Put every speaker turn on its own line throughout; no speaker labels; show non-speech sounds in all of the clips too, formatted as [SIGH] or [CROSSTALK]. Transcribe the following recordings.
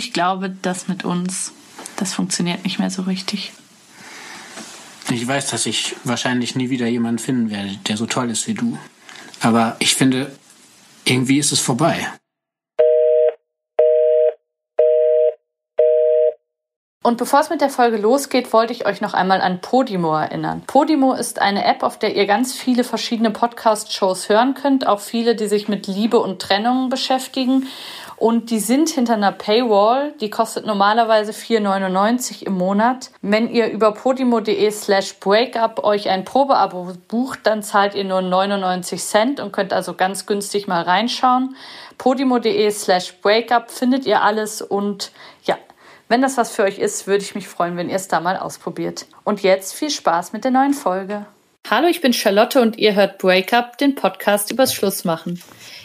ich glaube, das mit uns, das funktioniert nicht mehr so richtig.
Ich weiß, dass ich wahrscheinlich nie wieder jemanden finden werde, der so toll ist wie du. Aber ich finde, irgendwie ist es vorbei.
Und bevor es mit der Folge losgeht, wollte ich euch noch einmal an Podimo erinnern. Podimo ist eine App, auf der ihr ganz viele verschiedene Podcast-Shows hören könnt, auch viele, die sich mit Liebe und Trennung beschäftigen. Und die sind hinter einer Paywall, die kostet normalerweise 4,99 im Monat. Wenn ihr über podimo.de slash breakup euch ein Probeabo bucht, dann zahlt ihr nur 99 Cent und könnt also ganz günstig mal reinschauen. podimo.de slash breakup findet ihr alles und ja, wenn das was für euch ist, würde ich mich freuen, wenn ihr es da mal ausprobiert. Und jetzt viel Spaß mit der neuen Folge. Hallo, ich bin Charlotte und ihr hört Breakup, den Podcast übers Schlussmachen.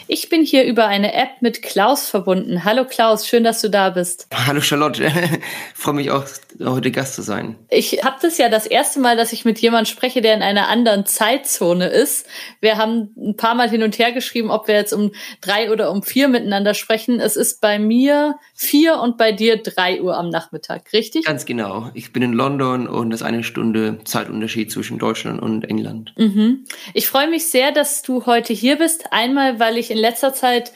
Ich bin hier über eine App mit Klaus verbunden. Hallo Klaus, schön, dass du da bist.
Hallo Charlotte, [LAUGHS] freue mich auch, heute Gast zu sein.
Ich habe das ja das erste Mal, dass ich mit jemandem spreche, der in einer anderen Zeitzone ist. Wir haben ein paar Mal hin und her geschrieben, ob wir jetzt um drei oder um vier miteinander sprechen. Es ist bei mir vier und bei dir drei Uhr am Nachmittag, richtig?
Ganz genau. Ich bin in London und das ist eine Stunde Zeitunterschied zwischen Deutschland und England.
Mhm. Ich freue mich sehr, dass du heute hier bist. Einmal, weil ich in letzter Zeit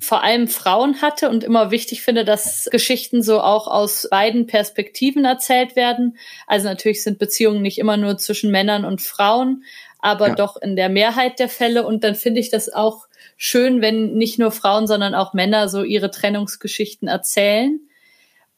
vor allem Frauen hatte und immer wichtig finde, dass Geschichten so auch aus beiden Perspektiven erzählt werden. Also natürlich sind Beziehungen nicht immer nur zwischen Männern und Frauen, aber ja. doch in der Mehrheit der Fälle. Und dann finde ich das auch schön, wenn nicht nur Frauen, sondern auch Männer so ihre Trennungsgeschichten erzählen.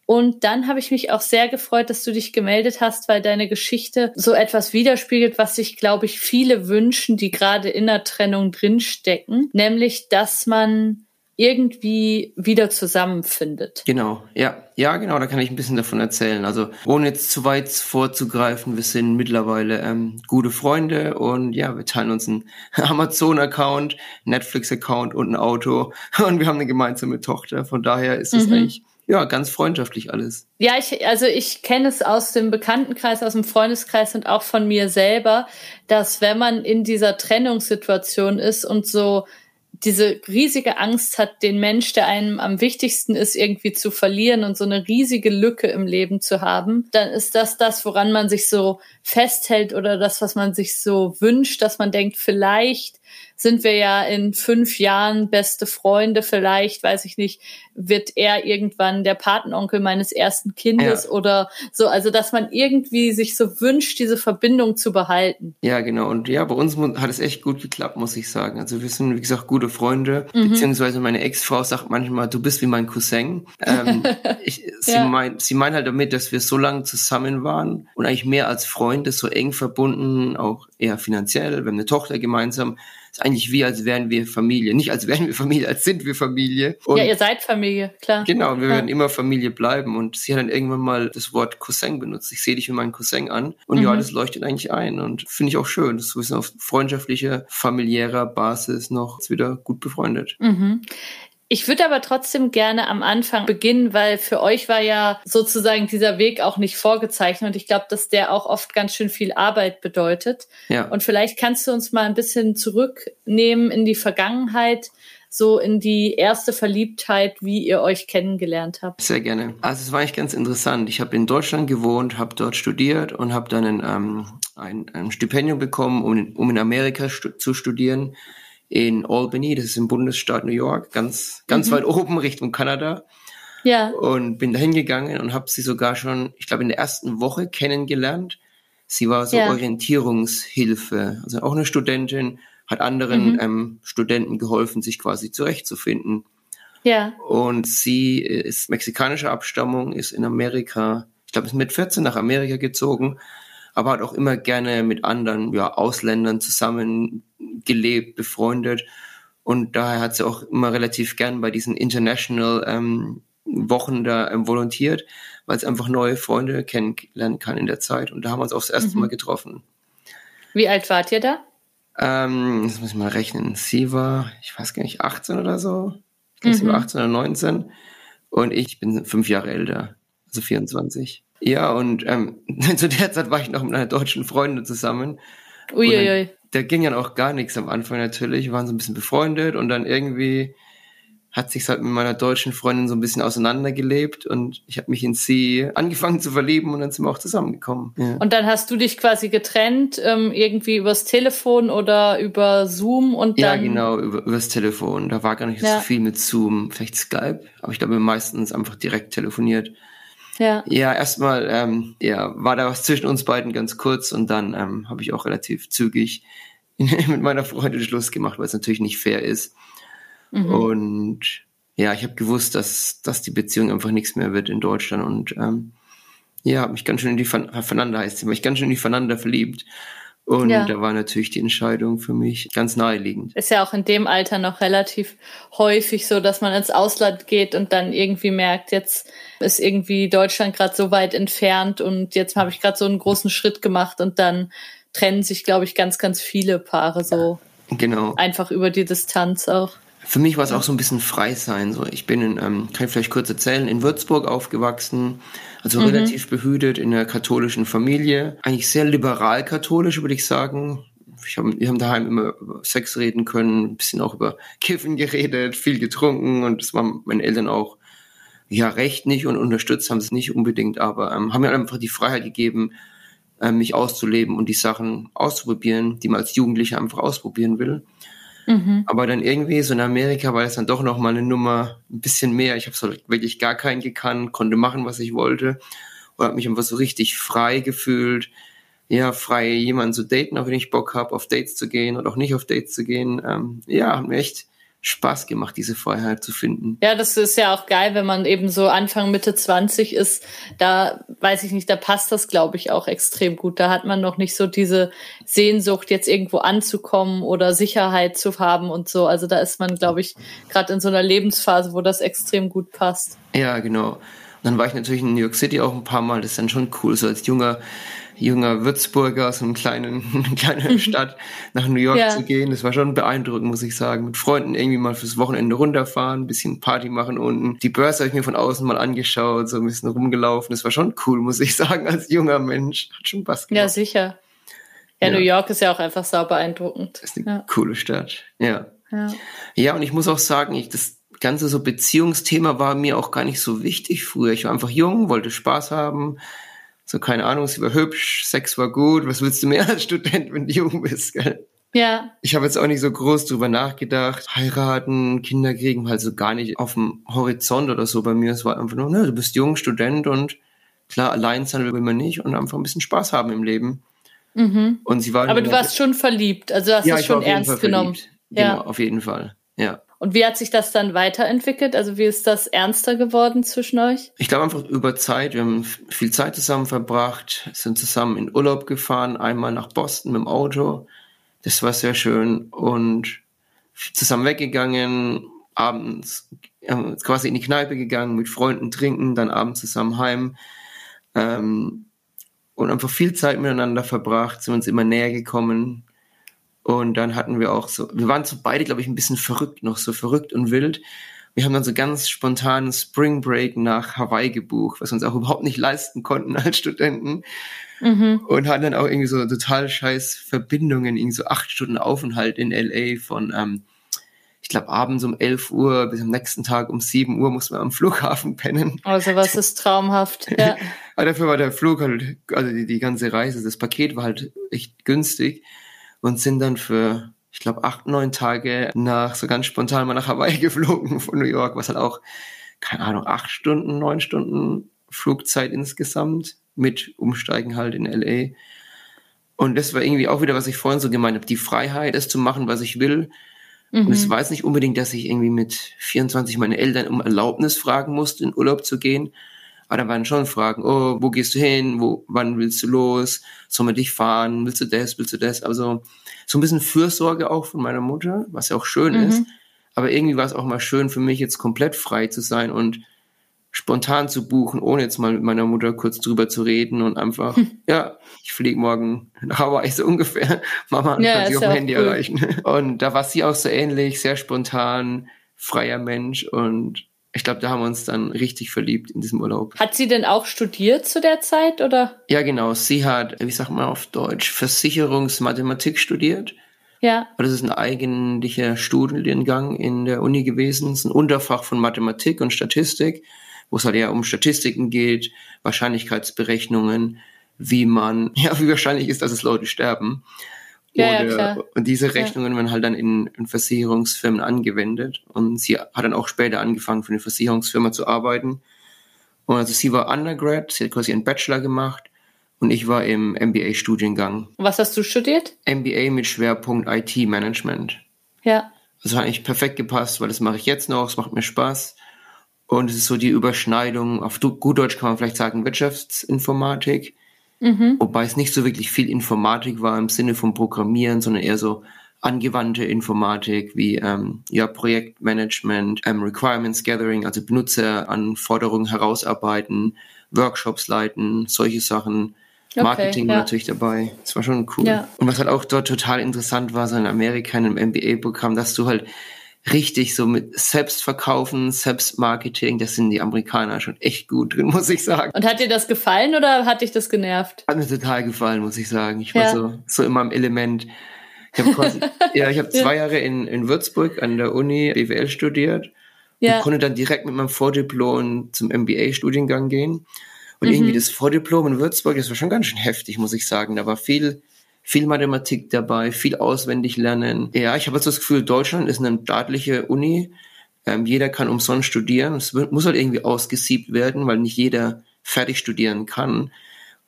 Und dann habe ich mich auch sehr gefreut, dass du dich gemeldet hast, weil deine Geschichte so etwas widerspiegelt, was sich, glaube ich, viele wünschen, die gerade in der Trennung drinstecken, nämlich, dass man irgendwie wieder zusammenfindet.
Genau, ja, ja, genau, da kann ich ein bisschen davon erzählen. Also ohne jetzt zu weit vorzugreifen, wir sind mittlerweile ähm, gute Freunde und ja, wir teilen uns einen [LAUGHS] Amazon-Account, Netflix-Account und ein Auto [LAUGHS] und wir haben eine gemeinsame Tochter. Von daher ist es mhm. eigentlich ja, ganz freundschaftlich alles.
Ja, ich, also ich kenne es aus dem Bekanntenkreis, aus dem Freundeskreis und auch von mir selber, dass wenn man in dieser Trennungssituation ist und so diese riesige Angst hat, den Mensch, der einem am wichtigsten ist, irgendwie zu verlieren und so eine riesige Lücke im Leben zu haben, dann ist das das, woran man sich so festhält oder das, was man sich so wünscht, dass man denkt, vielleicht sind wir ja in fünf Jahren beste Freunde, vielleicht, weiß ich nicht, wird er irgendwann der Patenonkel meines ersten Kindes ja. oder so, also dass man irgendwie sich so wünscht, diese Verbindung zu behalten.
Ja, genau. Und ja, bei uns hat es echt gut geklappt, muss ich sagen. Also wir sind, wie gesagt, gute Freunde, mhm. beziehungsweise meine Ex-Frau sagt manchmal, du bist wie mein Cousin. Ähm, [LAUGHS] ich, sie, ja. meint, sie meint halt damit, dass wir so lange zusammen waren und eigentlich mehr als Freunde, so eng verbunden, auch eher finanziell, wir haben eine Tochter gemeinsam ist eigentlich wie, als wären wir Familie. Nicht als wären wir Familie, als sind wir Familie.
Und ja, ihr seid Familie, klar.
Genau, wir ja. werden immer Familie bleiben. Und sie hat dann irgendwann mal das Wort Cousin benutzt. Ich sehe dich wie meinen Cousin an. Und mhm. ja, das leuchtet eigentlich ein. Und finde ich auch schön, dass wir auf freundschaftlicher, familiärer Basis noch wieder gut befreundet.
Mhm. Ich würde aber trotzdem gerne am Anfang beginnen, weil für euch war ja sozusagen dieser Weg auch nicht vorgezeichnet und ich glaube, dass der auch oft ganz schön viel Arbeit bedeutet. Ja. Und vielleicht kannst du uns mal ein bisschen zurücknehmen in die Vergangenheit, so in die erste Verliebtheit, wie ihr euch kennengelernt habt.
Sehr gerne. Also es war eigentlich ganz interessant. Ich habe in Deutschland gewohnt, habe dort studiert und habe dann ein, ähm, ein, ein Stipendium bekommen, um, um in Amerika stu zu studieren in Albany, das ist im Bundesstaat New York, ganz, ganz mhm. weit oben Richtung Kanada. Ja. Und bin da hingegangen und habe sie sogar schon, ich glaube, in der ersten Woche kennengelernt. Sie war so ja. Orientierungshilfe, also auch eine Studentin, hat anderen mhm. ähm, Studenten geholfen, sich quasi zurechtzufinden. Ja. Und sie ist mexikanischer Abstammung, ist in Amerika, ich glaube, ist mit 14 nach Amerika gezogen aber hat auch immer gerne mit anderen ja, Ausländern zusammen gelebt, befreundet. Und daher hat sie auch immer relativ gern bei diesen International ähm, Wochen da ähm, volontiert, weil sie einfach neue Freunde kennenlernen kann in der Zeit. Und da haben wir uns auch das erste mhm. Mal getroffen.
Wie alt wart ihr da?
Ähm, das muss ich mal rechnen. Sie war, ich weiß gar nicht, 18 oder so. Ich glaube, mhm. sie war 18 oder 19. Und ich bin fünf Jahre älter, also 24. Ja, und ähm, [LAUGHS] zu der Zeit war ich noch mit einer deutschen Freundin zusammen. Uiuiui. Da ging ja auch gar nichts am Anfang natürlich. Wir waren so ein bisschen befreundet und dann irgendwie hat sich halt mit meiner deutschen Freundin so ein bisschen auseinandergelebt und ich habe mich in sie angefangen zu verlieben und dann sind wir auch zusammengekommen.
Ja. Und dann hast du dich quasi getrennt, ähm, irgendwie übers Telefon oder über Zoom und dann.
Ja, genau, über, übers Telefon. Da war gar nicht ja. so viel mit Zoom, vielleicht Skype, aber ich glaube meistens einfach direkt telefoniert. Ja. Ja, erstmal ähm, ja, war da was zwischen uns beiden ganz kurz und dann ähm, habe ich auch relativ zügig [LAUGHS] mit meiner Freundin Schluss gemacht, weil es natürlich nicht fair ist. Mhm. Und ja, ich habe gewusst, dass, dass die Beziehung einfach nichts mehr wird in Deutschland und ähm, ja, habe mich ganz schön in die Fernanda heißt sie, mich ganz schön in die Fernanda verliebt. Und ja. da war natürlich die Entscheidung für mich ganz naheliegend.
Ist ja auch in dem Alter noch relativ häufig so, dass man ins Ausland geht und dann irgendwie merkt, jetzt ist irgendwie Deutschland gerade so weit entfernt und jetzt habe ich gerade so einen großen Schritt gemacht und dann trennen sich, glaube ich, ganz, ganz viele Paare so.
Genau.
Einfach über die Distanz auch.
Für mich war es auch so ein bisschen frei sein. So, ich bin in, ähm, kann ich vielleicht kurz erzählen, in Würzburg aufgewachsen, also mhm. relativ behütet in einer katholischen Familie, eigentlich sehr liberal katholisch, würde ich sagen. Ich hab, wir haben daheim immer über Sex reden können, ein bisschen auch über Kiffen geredet, viel getrunken und das war meinen Eltern auch ja recht nicht und unterstützt haben sie es nicht unbedingt, aber ähm, haben mir einfach die Freiheit gegeben, äh, mich auszuleben und die Sachen auszuprobieren, die man als Jugendlicher einfach ausprobieren will. Mhm. Aber dann irgendwie so in Amerika war das dann doch noch mal eine Nummer ein bisschen mehr. Ich habe so wirklich gar keinen gekannt, konnte machen, was ich wollte und habe mich einfach so richtig frei gefühlt. Ja, frei jemanden zu daten, auch wenn ich Bock habe, auf Dates zu gehen oder auch nicht auf Dates zu gehen. Ähm, ja, hat mir echt Spaß gemacht, diese Freiheit zu finden.
Ja, das ist ja auch geil, wenn man eben so Anfang, Mitte 20 ist. Da weiß ich nicht, da passt das, glaube ich, auch extrem gut. Da hat man noch nicht so diese Sehnsucht, jetzt irgendwo anzukommen oder Sicherheit zu haben und so. Also da ist man, glaube ich, gerade in so einer Lebensphase, wo das extrem gut passt.
Ja, genau. dann war ich natürlich in New York City auch ein paar Mal. Das ist dann schon cool, so als junger junger Würzburger aus [LAUGHS] einer kleinen, kleinen [LAUGHS] Stadt nach New York ja. zu gehen. Das war schon beeindruckend, muss ich sagen. Mit Freunden irgendwie mal fürs Wochenende runterfahren, ein bisschen Party machen unten. Die Börse habe ich mir von außen mal angeschaut, so ein bisschen rumgelaufen. Das war schon cool, muss ich [LAUGHS] sagen, als junger Mensch. Hat schon Spaß gemacht.
Ja, sicher. Ja, ja. New York ist ja auch einfach sau beeindruckend.
Das ist eine ja. coole Stadt. Ja. ja. Ja, und ich muss auch sagen, ich, das ganze so Beziehungsthema war mir auch gar nicht so wichtig früher. Ich war einfach jung, wollte Spaß haben, so, keine Ahnung, sie war hübsch, Sex war gut, was willst du mehr als Student, wenn du jung bist, gell?
Ja.
Ich habe jetzt auch nicht so groß drüber nachgedacht, heiraten, Kinder kriegen, halt so gar nicht auf dem Horizont oder so bei mir. Es war einfach nur, ne, du bist jung, Student und klar, allein sein will man nicht und einfach ein bisschen Spaß haben im Leben.
Mhm. Und sie war. Aber du warst schon verliebt, also du hast ja, es schon ernst genommen.
Ja, genau, auf jeden Fall. Ja.
Und wie hat sich das dann weiterentwickelt? Also wie ist das ernster geworden zwischen euch?
Ich glaube einfach über Zeit. Wir haben viel Zeit zusammen verbracht, sind zusammen in Urlaub gefahren, einmal nach Boston mit dem Auto. Das war sehr schön und zusammen weggegangen, abends quasi in die Kneipe gegangen, mit Freunden trinken, dann abends zusammen heim. Ähm, und einfach viel Zeit miteinander verbracht, sind uns immer näher gekommen. Und dann hatten wir auch so, wir waren so beide, glaube ich, ein bisschen verrückt, noch so verrückt und wild. Wir haben dann so ganz spontan Spring Break nach Hawaii gebucht, was wir uns auch überhaupt nicht leisten konnten als Studenten. Mhm. Und hatten dann auch irgendwie so total scheiß Verbindungen, irgendwie so acht Stunden Aufenthalt in LA von, ähm, ich glaube, abends um 11 Uhr bis am nächsten Tag um 7 Uhr mussten wir am Flughafen [LAUGHS] pennen.
Also was ist traumhaft, [LAUGHS] ja.
Aber dafür war der Flug halt, also die, die ganze Reise, das Paket war halt echt günstig und sind dann für, ich glaube, acht, neun Tage nach, so ganz spontan mal nach Hawaii [LAUGHS] geflogen von New York, was halt auch, keine Ahnung, acht Stunden, neun Stunden Flugzeit insgesamt mit Umsteigen halt in LA. Und das war irgendwie auch wieder, was ich vorhin so gemeint habe, die Freiheit, es zu machen, was ich will. Mhm. Und es war jetzt nicht unbedingt, dass ich irgendwie mit 24 meine Eltern um Erlaubnis fragen musste, in Urlaub zu gehen, aber da waren schon Fragen, oh, wo gehst du hin? Wo, wann willst du los? Sollen wir dich fahren? Willst du das? Willst du das? Also so ein bisschen Fürsorge auch von meiner Mutter, was ja auch schön mhm. ist. Aber irgendwie war es auch mal schön für mich, jetzt komplett frei zu sein und spontan zu buchen, ohne jetzt mal mit meiner Mutter kurz drüber zu reden und einfach, hm. ja, ich fliege morgen nach Hawaii so ungefähr. [LAUGHS] Mama ja, kann sie auf dem Handy cool. erreichen. Und da war sie auch so ähnlich, sehr spontan, freier Mensch und ich glaube, da haben wir uns dann richtig verliebt in diesem Urlaub.
Hat sie denn auch studiert zu der Zeit oder?
Ja, genau. Sie hat, wie sagt man auf Deutsch, Versicherungsmathematik studiert.
Ja.
Das ist ein eigentlicher Studiengang in der Uni gewesen. Es ist ein Unterfach von Mathematik und Statistik, wo es halt eher um Statistiken geht, Wahrscheinlichkeitsberechnungen, wie man, [LAUGHS] ja, wie wahrscheinlich ist, dass es Leute sterben.
Ja,
Oder,
ja, klar.
und diese Rechnungen werden halt dann in, in Versicherungsfirmen angewendet. Und sie hat dann auch später angefangen, für eine Versicherungsfirma zu arbeiten. Und also sie war Undergrad, sie hat quasi einen Bachelor gemacht und ich war im MBA-Studiengang.
Was hast du studiert?
MBA mit Schwerpunkt IT-Management.
Ja.
Das hat eigentlich perfekt gepasst, weil das mache ich jetzt noch, es macht mir Spaß. Und es ist so die Überschneidung, auf gut Deutsch kann man vielleicht sagen, Wirtschaftsinformatik. Wobei es nicht so wirklich viel Informatik war im Sinne von Programmieren, sondern eher so angewandte Informatik wie ähm, ja, Projektmanagement, ähm, Requirements Gathering, also Benutzeranforderungen herausarbeiten, Workshops leiten, solche Sachen.
Okay,
Marketing
ja.
natürlich dabei. Das war schon cool.
Ja.
Und was halt auch dort total interessant war, so in Amerika in einem MBA-Programm, dass du halt richtig so mit Selbstverkaufen, Selbstmarketing, das sind die Amerikaner schon echt gut drin, [LAUGHS] muss ich sagen.
Und hat dir das gefallen oder hat dich das genervt?
Hat mir total gefallen, muss ich sagen. Ich war
Ja.
so, so in meinem Element. Ich habe quasi, [LAUGHS] ja, ich habe zwei Jahre in, in Würzburg an der Uni BWL studiert
Ja.
und konnte dann direkt mit meinem Vordiplom zum MBA-Studiengang gehen. Und
Mhm.
irgendwie das Vordiplom in Würzburg, das war schon ganz schön heftig, muss ich sagen. Da war viel, viel Mathematik dabei, viel auswendig lernen. Ja, ich habe jetzt das Gefühl, Deutschland ist eine staatliche Uni. Ähm, jeder kann umsonst studieren. Es muss halt irgendwie ausgesiebt werden, weil nicht jeder fertig studieren kann.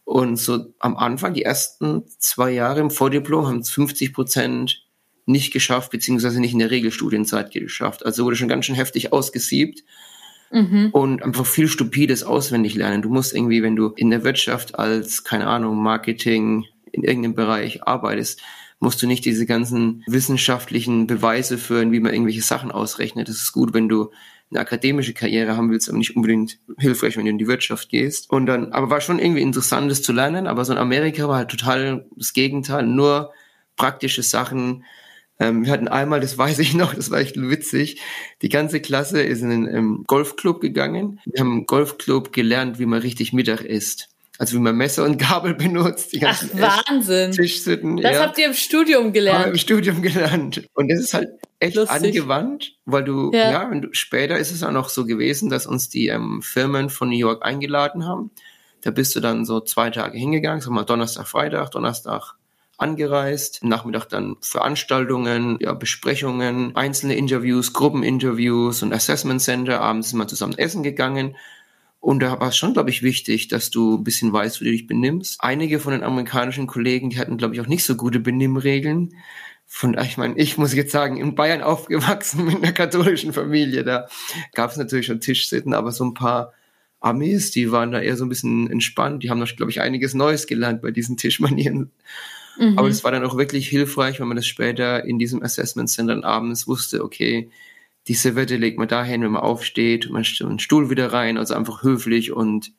Und so am Anfang, die ersten zwei Jahre im Vordiplom, haben es 50 Prozent nicht geschafft, beziehungsweise nicht in der Regelstudienzeit geschafft. Also wurde schon ganz schön heftig ausgesiebt und einfach viel stupides auswendig lernen. Du musst irgendwie, wenn du in der Wirtschaft als, keine Ahnung, Marketing in irgendeinem Bereich arbeitest, musst du nicht diese ganzen wissenschaftlichen Beweise führen, wie man irgendwelche Sachen ausrechnet. Das ist gut, wenn du eine akademische Karriere haben willst, aber nicht unbedingt hilfreich, wenn du in die Wirtschaft gehst. Und dann, aber war schon irgendwie interessant, das zu lernen, aber so in Amerika war halt total das Gegenteil, nur praktische Sachen, ähm, wir hatten einmal, das weiß ich [LAUGHS] noch, das war echt witzig. Die ganze Klasse ist in einen ähm, Golfclub gegangen. Wir haben im Golfclub gelernt, wie man richtig Mittag isst. Also wie man Messer und Gabel [LAUGHS] benutzt. Die
Ach, Wahnsinn.
Tischsitten.
Das
ja.
habt ihr im Studium
Haben
gelernt.
im Studium gelernt. Und das ist halt echt
Lustig.
angewandt, weil du,
Ja.
ja, du, später ist es auch noch so gewesen, dass uns die ähm, Firmen von New York eingeladen haben. Da bist du dann so zwei Tage hingegangen, sag mal Donnerstag, Freitag, Donnerstag angereist, Nachmittag dann Veranstaltungen, ja, Besprechungen, einzelne Interviews, Gruppeninterviews und Assessment Center, abends sind wir zusammen essen gegangen. Und da war es schon, glaube ich, wichtig, dass du ein bisschen weißt, wie du dich benimmst. Einige von den amerikanischen Kollegen, die hatten, glaube ich, auch nicht so gute Benimmregeln. Von, ich meine, ich muss jetzt sagen, in Bayern [LAUGHS] aufgewachsen mit einer katholischen Familie, da gab es natürlich schon Tischsitten, aber so ein paar Amis, die waren da eher so ein bisschen entspannt. Die haben noch, glaube ich, einiges Neues gelernt bei diesen Tischmanieren.
Mhm.
Aber das war dann auch wirklich hilfreich, wenn man das später in diesem Assessment Center abends wusste, okay, die Servette legt man dahin, wenn man aufsteht, man stellt einen Stuhl wieder rein, also einfach höflich und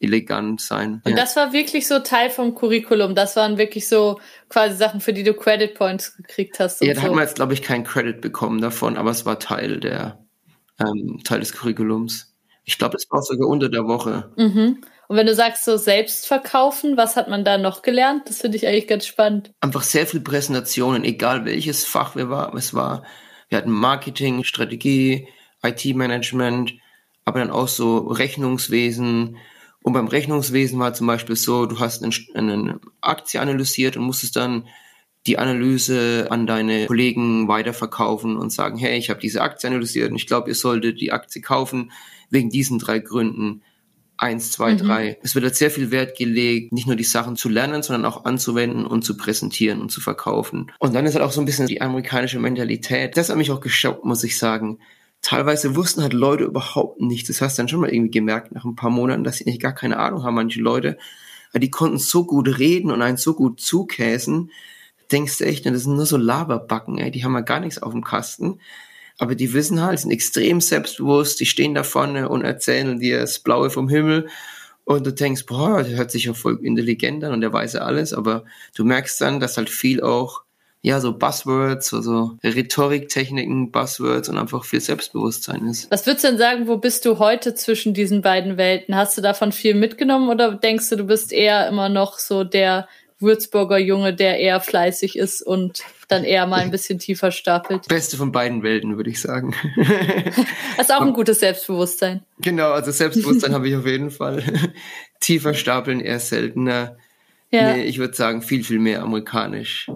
elegant sein.
Und
Ja.
das war wirklich so Teil vom Curriculum. Das waren wirklich so quasi Sachen, für die du Credit Points gekriegt hast.
Ja, da
so.
hat man jetzt, glaube ich, keinen Credit bekommen davon, aber es war Teil der ähm, Teil des Curriculums. Ich glaube, es war sogar unter der Woche.
Mhm. Und wenn du sagst so selbst verkaufen, was hat man da noch gelernt? Das finde ich eigentlich ganz spannend.
Einfach sehr viel Präsentationen, egal welches Fach wir war, es war. Wir hatten Marketing, Strategie, IT-Management, aber dann auch so Rechnungswesen. Und beim Rechnungswesen war zum Beispiel so, du hast eine, Aktie analysiert und musstest dann die Analyse an deine Kollegen weiterverkaufen und sagen, hey, ich habe diese Aktie analysiert und ich glaube, ihr solltet die Aktie kaufen wegen diesen drei Gründen. Eins, zwei, drei. Es wird halt sehr viel Wert gelegt, nicht nur die Sachen zu lernen, sondern auch anzuwenden und zu präsentieren und zu verkaufen. Und dann ist halt auch so ein bisschen die amerikanische Mentalität. Das hat mich auch geschockt, muss ich sagen. Teilweise wussten halt Leute überhaupt nichts. Das hast du dann schon mal irgendwie gemerkt nach ein paar Monaten, dass sie nicht gar keine Ahnung haben, manche Leute. Aber die konnten so gut reden und einen so gut zukäsen. Denkst du echt, das sind nur so Laberbacken, ey. Die haben ja gar nichts auf dem Kasten. Aber die wissen halt, sind extrem selbstbewusst, die stehen da vorne und erzählen dir das Blaue vom Himmel. Und du denkst, boah, der hört sich ja voll intelligent an und der weiß ja alles. Aber du merkst dann, dass halt viel auch, ja, so Buzzwords, so, so Rhetoriktechniken, Buzzwords und einfach viel Selbstbewusstsein ist.
Was würdest du denn sagen, wo bist du heute zwischen diesen beiden Welten? Hast du davon viel mitgenommen oder denkst du, du bist eher immer noch so der Würzburger Junge, der eher fleißig ist und dann eher mal ein bisschen tiefer stapelt.
Beste von beiden Welten, würde ich sagen.
das [LAUGHS] ist auch ein gutes Selbstbewusstsein.
Genau, also Selbstbewusstsein habe ich auf jeden Fall. [LAUGHS] tiefer stapeln eher seltener. Ja. Nee, ich würde sagen, viel, viel mehr amerikanisch,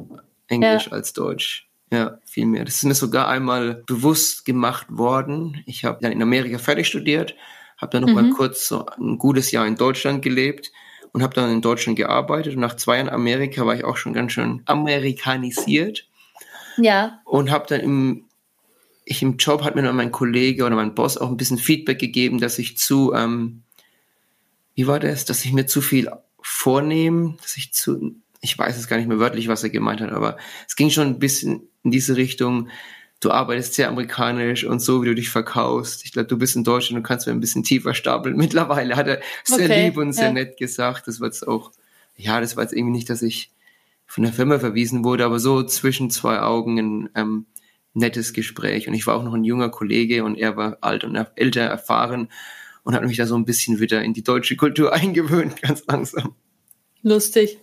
Englisch ja. als Deutsch. Ja, viel mehr. Das ist mir sogar einmal bewusst gemacht worden. Ich habe dann in Amerika fertig studiert, habe dann noch mhm. mal kurz so ein gutes Jahr in Deutschland gelebt und habe dann in Deutschland gearbeitet. Und nach zwei Jahren Amerika war ich auch schon ganz schön amerikanisiert.
Ja.
Und habe dann im, ich im Job hat mir dann mein Kollege oder mein Boss auch ein bisschen Feedback gegeben, dass ich zu, ähm, wie war das, dass ich mir zu viel vornehme, dass ich zu, ich weiß es gar nicht mehr wörtlich, was er gemeint hat, aber es ging schon ein bisschen in diese Richtung, du arbeitest sehr amerikanisch und so, wie du dich verkaufst. Ich glaube, du bist in Deutschland und kannst mir ein bisschen tiefer stapeln. [LAUGHS] Mittlerweile hat er sehr okay, lieb und sehr ja. nett gesagt. Das war jetzt auch, ja, das war jetzt irgendwie nicht, dass ich von der Firma verwiesen wurde, aber so zwischen zwei Augen ein ähm, nettes Gespräch. Und ich war auch noch ein junger Kollege und er war alt und älter erfahren und hat mich da so ein bisschen wieder in die deutsche Kultur [LAUGHS] eingewöhnt, ganz langsam.
Lustig.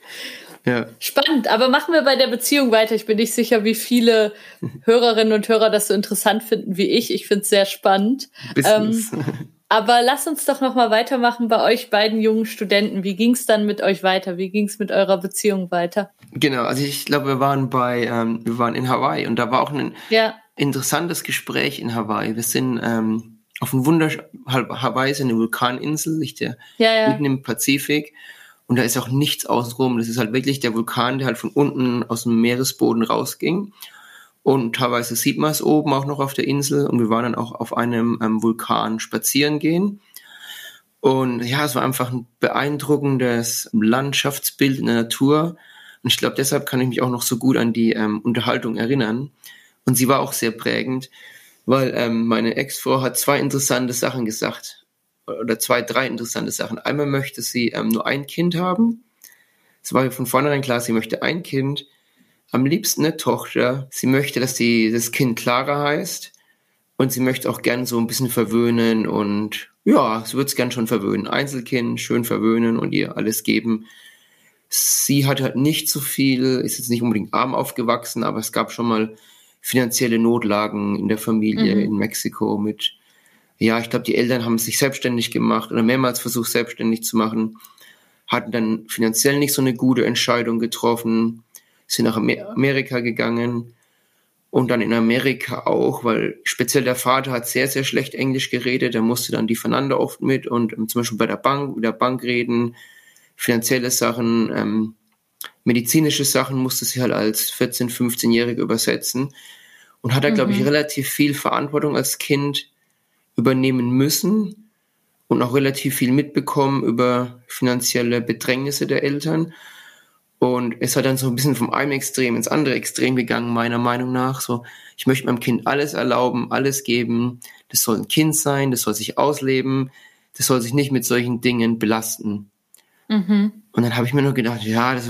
Ja. Spannend, aber machen wir bei der Beziehung weiter. Ich bin nicht sicher, wie viele [LAUGHS] Hörerinnen und Hörer das so interessant finden wie ich. Ich finde es sehr spannend. Ähm, [LAUGHS] aber lass uns doch noch mal weitermachen bei euch beiden jungen Studenten. Wie ging es dann mit euch weiter? Wie ging es mit eurer Beziehung weiter?
Genau, also ich glaube, wir waren bei, ähm, wir waren in Hawaii und da war auch ein ja. interessantes Gespräch in Hawaii. Wir sind ähm, auf einem wunderschönen Hawaii ist eine Vulkaninsel, liegt ja, ja, ja mitten im Pazifik. Und da ist auch nichts außenrum. Das ist halt wirklich der Vulkan, der halt von unten aus dem Meeresboden rausging. Und teilweise sieht man es oben auch noch auf der Insel. Und wir waren dann auch auf einem ähm, Vulkan spazieren gehen. Und ja, es war einfach ein beeindruckendes Landschaftsbild in der Natur. Und ich glaube, deshalb kann ich mich auch noch so gut an die ähm, Unterhaltung erinnern. Und sie war auch sehr prägend, weil ähm, meine Ex-Frau hat zwei interessante Sachen gesagt oder zwei, drei interessante Sachen. Einmal möchte sie ähm, nur ein Kind haben. Es war von vornherein klar, sie möchte ein Kind. Am liebsten eine Tochter. Sie möchte, dass die, das Kind Clara heißt. Und sie möchte auch gern so ein bisschen verwöhnen und ja, sie wird es gern schon verwöhnen. Einzelkind, schön verwöhnen und ihr alles geben. Sie hat halt nicht so viel, ist jetzt nicht unbedingt arm aufgewachsen, aber es gab schon mal finanzielle Notlagen in der Familie mhm. in Mexiko mit ja, ich glaube, die Eltern haben sich selbstständig gemacht oder mehrmals versucht, selbstständig zu machen, hatten dann finanziell nicht so eine gute Entscheidung getroffen, sind nach Amerika gegangen und dann in Amerika auch, weil speziell der Vater hat sehr, sehr schlecht Englisch geredet, er musste dann die voneinander oft mit und um, zum Beispiel bei der Bank, mit der Bank reden, finanzielle Sachen, ähm, medizinische Sachen musste sie halt als 14-, 15-Jährige übersetzen und hat da, mhm. glaube ich, relativ viel Verantwortung als Kind übernehmen müssen und auch relativ viel mitbekommen über finanzielle Bedrängnisse der Eltern. Und es hat dann so ein bisschen vom einen Extrem ins andere Extrem gegangen, meiner Meinung nach. So, ich möchte meinem Kind alles erlauben, alles geben. Das soll ein Kind sein, das soll sich ausleben, das soll sich nicht mit solchen Dingen belasten. Mhm. Und dann habe ich mir nur gedacht, ja, das,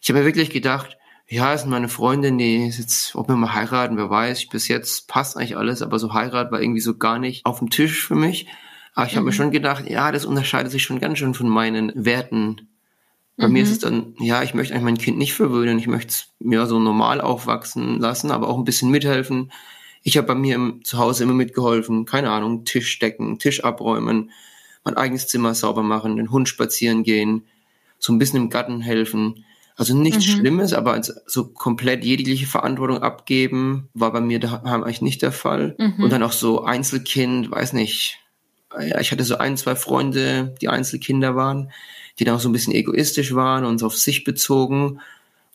ich habe mir wirklich gedacht, ja, ist meine Freundin, die ist jetzt, ob wir mal heiraten, wer weiß. Bis jetzt passt eigentlich alles, aber so Heirat war irgendwie so gar nicht auf dem Tisch für mich. Aber ich mhm. habe mir schon gedacht, ja, das unterscheidet sich schon ganz schön von meinen Werten. Bei mhm. mir ist es dann, ja, ich möchte eigentlich mein Kind nicht verwöhnen, ich möchte es mir so normal aufwachsen lassen, aber auch ein bisschen mithelfen. Ich habe bei mir im Zuhause immer mitgeholfen, keine Ahnung, Tisch decken, Tisch abräumen, mein eigenes Zimmer sauber machen, den Hund spazieren gehen, so ein bisschen im Garten helfen. Also nichts mhm. Schlimmes, aber so komplett jegliche Verantwortung abgeben war bei mir daheim eigentlich nicht der Fall. Mhm. Und dann auch so Einzelkind, weiß nicht. Ich hatte so ein, zwei Freunde, die Einzelkinder waren, die dann auch so ein bisschen egoistisch waren und so auf sich bezogen.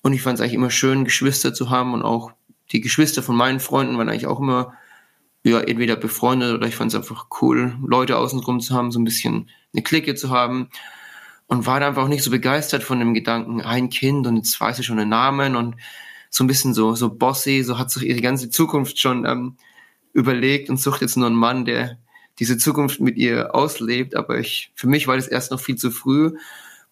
Und ich fand es eigentlich immer schön, Geschwister zu haben und auch die Geschwister von meinen Freunden waren eigentlich auch immer ja, entweder befreundet oder ich fand es einfach cool, Leute außenrum zu haben, so ein bisschen eine Clique zu haben und war da einfach auch nicht so begeistert von dem Gedanken, ein Kind und jetzt weiß ich schon den Namen und so ein bisschen so, so bossy, so hat sich ihre ganze Zukunft schon ähm, überlegt und sucht jetzt nur einen Mann, der diese Zukunft mit ihr auslebt. Aber ich, für mich war das erst noch viel zu früh.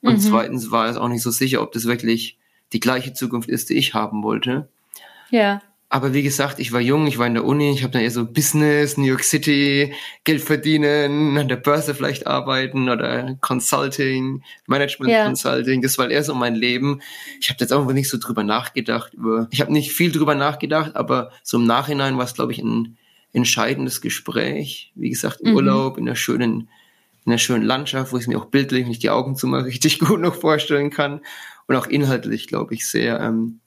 Und mhm. zweitens war es auch nicht so sicher, ob das wirklich die gleiche Zukunft ist, die ich haben wollte.
Ja.
Aber wie gesagt, ich war jung, ich war in der Uni, ich habe dann eher so Business, New York City, Geld verdienen, an der Börse vielleicht arbeiten oder Consulting, Management ja. Consulting. Das war eher so mein Leben. Ich habe jetzt auch nicht so drüber nachgedacht. Über, ich habe nicht viel drüber nachgedacht, aber so im Nachhinein war es, glaube ich, ein entscheidendes Gespräch. Wie gesagt, im mhm. Urlaub, in einer schönen, in einer schönen Landschaft, wo ich mir auch bildlich, ich die Augen zumache, [LAUGHS] richtig gut noch vorstellen kann. Und auch inhaltlich, glaube ich, sehr, ähm,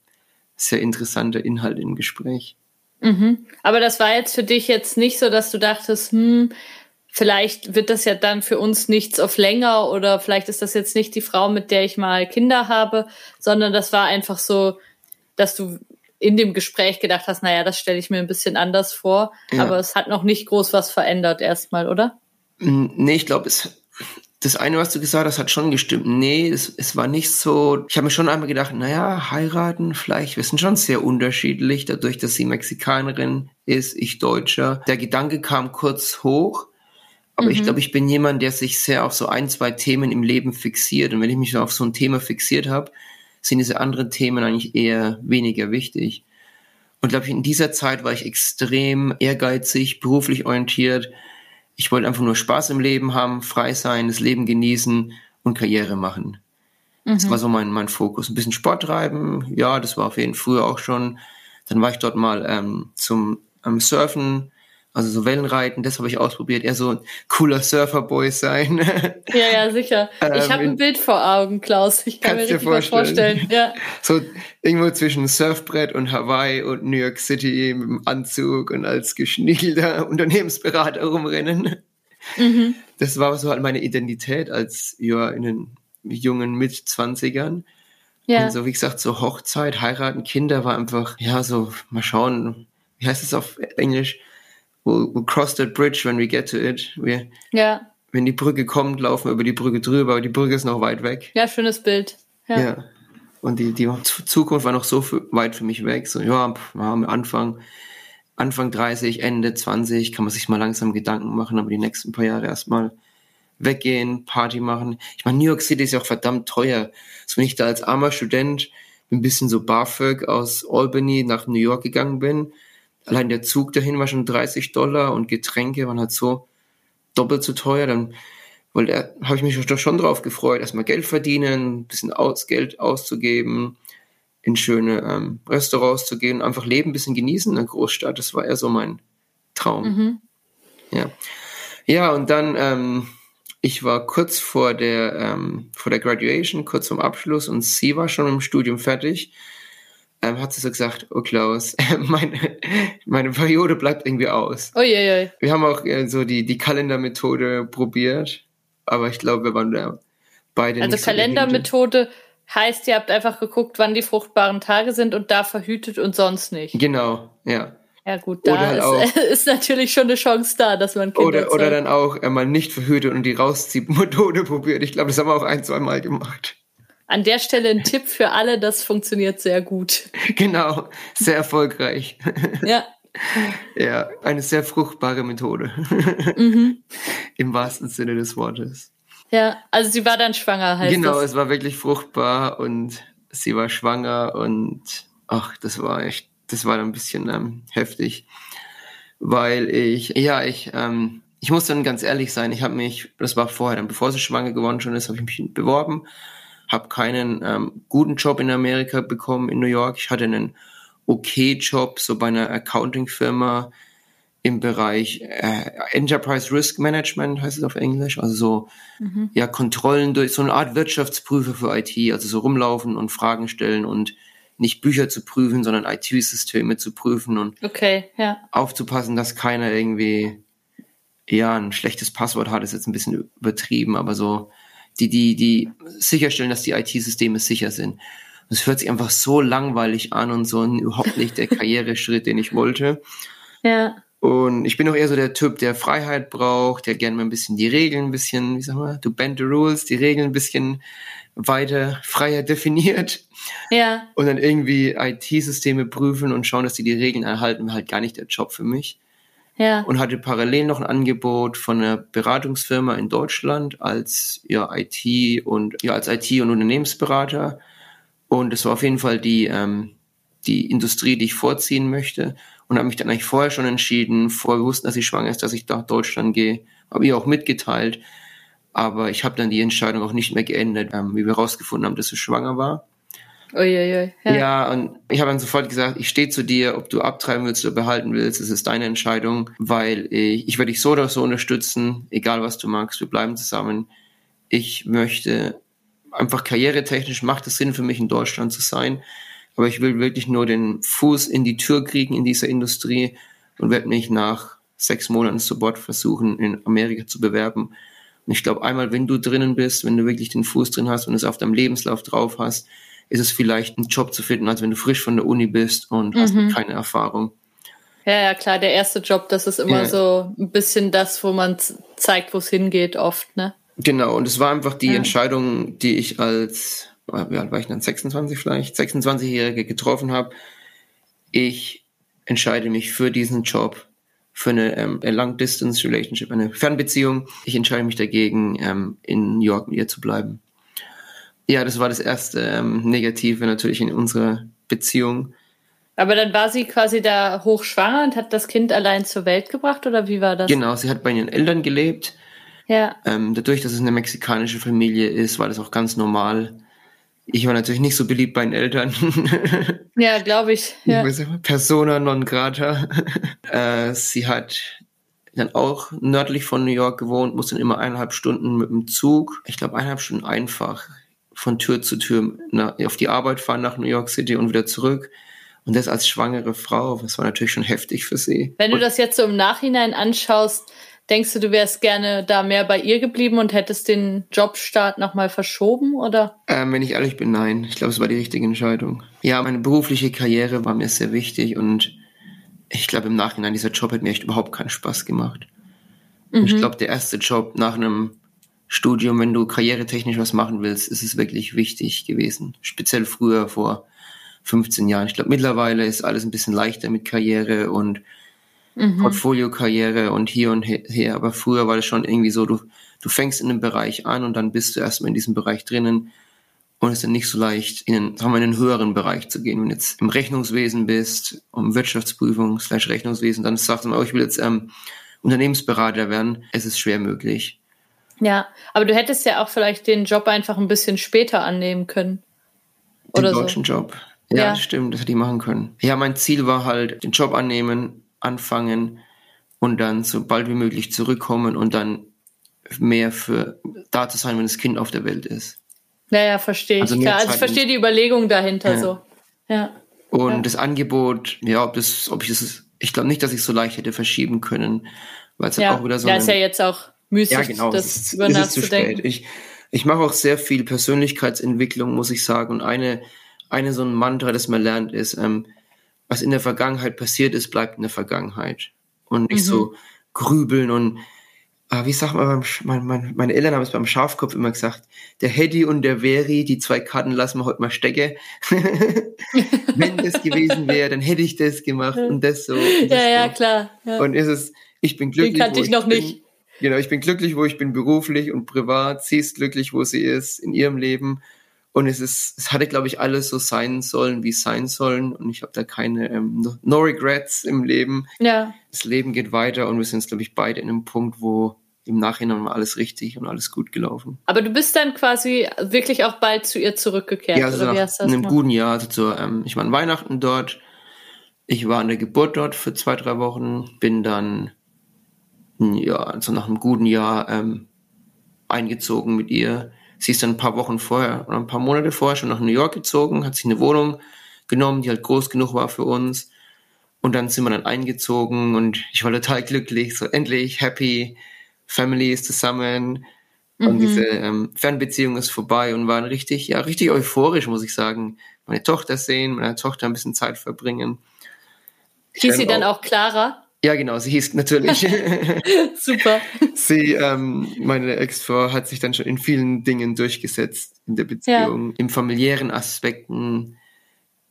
sehr interessanter Inhalt im Gespräch.
Mhm. Aber das war jetzt für dich jetzt nicht so, dass du dachtest, hm, vielleicht wird das ja dann für uns nichts auf länger oder vielleicht ist das jetzt nicht die Frau, mit der ich mal Kinder habe, sondern das war einfach so, dass du in dem Gespräch gedacht hast, naja, das stelle ich mir ein bisschen anders vor, ja. aber es hat noch nicht groß was verändert erstmal, oder?
Nee, ich glaube, es das eine, was du gesagt hast, hat schon gestimmt. Nee, es, es war nicht so. Ich habe mir schon einmal gedacht, naja, heiraten, vielleicht, wir sind schon sehr unterschiedlich, dadurch, dass sie Mexikanerin ist, ich Deutscher. Der Gedanke kam kurz hoch, aber mhm. ich glaube, ich bin jemand, der sich sehr auf so ein, zwei Themen im Leben fixiert. Und wenn ich mich auf so ein Thema fixiert habe, sind diese anderen Themen eigentlich eher weniger wichtig. Und glaube ich, in dieser Zeit war ich extrem ehrgeizig, beruflich orientiert ich wollte einfach nur Spaß im Leben haben, frei sein, das Leben genießen und Karriere machen. Mhm. Das war so mein, mein Fokus. Ein bisschen Sport treiben, ja, das war auf jeden Fall früher auch schon. Dann war ich dort mal ähm, zum ähm, Surfen, also so Wellenreiten, das habe ich ausprobiert, eher so ein cooler Surferboy sein. [LAUGHS]
Ja, ja, sicher. Ich ähm, habe ein Bild vor Augen, Klaus. Ich kann mir das vorstellen. vorstellen. Ja.
So irgendwo zwischen Surfbrett und Hawaii und New York City mit dem Anzug und als geschniegelter [LAUGHS] Unternehmensberater rumrennen. Mhm. Das war so halt meine Identität als ja in den jungen Mitzwanzigern. Ja. Und so wie gesagt, so Hochzeit, heiraten, Kinder war einfach, ja, so mal schauen, wie heißt es auf Englisch? We'll, we'll cross that bridge when we get to it. Wir, ja. Wenn die Brücke kommt, laufen wir über die Brücke drüber, aber die Brücke ist noch weit weg.
Ja, schönes Bild. Ja. ja.
Und die, die Zukunft war noch so weit für mich weg. So, ja, am Anfang, Anfang 30, Ende 20, kann man sich mal langsam Gedanken machen, aber die nächsten paar Jahre erstmal weggehen, Party machen. Ich meine, New York City ist ja auch verdammt teuer. So, wenn ich da als armer Student ein bisschen so BAföG aus Albany nach New York gegangen bin, allein der Zug dahin war schon 30 Dollar und Getränke waren halt so doppelt so teuer, dann weil da habe ich mich doch schon drauf gefreut, erstmal Geld verdienen, ein bisschen aus, Geld auszugeben, in schöne ähm, Restaurants zu gehen, einfach Leben ein bisschen genießen in der Großstadt. Das war eher so mein Traum. Mhm. Ja. Ja, und dann, ähm, ich war kurz vor der, ähm, vor der Graduation, kurz vorm Abschluss und sie war schon im Studium fertig ähm, hat sie so gesagt, oh Klaus, [LAUGHS] meine, meine Periode bleibt irgendwie aus.
Oh je, je.
Wir haben auch äh, so die, die Kalendermethode probiert, aber ich glaube, wir waren da beide
Also
nicht
Kalendermethode heißt, ihr habt einfach geguckt, wann die fruchtbaren Tage sind und da verhütet und sonst nicht.
Genau, ja.
Ja gut, da halt ist, [LAUGHS] ist, natürlich schon eine Chance da, dass man Kinder
Oder, oder dann auch äh, mal nicht verhütet und die Rausziehmethode [LAUGHS] probiert. Ich glaube, das haben wir auch ein, zwei Mal gemacht.
An der Stelle ein Tipp für alle, das funktioniert sehr gut. [LAUGHS]
Genau, sehr erfolgreich.
Ja. [LAUGHS]
Ja, eine sehr fruchtbare Methode. [LAUGHS] Mhm. Im wahrsten Sinne des Wortes.
Ja, also sie war dann schwanger, heißt
Genau,
das.
es war wirklich fruchtbar und sie war schwanger und ach, das war echt, das war dann ein bisschen ähm, heftig, weil ich, ja, ich, ähm, ich muss dann ganz ehrlich sein, ich habe mich, das war vorher, dann bevor sie schwanger geworden schon ist, habe ich mich beworben habe keinen ähm, guten Job in Amerika bekommen, in New York. Ich hatte einen okay Job, so bei einer Accounting-Firma im Bereich äh, Enterprise Risk Management, heißt es auf Englisch, also so mhm. ja Kontrollen durch so eine Art Wirtschaftsprüfer für IT, also so rumlaufen und Fragen stellen und nicht Bücher zu prüfen, sondern IT-Systeme zu prüfen und
okay, ja.
aufzupassen, dass keiner irgendwie ja ein schlechtes Passwort hat, ist jetzt ein bisschen übertrieben, aber so die, die, die sicherstellen, dass die IT-Systeme sicher sind. Es hört sich einfach so langweilig an und so überhaupt nicht der Karriereschritt, den ich wollte.
Ja.
Und ich bin auch eher so der Typ, der Freiheit braucht, der gerne mal ein bisschen die Regeln ein bisschen, wie sag mal, du bend the rules, die Regeln ein bisschen weiter, freier definiert.
Ja.
Und dann irgendwie IT-Systeme prüfen und schauen, dass die die Regeln erhalten, halt gar nicht der Job für mich
ja.
und hatte parallel noch ein Angebot von einer Beratungsfirma in Deutschland als ja IT und ja als IT und Unternehmensberater. Und es war auf jeden Fall die ähm, die Industrie, die ich vorziehen möchte. Und habe mich dann eigentlich vorher schon entschieden, vorher wussten, dass sie schwanger ist, dass ich nach Deutschland gehe, habe ihr auch mitgeteilt, aber ich habe dann die Entscheidung auch nicht mehr geändert, ähm, wie wir herausgefunden haben, dass sie schwanger war.
Uiuiui,
ja. ja, und ich habe dann sofort gesagt, ich stehe zu dir, ob du abtreiben willst oder behalten willst, es ist deine Entscheidung, weil ich, ich werde dich so oder so unterstützen, egal was du magst, wir bleiben zusammen. Ich möchte einfach karrieretechnisch macht es Sinn für mich in Deutschland zu sein, aber ich will wirklich nur den Fuß in die Tür kriegen in dieser Industrie und werde mich nach sechs Monaten sofort versuchen, in Amerika zu bewerben. Und ich glaube, einmal, wenn du drinnen bist, wenn du wirklich den Fuß drin hast und es auf deinem Lebenslauf drauf hast, ist es vielleicht ein Job zu finden, als wenn du frisch von der Uni bist und mhm. hast keine Erfahrung.
Ja, ja, klar, der erste Job, das ist immer ja. so ein bisschen das, wo man zeigt, wo es hingeht, oft, ne?
Genau, und es war einfach die ja. Entscheidung, die ich als, wie alt war ich dann, 26 vielleicht, 26-Jährige getroffen habe. Ich entscheide mich für diesen Job, für eine ähm, Long-Distance-Relationship, eine Fernbeziehung. Ich entscheide mich dagegen, ähm, in New York mit ihr zu bleiben. Ja, das war das erste ähm, Negative natürlich in unserer Beziehung.
Aber dann war sie quasi da hochschwanger und hat das Kind allein zur Welt gebracht oder wie war das?
Genau, sie hat bei ihren Eltern gelebt.
Ja.
Ähm, dadurch, dass es eine mexikanische Familie ist, war das auch ganz normal. Ich war natürlich nicht so beliebt bei den Eltern. [LAUGHS]
ja, glaube ich. Ja.
Persona non grata. [LAUGHS] äh, sie hat dann auch nördlich von New York gewohnt, musste dann immer eineinhalb Stunden mit dem Zug, ich glaube eineinhalb Stunden einfach von Tür zu Tür nach, auf die Arbeit fahren nach New York City und wieder zurück. Und das als schwangere Frau, das war natürlich schon heftig für sie.
Wenn du das jetzt so im Nachhinein anschaust, denkst du, du wärst gerne da mehr bei ihr geblieben und hättest den Jobstart nochmal verschoben, oder?
Ähm, wenn ich ehrlich bin, nein. Ich glaube, es war die richtige Entscheidung. Ja, meine berufliche Karriere war mir sehr wichtig und ich glaube im Nachhinein, dieser Job hat mir echt überhaupt keinen Spaß gemacht. Mhm. Ich glaube, der erste Job nach einem Studium, wenn du karrieretechnisch was machen willst, ist es wirklich wichtig gewesen. Speziell früher vor 15 Jahren. Ich glaube, mittlerweile ist alles ein bisschen leichter mit Karriere und mhm. Portfolio-Karriere und hier und her. Aber früher war das schon irgendwie so, du, du fängst in einem Bereich an und dann bist du erstmal in diesem Bereich drinnen und es ist dann nicht so leicht, in einen, sagen wir, in einen höheren Bereich zu gehen. Wenn du jetzt im Rechnungswesen bist, um Wirtschaftsprüfung slash Rechnungswesen, dann sagst du mal, oh, ich will jetzt ähm, Unternehmensberater werden. Es ist schwer möglich.
Ja, aber du hättest ja auch vielleicht den Job einfach ein bisschen später annehmen können.
Oder den deutschen so. Job. Ja, ja, das stimmt, das hätte ich machen können. Ja, mein Ziel war halt, den Job annehmen, anfangen und dann so bald wie möglich zurückkommen und dann mehr für da zu sein, wenn das Kind auf der Welt ist.
Naja, verstehe ich. Also, Klar, also ich verstehe die Überlegung dahinter ja. so. Ja.
Und
ja.
das Angebot, ja, ob das, ob ich das, ich glaube nicht, dass ich es so leicht hätte verschieben können, weil es ja. halt auch wieder so.
Ja, ist ja jetzt auch müßig, ja, genau, das ist, über nachzudenken.
Ich, ich mache auch sehr viel Persönlichkeitsentwicklung, muss ich sagen. Und eine, eine so ein Mantra, das man lernt, ist, ähm, was in der Vergangenheit passiert ist, bleibt in der Vergangenheit. Und nicht mhm. so grübeln und ah, wie sagt man, mein, mein, meine Eltern haben es beim Schafkopf immer gesagt, der Hedy und der Veri, die zwei Karten lassen wir heute mal stecken. [LAUGHS] Wenn das gewesen wäre, dann hätte ich das gemacht und das so. Und
das ja, ja, klar. Ja.
Und ist es, ich bin glücklich.
Den kannte ich noch
bin,
nicht.
Genau, ich bin glücklich, wo ich bin beruflich und privat. Sie ist glücklich, wo sie ist in ihrem Leben. Und es ist, es hatte, glaube ich, alles so sein sollen, wie es sein sollen. Und ich habe da keine ähm, no, no, regrets im Leben.
Ja.
Das Leben geht weiter und wir sind, glaube ich, beide in einem Punkt, wo im Nachhinein war alles richtig und alles gut gelaufen.
Aber du bist dann quasi wirklich auch bald zu ihr zurückgekehrt.
Ja, also oder nach einem gemacht? guten Jahr. Also zu, ähm, ich war an Weihnachten dort. Ich war an der Geburt dort für zwei, drei Wochen. Bin dann ja, also nach einem guten Jahr ähm, eingezogen mit ihr. Sie ist dann ein paar Wochen vorher oder ein paar Monate vorher schon nach New York gezogen, hat sich eine Wohnung genommen, die halt groß genug war für uns. Und dann sind wir dann eingezogen und ich war total glücklich, so endlich happy, Family ist zusammen mhm. und diese ähm, Fernbeziehung ist vorbei und waren richtig, ja, richtig euphorisch, muss ich sagen. Meine Tochter sehen, meine Tochter ein bisschen Zeit verbringen.
Hieß sie dann auch Clara?
Ja, genau, sie hieß natürlich. [LAUGHS]
Super.
sie, ähm, meine Ex-Frau hat sich dann schon in vielen Dingen durchgesetzt in der Beziehung, ja. im familiären Aspekten,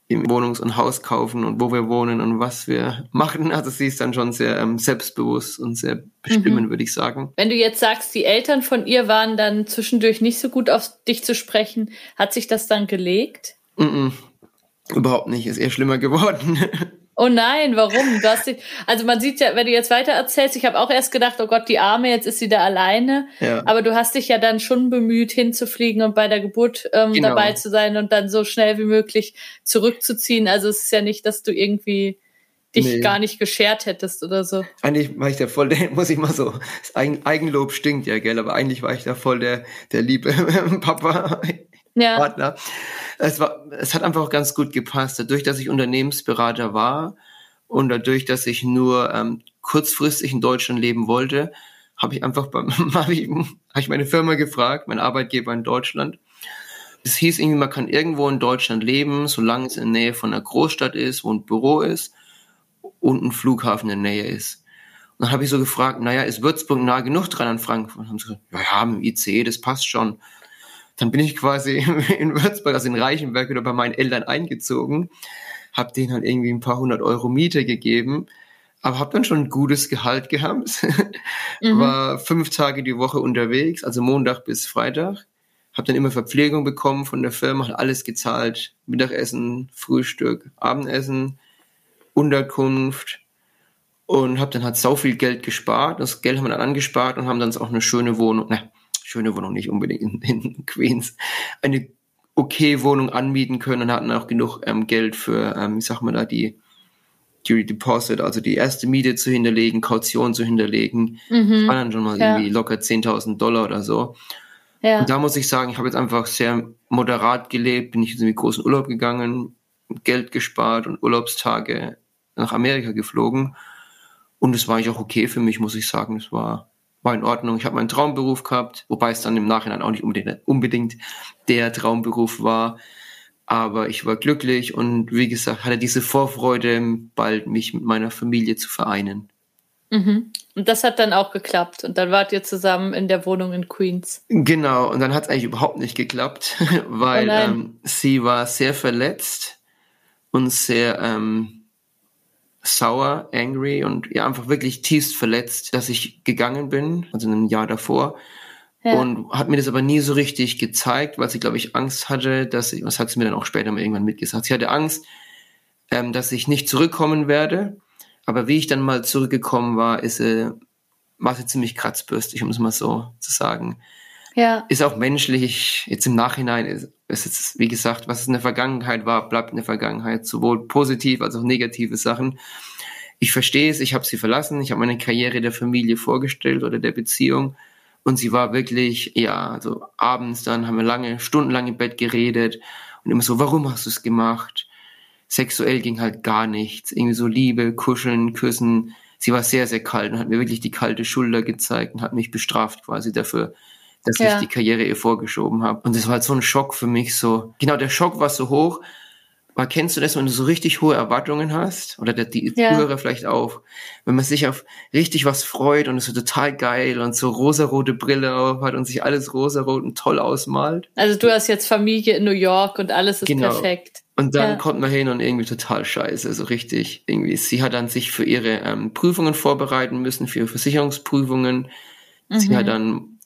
im Wohnungs- und Hauskaufen und wo wir wohnen und was wir machen. Also sie ist dann schon sehr ähm, selbstbewusst und sehr bestimmend, mhm. würde ich sagen.
Wenn du jetzt sagst, die Eltern von ihr waren dann zwischendurch nicht so gut auf dich zu sprechen, hat sich das dann gelegt?
Mm -mm. Überhaupt nicht, ist eher schlimmer geworden. [LAUGHS]
Oh nein, warum? Du hast dich, also man sieht ja, wenn du jetzt weiter erzählst, ich habe auch erst gedacht, oh Gott, die Arme, jetzt ist sie da alleine. Ja. Aber du hast dich ja dann schon bemüht, hinzufliegen und bei der Geburt ähm, genau. dabei zu sein und dann so schnell wie möglich zurückzuziehen. Also es ist ja nicht, dass du irgendwie dich nee. gar nicht geschert hättest oder so.
Eigentlich war ich da voll der, [LAUGHS] muss ich mal so, das Eigenlob stinkt ja, gell, aber eigentlich war ich da voll der, der liebe [LAUGHS] Papa. Ja. Partner. Es war, es hat einfach ganz gut gepasst. Dadurch, dass ich Unternehmensberater war und dadurch, dass ich nur ähm, kurzfristig in Deutschland leben wollte, habe ich einfach beim, [LAUGHS] habe ich, hab ich meine Firma gefragt, mein Arbeitgeber in Deutschland. Es hieß irgendwie, man kann irgendwo in Deutschland leben, solange es in der Nähe von einer Großstadt ist, wo ein Büro ist und ein Flughafen in der Nähe ist. Und dann habe ich so gefragt, naja, ist Würzburg nah genug dran an Frankfurt? Und haben sie gesagt, ja, ja, mit dem ICE, das passt schon. Dann bin ich quasi [LAUGHS] in Würzburg, also in Reichenberg, wieder bei meinen Eltern eingezogen, habe denen halt irgendwie ein paar hundert Euro Miete gegeben, aber habe dann schon ein gutes Gehalt gehabt. [LAUGHS] mhm. War fünf Tage die Woche unterwegs, also Montag bis Freitag. Habe dann immer Verpflegung bekommen von der Firma, hat alles gezahlt. Mittagessen, Frühstück, Abendessen, Unterkunft und habe dann halt sau viel Geld gespart. Das Geld haben wir dann angespart und haben dann auch eine schöne Wohnung, ne, schöne Wohnung nicht unbedingt in, in Queens, eine okay Wohnung anmieten können und hatten auch genug ähm, Geld für, ähm, wie sagt man da, die, die Deposit, also die erste Miete zu hinterlegen, Kaution zu hinterlegen. Mhm. Das waren dann schon mal ja. irgendwie locker 10.000 Dollar oder so. Ja. Und da muss ich sagen, ich habe jetzt einfach sehr moderat gelebt, bin ich in den großen Urlaub gegangen, Geld gespart und Urlaubstage nach Amerika geflogen. Und es war eigentlich auch okay für mich, muss ich sagen. Es war war in Ordnung. Ich habe meinen Traumberuf gehabt, wobei es dann im Nachhinein auch nicht unbedingt, unbedingt der Traumberuf war. Aber ich war glücklich und wie gesagt, hatte diese Vorfreude, bald mich mit meiner Familie zu vereinen.
Mhm. Und das hat dann auch geklappt. Und dann wart ihr zusammen in der Wohnung in Queens.
Genau, und dann hat es eigentlich überhaupt nicht geklappt, [LAUGHS] weil oh ähm, sie war sehr verletzt und sehr ähm, sauer, angry und ja einfach wirklich tiefst verletzt, dass ich gegangen bin, also ein Jahr davor. Ja. Und hat mir das aber nie so richtig gezeigt, weil sie, glaube ich, Angst hatte, dass ich, was hat sie mir dann auch später mal irgendwann mitgesagt, sie hatte Angst, ähm, dass ich nicht zurückkommen werde. Aber wie ich dann mal zurückgekommen war, ist, äh, war sie ziemlich kratzbürstig, um es mal so zu sagen. Ja. Ist auch menschlich, jetzt im Nachhinein ist, ist jetzt, wie gesagt, was in der Vergangenheit war, bleibt in der Vergangenheit, sowohl positiv als auch negative Sachen. Ich verstehe es, ich habe sie verlassen, ich habe meine Karriere der Familie vorgestellt oder der Beziehung und sie war wirklich, ja, also abends dann haben wir lange, stundenlang im Bett geredet und immer so, warum hast du es gemacht? Sexuell ging halt gar nichts, irgendwie so Liebe, Kuscheln, Küssen. Sie war sehr, sehr kalt und hat mir wirklich die kalte Schulter gezeigt und hat mich bestraft quasi dafür, dass ja. ich die Karriere ihr vorgeschoben habe. Und das war halt so ein Schock für mich, so, genau, der Schock war so hoch. Aber kennst du das, wenn du so richtig hohe Erwartungen hast? Oder der, die ja. Vielleicht auch. Wenn man sich auf richtig was freut und es so total geil und so rosarote Brille auf hat und sich alles rosarot und toll ausmalt.
Also du hast jetzt Familie in New York und alles ist genau. perfekt.
Und dann ja. kommt man hin und irgendwie total scheiße, so richtig. Irgendwie, sie hat dann sich für ihre ähm, Prüfungen vorbereiten müssen, für ihre Versicherungsprüfungen. Mhm. Sie hat mhm. dann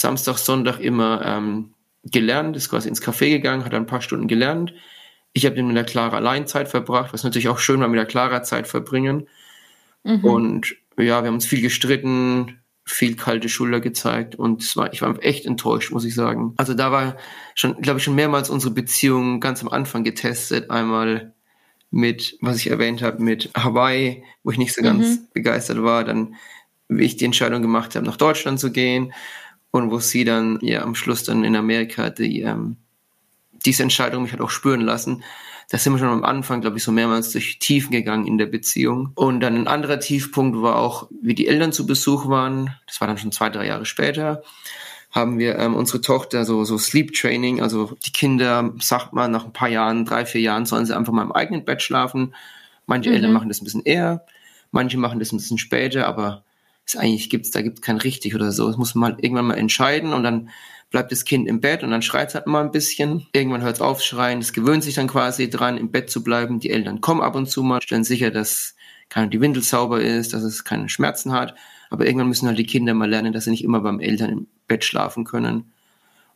Samstag, Sonntag immer ähm, gelernt, ist quasi ins Café gegangen, hat ein paar Stunden gelernt. Ich habe dann mit der Clara allein Zeit verbracht, was natürlich auch schön war, mit der Clara Zeit verbringen. Mhm. Und ja, wir haben uns viel gestritten, viel kalte Schulter gezeigt und es war, ich war echt enttäuscht, muss ich sagen. Also da war schon, glaube ich, schon mehrmals unsere Beziehung ganz am Anfang getestet. Einmal mit, was ich erwähnt habe, mit Hawaii, wo ich nicht so ganz mhm. begeistert war. Dann, wie ich die Entscheidung gemacht habe, nach Deutschland zu gehen und wo sie dann ja am Schluss dann in Amerika die ähm, diese Entscheidung mich hat auch spüren lassen. Da sind wir schon am Anfang, glaube ich, so mehrmals durch Tiefen gegangen in der Beziehung. Und dann ein anderer Tiefpunkt war auch, wie die Eltern zu Besuch waren. Das war dann schon zwei, drei Jahre später. Haben wir ähm, unsere Tochter so, so Sleep Training, also die Kinder, sagt man, nach ein paar Jahren, drei, vier Jahren, sollen sie einfach mal im eigenen Bett schlafen. Manche mhm. Eltern machen das ein bisschen eher, manche machen das ein bisschen später, aber ist eigentlich gibt's, da gibt's kein richtig oder so. Das muss man halt irgendwann mal entscheiden und dann bleibt das Kind im Bett und dann schreit es halt mal ein bisschen. Irgendwann hört es auf schreien, es gewöhnt sich dann quasi dran, im Bett zu bleiben. Die Eltern kommen ab und zu mal, stellen sicher, dass keine, die Windel sauber ist, dass es keine Schmerzen hat. Aber irgendwann müssen halt die Kinder mal lernen, dass sie nicht immer beim Eltern im Bett schlafen können.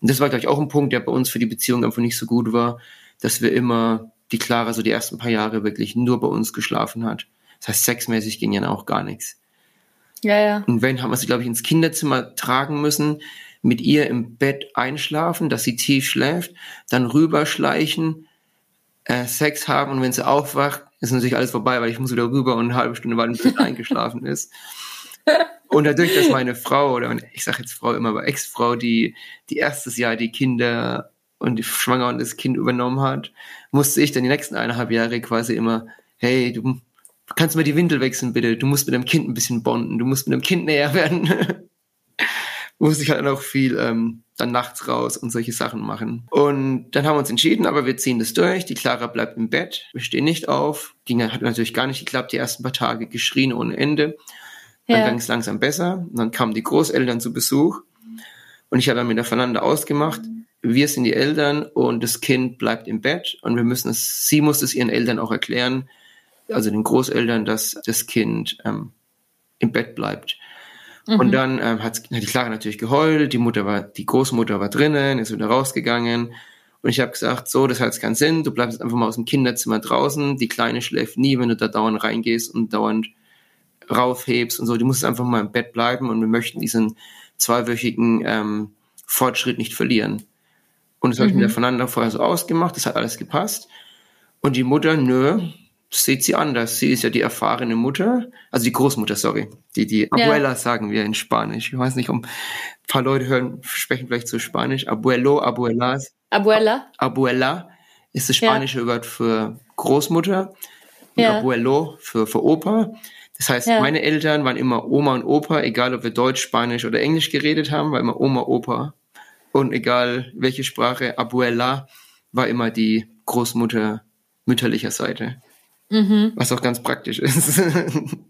Und das war, glaube ich, auch ein Punkt, der bei uns für die Beziehung einfach nicht so gut war, dass wir immer die Clara so die ersten paar Jahre wirklich nur bei uns geschlafen hat. Das heißt, sexmäßig ging ja auch gar nichts.
Ja, ja.
Und wenn, haben wir sie, glaube ich, ins Kinderzimmer tragen müssen, mit ihr im Bett einschlafen, dass sie tief schläft, dann rüberschleichen, äh, Sex haben und wenn sie aufwacht, ist natürlich alles vorbei, weil ich muss wieder rüber und eine halbe Stunde warten, bis sie [LAUGHS] eingeschlafen ist. Und dadurch, dass meine Frau, oder ich sage jetzt Frau immer, aber Ex-Frau, die, die erstes Jahr die Kinder und die Schwanger und das Kind übernommen hat, musste ich dann die nächsten eineinhalb Jahre quasi immer, hey, du kannst mal die Windel wechseln, bitte. Du musst mit dem Kind ein bisschen bonden, du musst mit dem Kind näher werden. [LAUGHS] musste ich halt auch viel ähm, dann nachts raus und solche Sachen machen. Und dann haben wir uns entschieden, aber wir ziehen das durch. Die Clara bleibt im Bett, wir stehen nicht auf. Ging hat natürlich gar nicht geklappt, die ersten paar Tage geschrien ohne Ende. Dann ja. ging es langsam besser. Und dann kamen die Großeltern zu Besuch. Und ich habe dann mit der Fernanda ausgemacht, wir sind die Eltern und das Kind bleibt im Bett und wir müssen es, sie muss es ihren Eltern auch erklären, also den Großeltern, dass das Kind ähm, im Bett bleibt. Mhm. Und dann ähm, hat, hat die Clara natürlich geheult, die Mutter war, die Großmutter war drinnen, ist wieder rausgegangen. Und ich habe gesagt, so, das hat jetzt keinen Sinn, du bleibst einfach mal aus dem Kinderzimmer draußen, die Kleine schläft nie, wenn du da dauernd reingehst und dauernd raufhebst und so, die muss einfach mal im Bett bleiben und wir möchten diesen zweiwöchigen ähm, Fortschritt nicht verlieren. Und das mhm. habe ich mit der Fernanda vorher so ausgemacht, das hat alles gepasst. Und die Mutter, nö, sieht sie anders. Sie ist ja die erfahrene Mutter, also die Großmutter, sorry. Die, die Abuela ja. sagen wir in Spanisch. Ich weiß nicht, um ein paar Leute hören, sprechen vielleicht so Spanisch. Abuelo, Abuelas.
Abuela.
Abuela ist das spanische ja. Wort für Großmutter. Und ja. Abuelo für, für Opa. Das heißt, ja. meine Eltern waren immer Oma und Opa, egal ob wir Deutsch, Spanisch oder Englisch geredet haben, war immer Oma, Opa. Und egal welche Sprache, Abuela war immer die Großmutter mütterlicher Seite. Mhm. Was auch ganz praktisch ist.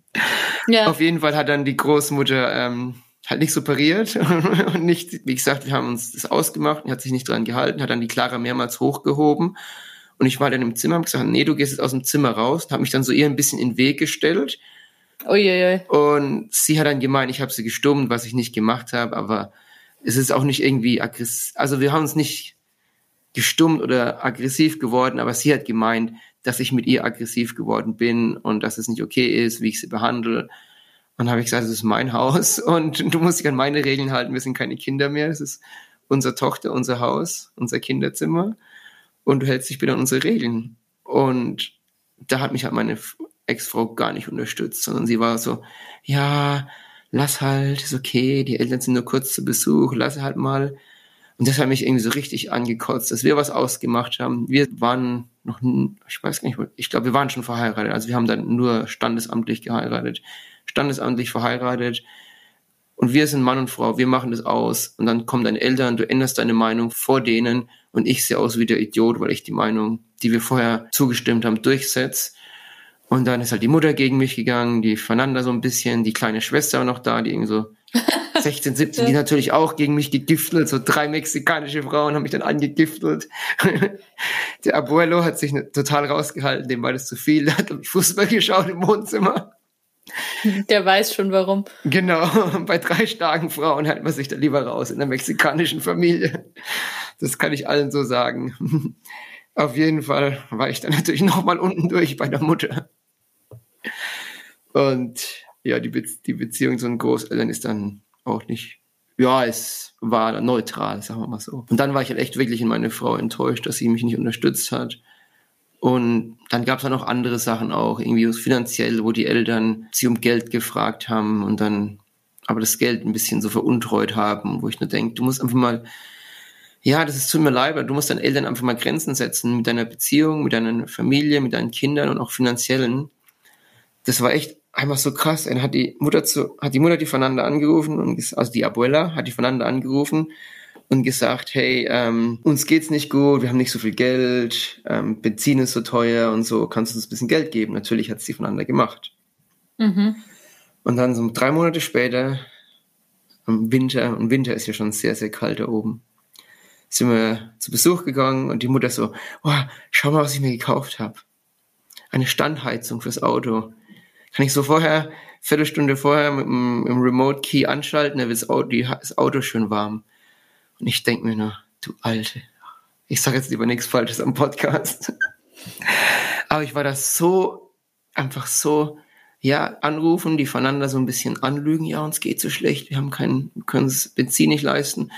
[LAUGHS] ja. Auf jeden Fall hat dann die Großmutter ähm, halt nicht superiert [LAUGHS] und nicht, wie gesagt, wir haben uns das ausgemacht und hat sich nicht dran gehalten, hat dann die Clara mehrmals hochgehoben. Und ich war dann im Zimmer und gesagt, nee, du gehst jetzt aus dem Zimmer raus, habe mich dann so ihr ein bisschen in den Weg gestellt
Uiuiui.
Und sie hat dann gemeint, ich habe sie gestummt, was ich nicht gemacht habe, aber es ist auch nicht irgendwie aggressiv. Also wir haben uns nicht gestummt oder aggressiv geworden, aber sie hat gemeint, dass ich mit ihr aggressiv geworden bin und dass es nicht okay ist, wie ich sie behandle. Und habe ich gesagt, das ist mein Haus [LAUGHS] und du musst dich an meine Regeln halten. Wir sind keine Kinder mehr. Es ist unsere Tochter, unser Haus, unser Kinderzimmer. Und du hältst dich bitte an unsere Regeln. Und da hat mich halt meine Ex-Frau gar nicht unterstützt, sondern sie war so, ja, lass halt, ist okay, die Eltern sind nur kurz zu Besuch, lass halt mal. Und das hat mich irgendwie so richtig angekotzt, dass wir was ausgemacht haben. Wir waren noch, ich weiß gar nicht, ich glaube, wir waren schon verheiratet. Also wir haben dann nur standesamtlich geheiratet. Standesamtlich verheiratet. Und wir sind Mann und Frau, wir machen das aus. Und dann kommen deine Eltern, du änderst deine Meinung vor denen und ich sehe aus wie der Idiot, weil ich die Meinung, die wir vorher zugestimmt haben, durchsetze. Und dann ist halt die Mutter gegen mich gegangen, die Fernanda so ein bisschen, die kleine Schwester war noch da, die irgendwie so 16, 17, die natürlich auch gegen mich gegiftelt, so drei mexikanische Frauen haben mich dann angegiftelt. [LAUGHS] Der Abuelo hat sich total rausgehalten, dem war das zu viel, der hat Fußball geschaut im Wohnzimmer.
Der weiß schon warum.
Genau, [LAUGHS] bei drei starken Frauen hält man sich da lieber raus in der mexikanischen Familie. Das kann ich allen so sagen. [LAUGHS] Auf jeden Fall war ich dann natürlich nochmal unten durch bei der Mutter. Und ja, die, Be die Beziehung zu den Großeltern ist dann auch nicht, ja, es war neutral, sagen wir mal so. Und dann war ich halt echt wirklich in meine Frau enttäuscht, dass sie mich nicht unterstützt hat. Und dann gab es dann noch andere Sachen auch, irgendwie finanziell, wo die Eltern sie um Geld gefragt haben und dann aber das Geld ein bisschen so veruntreut haben, wo ich nur denke, du musst einfach mal, ja, das ist tut mir leid, aber du musst deinen Eltern einfach mal Grenzen setzen mit deiner Beziehung, mit deiner Familie, mit deinen Kindern und auch finanziellen. Das war echt einfach so krass. Dann hat die Mutter zu, hat die Mutter die voneinander angerufen und also die Abuela hat die voneinander angerufen und gesagt, hey, ähm, uns geht's nicht gut, wir haben nicht so viel Geld, ähm, Benzin ist so teuer und so, kannst du uns ein bisschen Geld geben? Natürlich hat sie voneinander gemacht. Mhm. Und dann so drei Monate später, im Winter, und Winter ist ja schon sehr, sehr kalt da oben, sind wir zu Besuch gegangen und die Mutter so, oh, schau mal, was ich mir gekauft habe. Eine Standheizung fürs Auto kann ich so vorher, Viertelstunde vorher mit dem, mit dem Remote Key anschalten, dann wird das Auto, schön warm. Und ich denke mir nur, du Alte, ich sage jetzt lieber nichts Falsches am Podcast. [LAUGHS] Aber ich war da so, einfach so, ja, anrufen, die voneinander so ein bisschen anlügen, ja, uns geht so schlecht, wir haben keinen, können das Benzin nicht leisten.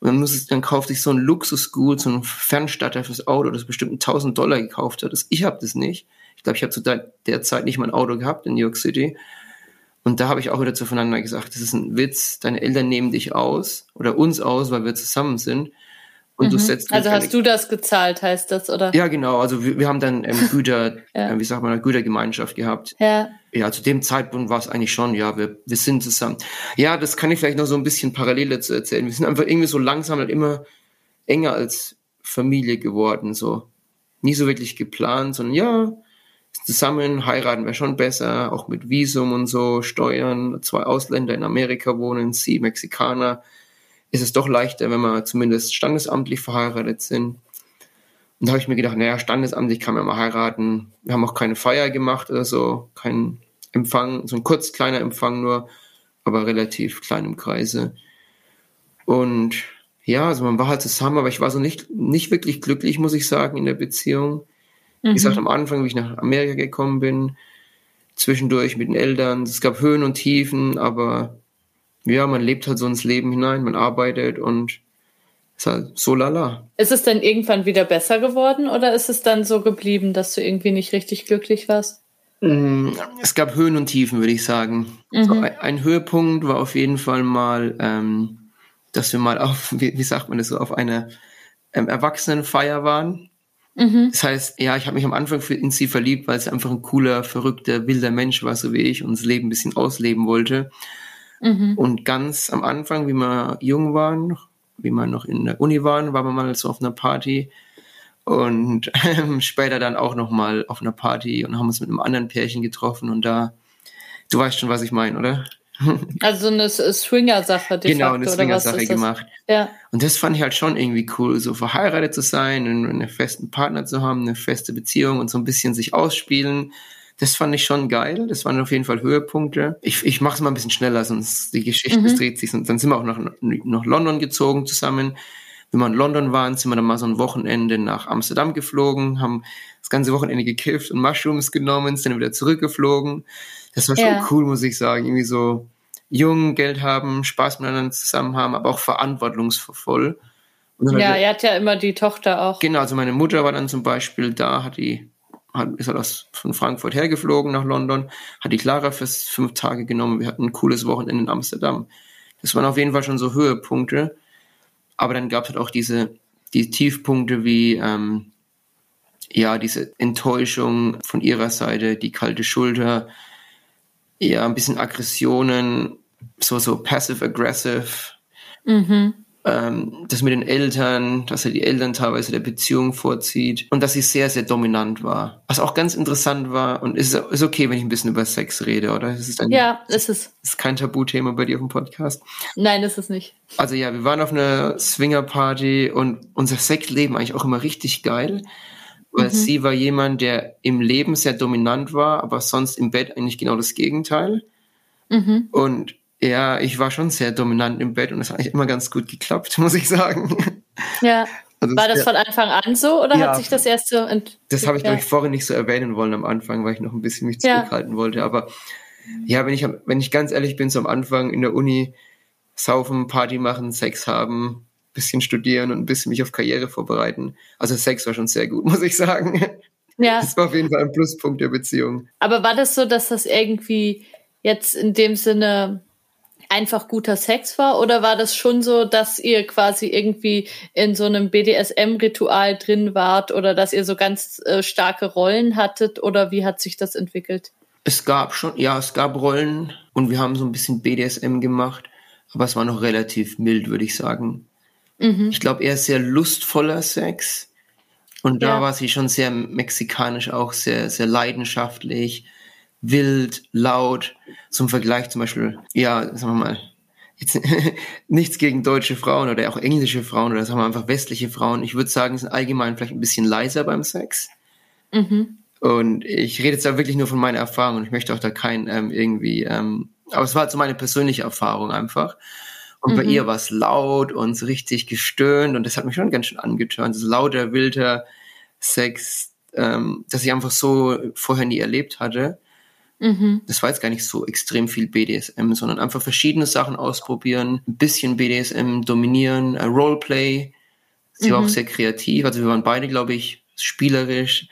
Und dann muss es, dann kauft sich so ein Luxusgut, so ein Fernstatter fürs Auto, das bestimmt 1000 Dollar gekauft hat. Ich habe das nicht. Ich glaube, ich habe zu der, Zeit nicht mal ein Auto gehabt in New York City. Und da habe ich auch wieder zueinander gesagt, das ist ein Witz, deine Eltern nehmen dich aus oder uns aus, weil wir zusammen sind. Und mhm. du setzt
also hast du das gezahlt, heißt das, oder?
Ja, genau. Also wir, wir haben dann ähm, Güter, [LAUGHS] ja. äh, wie sagt man, eine Gütergemeinschaft gehabt.
Ja.
Ja, zu dem Zeitpunkt war es eigentlich schon, ja, wir, wir sind zusammen. Ja, das kann ich vielleicht noch so ein bisschen parallel dazu erzählen. Wir sind einfach irgendwie so langsam halt immer enger als Familie geworden, so. Nie so wirklich geplant, sondern ja, zusammen heiraten wäre schon besser, auch mit Visum und so, Steuern, zwei Ausländer in Amerika wohnen, sie Mexikaner ist es doch leichter, wenn wir zumindest standesamtlich verheiratet sind. Und da habe ich mir gedacht, naja, standesamtlich kann man mal heiraten. Wir haben auch keine Feier gemacht oder so, kein Empfang, so ein kurz kleiner Empfang nur, aber relativ klein im Kreise. Und ja, also man war halt zusammen, aber ich war so nicht, nicht wirklich glücklich, muss ich sagen, in der Beziehung. Mhm. Wie gesagt, am Anfang, wie ich nach Amerika gekommen bin, zwischendurch mit den Eltern, es gab Höhen und Tiefen, aber ja, man lebt halt so ins Leben hinein, man arbeitet und ist halt so lala.
Ist es denn irgendwann wieder besser geworden oder ist es dann so geblieben, dass du irgendwie nicht richtig glücklich warst?
Mm, es gab Höhen und Tiefen, würde ich sagen. Mhm. So ein Höhepunkt war auf jeden Fall mal, ähm, dass wir mal auf, [LAUGHS] wie, wie sagt man das so, auf einer ähm, Erwachsenenfeier waren. Mhm. Das heißt, ja, ich habe mich am Anfang in sie verliebt, weil sie einfach ein cooler, verrückter, wilder Mensch war, so wie ich, und das Leben ein bisschen ausleben wollte. Mhm. Und ganz am Anfang, wie wir jung waren, wie wir noch in der Uni waren, waren wir mal so auf einer Party und ähm, [LAUGHS] später dann auch noch mal auf einer Party und haben uns mit einem anderen Pärchen getroffen und da, du weißt schon, was ich meine, oder?
Also so eine Swinger-Sache,
Genau, eine Swinger-Sache gemacht.
Ja.
Und das fand ich halt schon irgendwie cool, so verheiratet zu sein, einen festen Partner zu haben, eine feste Beziehung und so ein bisschen sich ausspielen das fand ich schon geil. Das waren auf jeden Fall Höhepunkte. Ich, ich mache es mal ein bisschen schneller, sonst die Geschichte mhm. dreht sich. Und dann sind wir auch nach, nach London gezogen zusammen. Wenn wir in London waren, sind wir dann mal so ein Wochenende nach Amsterdam geflogen, haben das ganze Wochenende gekifft und Mushrooms genommen, sind dann wieder zurückgeflogen. Das war schon ja. cool, muss ich sagen. Irgendwie so jung, Geld haben, Spaß miteinander zusammen haben, aber auch verantwortungsvoll.
ja, er hat ja immer die Tochter auch.
Genau, also meine Mutter war dann zum Beispiel da, hat die hat, ist er das von Frankfurt hergeflogen nach London, hat die Clara für fünf Tage genommen. Wir hatten ein cooles Wochenende in Amsterdam. Das waren auf jeden Fall schon so Höhepunkte. Aber dann gab es halt auch diese die Tiefpunkte wie ähm, ja diese Enttäuschung von ihrer Seite, die kalte Schulter, ja ein bisschen Aggressionen, so so passive aggressive. Mhm ähm, das mit den Eltern, dass er die Eltern teilweise der Beziehung vorzieht und dass sie sehr, sehr dominant war. Was auch ganz interessant war und ist, ist okay, wenn ich ein bisschen über Sex rede, oder?
Ist es ein, ja, ist es.
Ist kein Tabuthema bei dir auf dem Podcast?
Nein, ist es nicht.
Also ja, wir waren auf einer Swinger-Party und unser Sexleben eigentlich auch immer richtig geil. Weil mhm. sie war jemand, der im Leben sehr dominant war, aber sonst im Bett eigentlich genau das Gegenteil. Mhm. Und ja, ich war schon sehr dominant im Bett und es hat eigentlich immer ganz gut geklappt, [LAUGHS] muss ich sagen.
Ja. Also war das ja, von Anfang an so oder ja, hat sich das erst so
entwickelt? Das habe ich, glaube ich, vorhin nicht so erwähnen wollen am Anfang, weil ich noch ein bisschen mich zurückhalten wollte. Aber ja, wenn ich, wenn ich ganz ehrlich bin, so am Anfang in der Uni saufen, Party machen, Sex haben, bisschen studieren und ein bisschen mich auf Karriere vorbereiten. Also Sex war schon sehr gut, [LAUGHS] muss ich sagen. Ja. Das war auf jeden Fall ein Pluspunkt der Beziehung.
Aber war das so, dass das irgendwie jetzt in dem Sinne einfach guter Sex war oder war das schon so, dass ihr quasi irgendwie in so einem BDSM-Ritual drin wart oder dass ihr so ganz äh, starke Rollen hattet oder wie hat sich das entwickelt?
Es gab schon, ja, es gab Rollen und wir haben so ein bisschen BDSM gemacht, aber es war noch relativ mild, würde ich sagen. Mhm. Ich glaube eher sehr lustvoller Sex und da ja. war sie schon sehr mexikanisch auch, sehr, sehr leidenschaftlich wild, laut. Zum Vergleich zum Beispiel, ja, sagen wir mal, jetzt [LAUGHS] nichts gegen deutsche Frauen oder auch englische Frauen oder sagen wir einfach westliche Frauen. Ich würde sagen, sind allgemein vielleicht ein bisschen leiser beim Sex. Mhm. Und ich rede jetzt da wirklich nur von meiner Erfahrung und ich möchte auch da kein ähm, irgendwie, ähm, aber es war so meine persönliche Erfahrung einfach. Und mhm. bei ihr war es laut und so richtig gestöhnt und das hat mich schon ganz schön angetönt. So lauter, wilder Sex, ähm, das ich einfach so vorher nie erlebt hatte.
Mhm.
Das war jetzt gar nicht so extrem viel BDSM, sondern einfach verschiedene Sachen ausprobieren, ein bisschen BDSM dominieren, äh, Roleplay. Sie war auch sehr kreativ. Also wir waren beide, glaube ich, spielerisch.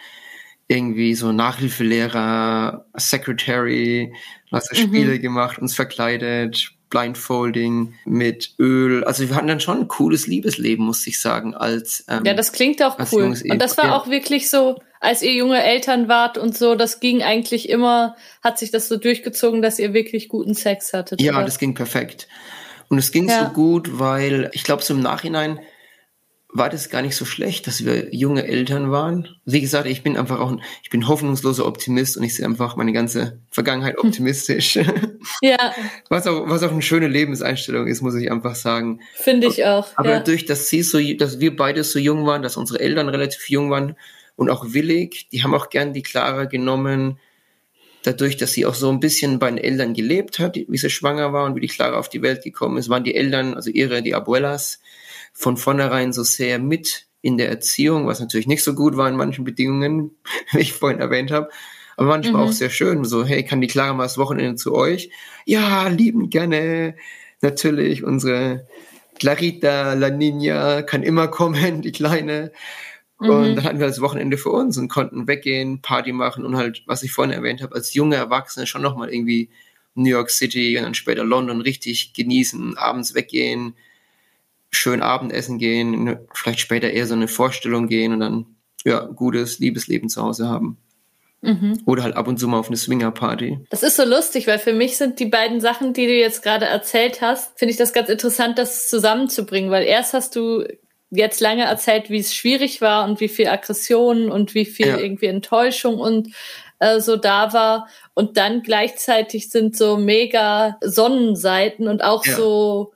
Irgendwie so Nachhilfelehrer, Secretary, was so Spiele gemacht, uns verkleidet, Blindfolding mit Öl. Also wir hatten dann schon ein cooles Liebesleben, muss ich sagen, als ähm,
Ja, das klingt auch
als
cool. Und das war
Ehepaar.
auch wirklich so, als ihr junge Eltern wart und so, das ging eigentlich immer, hat sich das so durchgezogen, dass ihr wirklich guten Sex hattet.
Ja,
oder?
das ging perfekt. Und es ging
Ja.
so gut, weil ich glaube, so im Nachhinein war das gar nicht so schlecht, dass wir junge Eltern waren. Wie gesagt, ich bin einfach auch ein, ich bin hoffnungsloser Optimist und ich sehe einfach meine ganze Vergangenheit
Hm.
optimistisch. [LAUGHS]
ja,
was auch, was auch eine schöne Lebenseinstellung ist, muss ich einfach sagen.
finde ich auch.
Aber
ja.
durch, dass sie so, dass wir beide so jung waren, dass unsere Eltern relativ jung waren und auch willig, die haben auch gern die Clara genommen. Dadurch, dass sie auch so ein bisschen bei den Eltern gelebt hat, wie sie schwanger war und wie die Clara auf die Welt gekommen ist, waren die Eltern, also ihre, die Abuelas, von vornherein so sehr mit in der Erziehung, was natürlich nicht so gut war in manchen Bedingungen, [LAUGHS] wie ich vorhin erwähnt habe. Aber manchmal auch sehr schön. So, hey, kann die Clara mal das Wochenende zu euch? Ja, lieben gerne. Natürlich, unsere Clarita, La Nina, kann immer kommen, [LAUGHS] die Kleine. Und dann hatten wir das Wochenende für uns und konnten weggehen, Party machen und halt, was ich vorhin erwähnt habe, als junge Erwachsene schon nochmal irgendwie New York City und dann später London richtig genießen, abends weggehen, schön Abendessen gehen, ne, vielleicht später eher so eine Vorstellung gehen und dann ja, gutes Liebesleben zu Hause haben. Oder halt ab und zu mal auf eine Swinger-Party.
Das ist so lustig, weil für mich sind die beiden Sachen, die du jetzt gerade erzählt hast, finde ich das ganz interessant, das zusammenzubringen, weil erst hast du jetzt lange erzählt, wie es schwierig war und wie viel Aggression und wie viel
Ja.
irgendwie Enttäuschung und äh, so da war und dann gleichzeitig sind so mega Sonnenseiten und auch
Ja.
so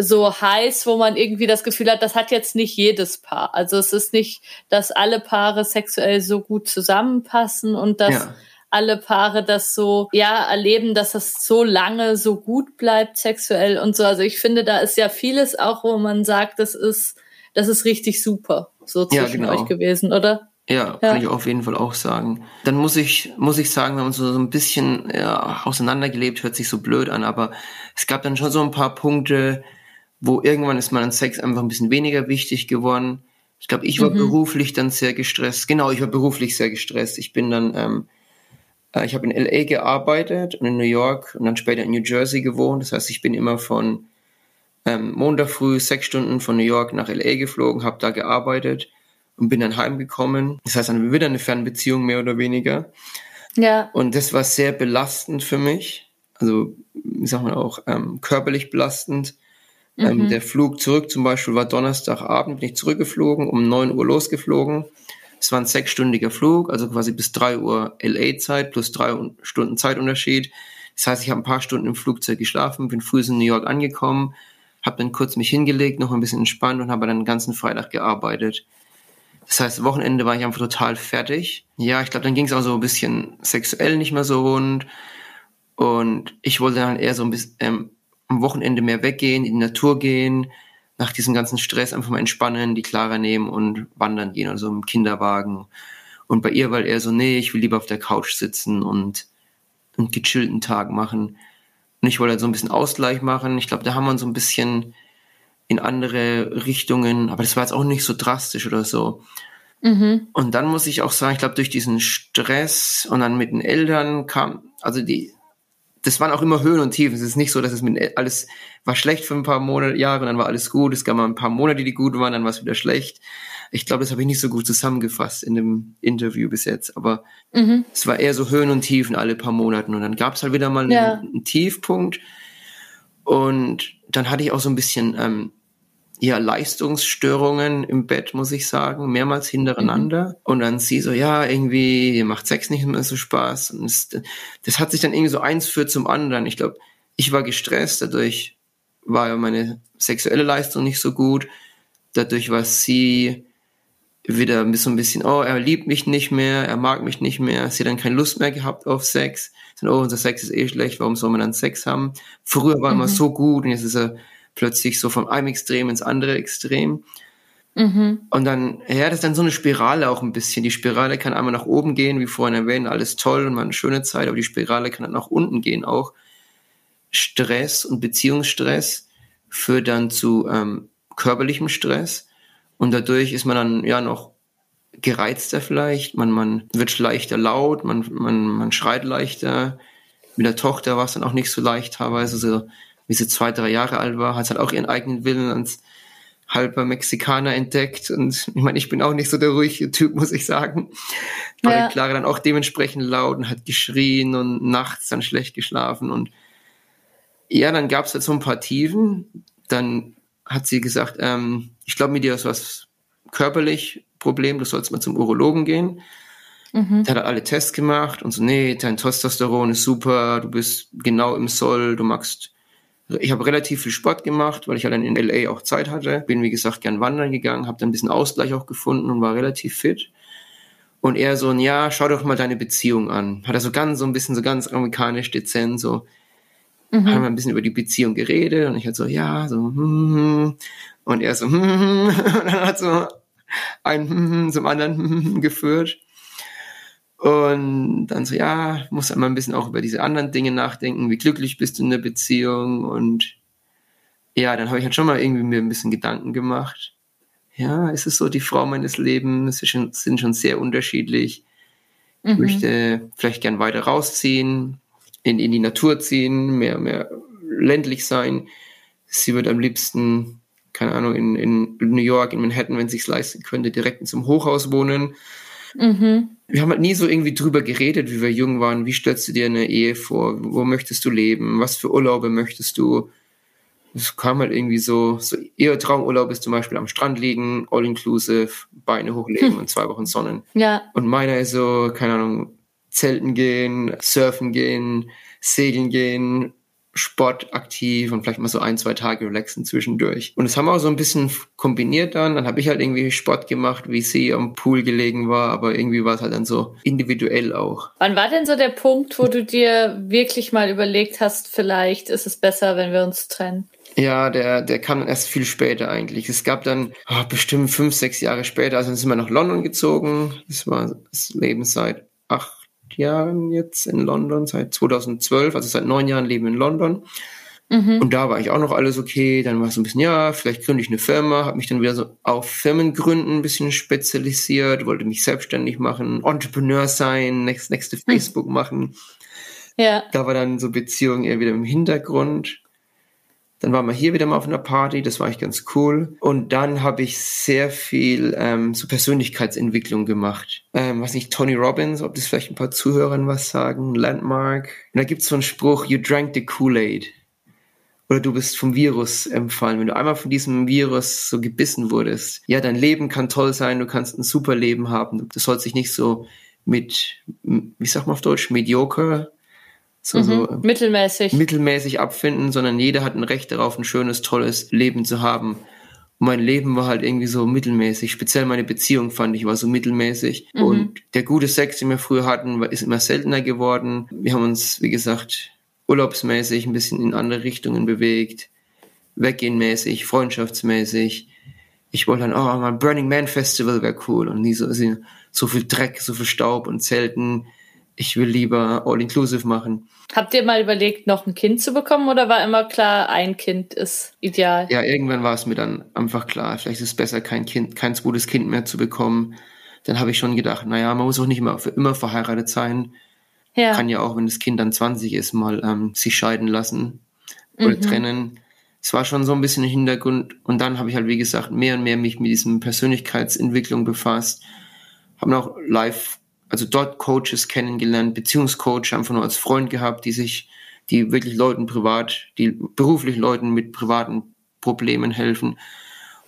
so heiß, wo man irgendwie das Gefühl hat, das hat jetzt nicht jedes Paar. Also es ist nicht, dass alle Paare sexuell so gut zusammenpassen und dass
Ja.
alle Paare das so, ja, erleben, dass das so lange so gut bleibt sexuell und so. Also ich finde, da ist ja vieles auch, wo man sagt, das ist, das ist richtig super, so
Ja,
zwischen
genau.
euch gewesen, oder?
Ja,
Ja.
kann ich auf jeden Fall auch sagen. Dann muss ich, muss ich sagen, wir haben uns so, so ein bisschen ja, auseinandergelebt, hört sich so blöd an, aber es gab dann schon so ein paar Punkte, wo irgendwann ist man an Sex einfach ein bisschen weniger wichtig geworden. Ich glaube, ich war beruflich dann sehr gestresst. Genau, ich war beruflich sehr gestresst. Ich bin dann, ähm, äh, ich habe in LA gearbeitet und in New York und dann später in New Jersey gewohnt. Das heißt, ich bin immer von ähm, Montag früh sechs Stunden von New York nach LA geflogen, habe da gearbeitet und bin dann heimgekommen. Das heißt, dann wieder eine Fernbeziehung mehr oder weniger.
Ja.
Und das war sehr belastend für mich. Also, wie sagt man auch, ähm, körperlich belastend. Ähm, der Flug zurück zum Beispiel war Donnerstagabend, bin ich zurückgeflogen, um 9 Uhr losgeflogen. Es war ein sechsstündiger Flug, also quasi bis 3 Uhr LA-Zeit plus drei Stunden Zeitunterschied. Das heißt, ich habe ein paar Stunden im Flugzeug geschlafen, bin früh in New York angekommen, habe dann kurz mich hingelegt, noch ein bisschen entspannt und habe dann den ganzen Freitag gearbeitet. Das heißt, Wochenende war ich einfach total fertig. Ja, ich glaube, dann ging es auch so ein bisschen sexuell nicht mehr so rund. Und ich wollte dann eher so ein bisschen ähm, am Wochenende mehr weggehen, in die Natur gehen, nach diesem ganzen Stress einfach mal entspannen, die Clara nehmen und wandern gehen oder so im Kinderwagen. Und bei ihr war eher so, nee, ich will lieber auf der Couch sitzen und einen gechillten Tag machen. Und ich wollte halt so ein bisschen Ausgleich machen. Ich glaube, da haben wir uns so ein bisschen in andere Richtungen, aber das war jetzt auch nicht so drastisch oder so. Und dann muss ich auch sagen, ich glaube, durch diesen Stress und dann mit den Eltern kam, also die, das waren auch immer Höhen und Tiefen. Es ist nicht so, dass es mit alles war schlecht für ein paar Monate, Jahre, und dann war alles gut. Es gab mal ein paar Monate, die gut waren, dann war es wieder schlecht. Ich glaube, das habe ich nicht so gut zusammengefasst in dem Interview bis jetzt, aber es war eher so Höhen und Tiefen alle paar Monaten und dann gab es halt wieder mal einen,
Ja.
einen Tiefpunkt und dann hatte ich auch so ein bisschen ähm, ja, Leistungsstörungen im Bett, muss ich sagen, mehrmals hintereinander. Und dann sie so, ja, irgendwie macht Sex nicht mehr so Spaß. Und das, das hat sich dann irgendwie so eins führt zum anderen. Ich glaube, ich war gestresst, dadurch war ja meine sexuelle Leistung nicht so gut. Dadurch war sie wieder so ein bisschen, oh, er liebt mich nicht mehr, er mag mich nicht mehr. Sie hat dann keine Lust mehr gehabt auf Sex. Dann, oh, unser Sex ist eh schlecht, warum soll man dann Sex haben? Früher war immer so gut und jetzt ist er plötzlich so von einem Extrem ins andere Extrem. Mhm. Und dann, ja, das ist dann so eine Spirale auch ein bisschen. Die Spirale kann einmal nach oben gehen, wie vorhin erwähnt, alles toll und mal eine schöne Zeit, aber die Spirale kann dann nach unten gehen auch. Stress und Beziehungsstress führt dann zu ähm, körperlichem Stress und dadurch ist man dann ja noch gereizter vielleicht, man, man wird leichter laut, man, man, man schreit leichter. Mit der Tochter war es dann auch nicht so leicht teilweise, so wie sie zwei, drei Jahre alt war, hat halt auch ihren eigenen Willen ans halber Mexikaner entdeckt und ich meine, ich bin auch nicht so der ruhige Typ, muss ich sagen. Aber ja. Clara dann auch dementsprechend laut und hat geschrien und nachts dann schlecht geschlafen und ja, dann gab es halt so ein paar Tiefen. Dann hat sie gesagt, ähm, ich glaube, mit dir ist was körperlich Problem, du sollst mal zum Urologen gehen. Mhm. Der hat alle Tests gemacht und so, nee, dein Testosteron ist super, du bist genau im Soll, du magst ich habe relativ viel Sport gemacht, weil ich halt dann in LA auch Zeit hatte. Bin, wie gesagt, gern wandern gegangen, habe dann ein bisschen Ausgleich auch gefunden und war relativ fit. Und er so ein, ja, schau doch mal deine Beziehung an. Hat er so ganz, so ein bisschen so ganz amerikanisch dezent, so, mhm. haben wir ein bisschen über die Beziehung geredet und ich halt so, ja, so, hm, hm, hm. und er so, hm, hm, [LAUGHS] und dann hat so ein hm, zum anderen geführt. Und dann so, ja, muss einmal ein bisschen auch über diese anderen Dinge nachdenken, wie glücklich bist du in der Beziehung und ja, dann habe ich halt schon mal irgendwie mir ein bisschen Gedanken gemacht. Ja, ist es so, die Frau meines Lebens sind schon sehr unterschiedlich. Mhm. Ich möchte vielleicht gern weiter rausziehen, in, in die Natur ziehen, mehr, mehr ländlich sein. Sie wird am liebsten, keine Ahnung, in, in New York, in Manhattan, wenn sie es leisten könnte, direkt in so einem Hochhaus wohnen. Mhm wir haben halt nie so irgendwie drüber geredet, wie wir jung waren. Wie stellst du dir eine Ehe vor? Wo möchtest du leben? Was für Urlaube möchtest du? Es kam halt irgendwie so, so ihr Traumurlaub ist zum Beispiel am Strand liegen, all inclusive, Beine hochlegen hm. und zwei Wochen Sonnen.
Ja.
Und meiner ist so, keine Ahnung, Zelten gehen, surfen gehen, segeln gehen, Sport aktiv und vielleicht mal so ein, zwei Tage relaxen zwischendurch. Und das haben wir auch so ein bisschen kombiniert dann. Dann habe ich halt irgendwie Sport gemacht, wie sie am Pool gelegen war, aber irgendwie war es halt dann so individuell auch.
Wann war denn so der Punkt, wo du dir wirklich mal überlegt hast, vielleicht ist es besser, wenn wir uns trennen?
Ja, der, der kam dann erst viel später eigentlich. Es gab dann oh, bestimmt fünf, sechs Jahre später, also dann sind wir nach London gezogen. Das war das Leben seit acht Jahren jetzt in London, seit 2012, also seit neun Jahren leben in London. Mhm. Und da war ich auch noch alles okay. Dann war es so ein bisschen, ja, vielleicht gründe ich eine Firma, habe mich dann wieder so auf Firmengründen ein bisschen spezialisiert, wollte mich selbstständig machen, Entrepreneur sein, next, nächste hm. Facebook mhm. machen. Ja. Da war dann so Beziehung eher wieder im Hintergrund. Dann waren wir hier wieder mal auf einer Party, das war echt ganz cool. Und dann habe ich sehr viel ähm, so Persönlichkeitsentwicklung gemacht. Ähm, was nicht, Tony Robbins, ob das vielleicht ein paar Zuhörern was sagen, Landmark. Und da gibt's so einen Spruch, you drank the Kool-Aid. Oder du bist vom Virus empfallen. Wenn du einmal von diesem Virus so gebissen wurdest, ja, dein Leben kann toll sein, du kannst ein super Leben haben. Du sollst dich nicht so mit, wie sagt man auf Deutsch, mediocre
so, mhm. so mittelmäßig.
mittelmäßig abfinden, sondern jeder hat ein Recht darauf, ein schönes, tolles Leben zu haben. Und mein Leben war halt irgendwie so mittelmäßig. Speziell meine Beziehung fand ich war so mittelmäßig. Mhm. Und der gute Sex, den wir früher hatten, ist immer seltener geworden. Wir haben uns, wie gesagt, urlaubsmäßig ein bisschen in andere Richtungen bewegt. Weggehenmäßig, freundschaftsmäßig. Ich wollte dann, oh, mal Burning Man Festival wäre cool. Und nie so, so viel Dreck, so viel Staub und Zelten ich will lieber All-Inclusive machen.
Habt ihr mal überlegt, noch ein Kind zu bekommen oder war immer klar, ein Kind ist ideal?
Ja, irgendwann war es mir dann einfach klar, vielleicht ist es besser, kein Kind, kein zweites Kind mehr zu bekommen. Dann habe ich schon gedacht, naja, man muss auch nicht immer für immer verheiratet sein. Ja. Kann ja auch, wenn das Kind dann 20 ist, mal ähm, sich scheiden lassen oder mhm. trennen. Es war schon so ein bisschen im Hintergrund. Und dann habe ich halt, wie gesagt, mehr und mehr mich mit diesem Persönlichkeitsentwicklung befasst. Habe noch live also dort Coaches kennengelernt, Beziehungscoach einfach nur als Freund gehabt, die sich, die wirklich Leuten privat, die beruflich Leuten mit privaten Problemen helfen.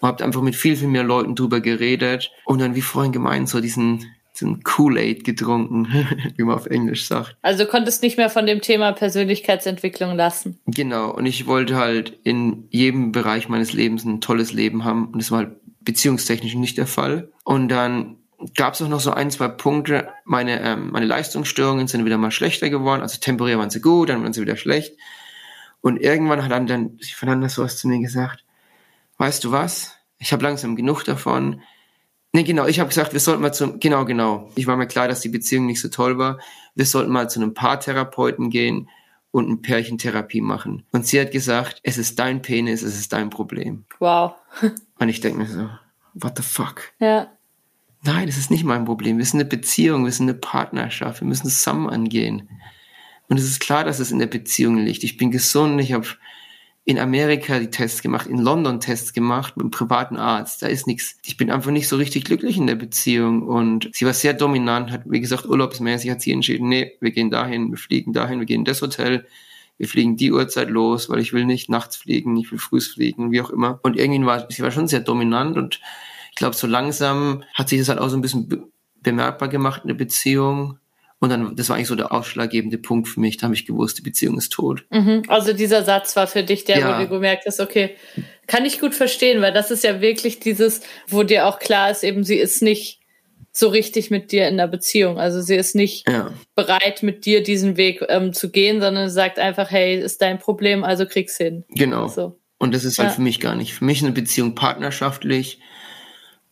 Und habt einfach mit viel, viel mehr Leuten drüber geredet und dann, wie vorhin gemeint, so diesen, diesen Kool-Aid getrunken, [LAUGHS] wie man auf Englisch sagt.
Also du konntest nicht mehr von dem Thema Persönlichkeitsentwicklung lassen.
Genau. Und ich wollte halt in jedem Bereich meines Lebens ein tolles Leben haben. Und das war halt beziehungstechnisch nicht der Fall. Und dann gab es auch noch so ein, zwei Punkte. Meine, ähm, meine Leistungsstörungen sind wieder mal schlechter geworden. Also temporär waren sie gut, dann waren sie wieder schlecht. Und irgendwann hat dann, dann Fernanda sowas zu mir gesagt, weißt du was? Ich habe langsam genug davon. Nee, genau, ich habe gesagt, wir sollten mal zum, genau, genau. Ich war mir klar, dass die Beziehung nicht so toll war. Wir sollten mal zu einem Paartherapeuten gehen und eine Pärchentherapie machen. Und sie hat gesagt, es ist dein Penis, es ist dein Problem.
Wow.
und ich denke mir so, what the fuck?
Ja.
Nein, das ist nicht mein Problem. Wir sind eine Beziehung, wir sind eine Partnerschaft, wir müssen zusammen angehen. Und es ist klar, dass es in der Beziehung liegt. Ich bin gesund, ich habe in Amerika die Tests gemacht, in London Tests gemacht mit einem privaten Arzt. Da ist nichts. Ich bin einfach nicht so richtig glücklich in der Beziehung und sie war sehr dominant, hat, wie gesagt, urlaubsmäßig hat sie entschieden, nee, wir gehen dahin, wir fliegen dahin, wir gehen in das Hotel, wir fliegen die Uhrzeit los, weil ich will nicht nachts fliegen, ich will früh fliegen, wie auch immer. Und irgendwie war, sie war schon sehr dominant und ich glaube, so langsam hat sich das halt auch so ein bisschen be bemerkbar gemacht in der Beziehung. Und dann, das war eigentlich so der ausschlaggebende Punkt für mich. Da habe ich gewusst, die Beziehung ist tot.
Mhm. Also dieser Satz war für dich der, ja. wo du gemerkt hast, okay, kann ich gut verstehen, weil das ist ja wirklich dieses, wo dir auch klar ist, eben sie ist nicht so richtig mit dir in der Beziehung. Also sie ist nicht ja. bereit, mit dir diesen Weg ähm, zu gehen, sondern sagt einfach, hey, ist dein Problem, also krieg's hin.
Genau. So. Und das ist halt ja. für mich gar nicht. Für mich ist eine Beziehung partnerschaftlich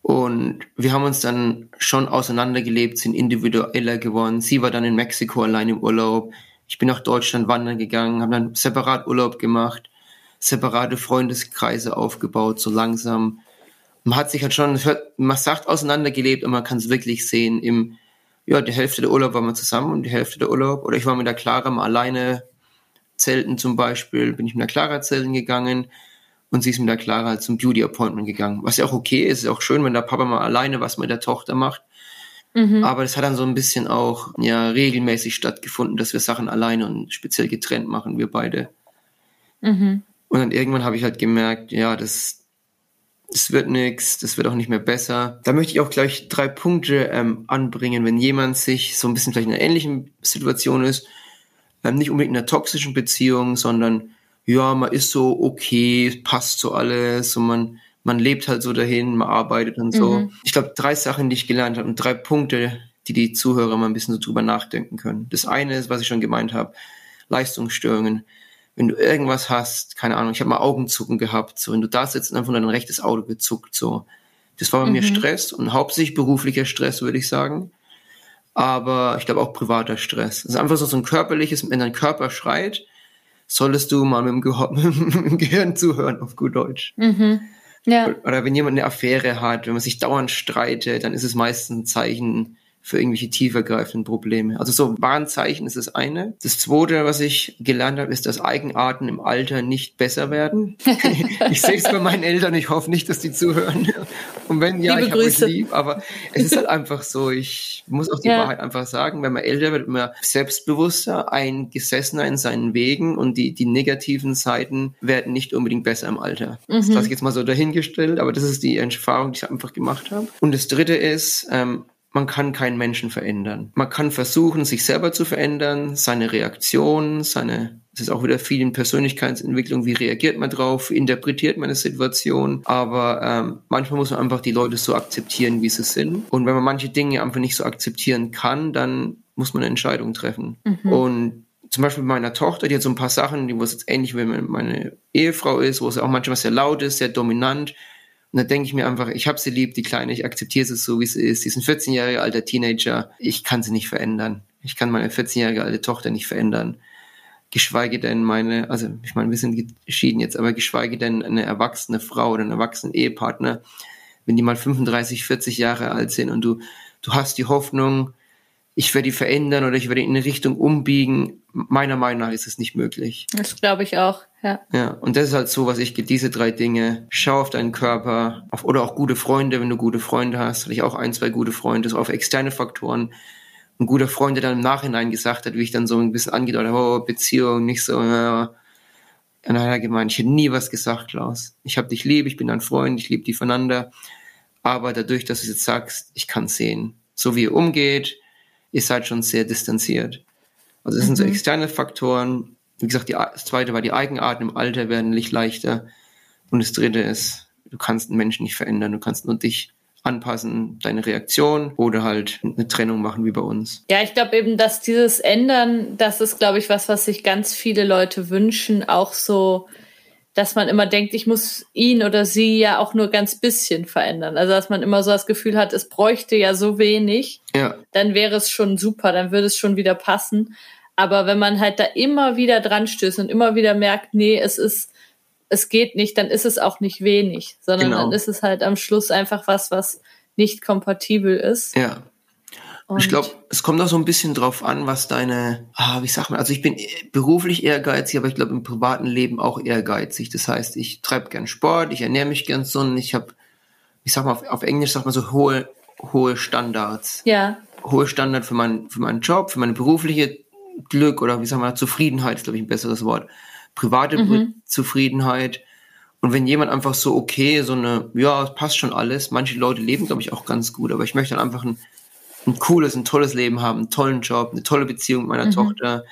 und wir haben uns dann schon auseinandergelebt, sind individueller geworden. Sie war dann in Mexiko allein im Urlaub. Ich bin nach Deutschland wandern gegangen, habe dann separat Urlaub gemacht, separate Freundeskreise aufgebaut, so langsam. Man hat sich halt schon, man sagt auseinandergelebt und man kann es wirklich sehen. Im, ja, die Hälfte der Urlaub waren wir zusammen und die Hälfte der Urlaub. Oder ich war mit der Clara mal alleine zelten zum Beispiel, bin ich mit der Clara zelten gegangen und sie ist mit der Clara halt zum Beauty Appointment gegangen. Was ja auch okay ist, ist auch schön, wenn der Papa mal alleine was mit der Tochter macht. Mhm. Aber das hat dann so ein bisschen auch ja regelmäßig stattgefunden, dass wir Sachen alleine und speziell getrennt machen, wir beide. Mhm. Und dann irgendwann habe ich halt gemerkt, ja, das, das wird nix, das wird auch nicht mehr besser. Da möchte ich auch gleich drei Punkte ähm, anbringen, wenn jemand sich so ein bisschen vielleicht in einer ähnlichen Situation ist, ähm, nicht unbedingt in einer toxischen Beziehung, sondern ja, man ist so okay, passt so alles und man, man lebt halt so dahin, man arbeitet und so. Mhm. Ich glaube, drei Sachen, die ich gelernt habe und drei Punkte, die die Zuhörer mal ein bisschen so drüber nachdenken können. Das eine ist, was ich schon gemeint habe, Leistungsstörungen. Wenn du irgendwas hast, keine Ahnung, ich habe mal Augenzucken gehabt, so wenn du da sitzt und einfach dein rechtes Auge gezuckt, so. Das war bei mhm. mir Stress und hauptsächlich beruflicher Stress, würde ich sagen. Aber ich glaube auch privater Stress. Es ist einfach so, so ein körperliches, wenn dein Körper schreit, solltest du mal mit dem, Ge [LAUGHS] mit dem Gehirn zuhören, auf gut Deutsch. Mhm. Ja. Oder wenn jemand eine Affäre hat, wenn man sich dauernd streitet, dann ist es meistens ein Zeichen, für irgendwelche tiefergreifenden Probleme. Also so Warnzeichen ist das eine. Das zweite, was ich gelernt habe, ist, dass Eigenarten im Alter nicht besser werden. [LAUGHS] ich sehe es bei meinen Eltern, ich hoffe nicht, dass die zuhören. Und wenn ja, Liebe ich habe euch lieb, aber es ist halt einfach so, ich muss auch die ja. Wahrheit einfach sagen, wenn man älter wird, man selbstbewusster, eingesessener in seinen Wegen und die, die negativen Seiten werden nicht unbedingt besser im Alter. Mhm. Das lasse ich jetzt mal so dahingestellt, aber das ist die Erfahrung, die ich einfach gemacht habe. Und das dritte ist, ähm, man kann keinen Menschen verändern. Man kann versuchen, sich selber zu verändern, seine Reaktion, seine, es ist auch wieder viel in Persönlichkeitsentwicklung, wie reagiert man drauf, interpretiert man eine Situation, aber ähm, manchmal muss man einfach die Leute so akzeptieren, wie sie sind. Und wenn man manche Dinge einfach nicht so akzeptieren kann, dann muss man eine Entscheidung treffen. Mhm. Und zum Beispiel mit meiner Tochter, die hat so ein paar Sachen, die wo es jetzt ähnlich wie meine Ehefrau ist, wo es auch manchmal sehr laut ist, sehr dominant. Und da denke ich mir einfach, ich habe sie lieb, die Kleine, ich akzeptiere sie so, wie sie ist. Sie ist ein 14 Jahre alter Teenager. Ich kann sie nicht verändern. Ich kann meine 14-jährige alte Tochter nicht verändern. Geschweige denn meine, also ich meine, wir sind geschieden jetzt, aber geschweige denn eine erwachsene Frau oder einen erwachsenen Ehepartner, wenn die mal 35, 40 Jahre alt sind und du, du hast die Hoffnung, ich werde die verändern oder ich werde in eine Richtung umbiegen. Meiner Meinung nach ist es nicht möglich.
Das glaube ich auch, ja.
Ja, und das ist halt so, was ich, diese drei Dinge. Schau auf deinen Körper, auf, oder auch gute Freunde, wenn du gute Freunde hast. Hatte ich auch ein, zwei gute Freunde, so auf externe Faktoren. Ein guter Freund, der dann im Nachhinein gesagt hat, wie ich dann so ein bisschen angedeutet habe, oh, Beziehung, nicht so, ja. Und dann hat er gemeint, ich hätte nie was gesagt, Klaus. Ich habe dich lieb, ich bin dein Freund, ich liebe die voneinander. Aber dadurch, dass du es jetzt sagst, ich kann sehen. So wie ihr umgeht, ihr seid schon sehr distanziert. Also das mhm. sind so mhm. externe Faktoren. Wie gesagt, die, das zweite war die Eigenarten im Alter werden nicht leichter. Und das dritte ist, du kannst einen Menschen nicht verändern, du kannst nur dich anpassen, deine Reaktion oder halt eine Trennung machen wie bei uns.
Ja, ich glaube eben, dass dieses Ändern, das ist, glaube ich, was, was sich ganz viele Leute wünschen, auch so dass man immer denkt, ich muss ihn oder sie ja auch nur ganz bisschen verändern. Also dass man immer so das Gefühl hat, es bräuchte ja so wenig,
Ja.
dann wäre es schon super, dann würde es schon wieder passen. Aber wenn man halt da immer wieder dran stößt und immer wieder merkt, nee, es ist, es geht nicht, dann ist es auch nicht wenig, sondern
Genau.
dann ist es halt am Schluss einfach was, was nicht kompatibel ist.
Ja.
Und
Ich glaube, es kommt auch so ein bisschen drauf an, was deine, ah, wie sagt man, also ich bin beruflich ehrgeizig, aber ich glaube im privaten Leben auch ehrgeizig. Das heißt, ich treibe gern Sport, ich ernähre mich gern gesund, ich habe, ich sag mal, auf, auf Englisch sagt man so hohe, hohe Standards.
ja,
Hohe Standard für, mein, für meinen Job, für meine berufliche Glück oder wie sagen wir, Zufriedenheit ist, glaube ich, ein besseres Wort. Private Zufriedenheit. Und wenn jemand einfach so, okay, so eine, ja, es passt schon alles, manche Leute leben, glaube ich, auch ganz gut, aber ich möchte dann einfach ein, ein cooles, ein tolles Leben haben, einen tollen Job, eine tolle Beziehung mit meiner Tochter,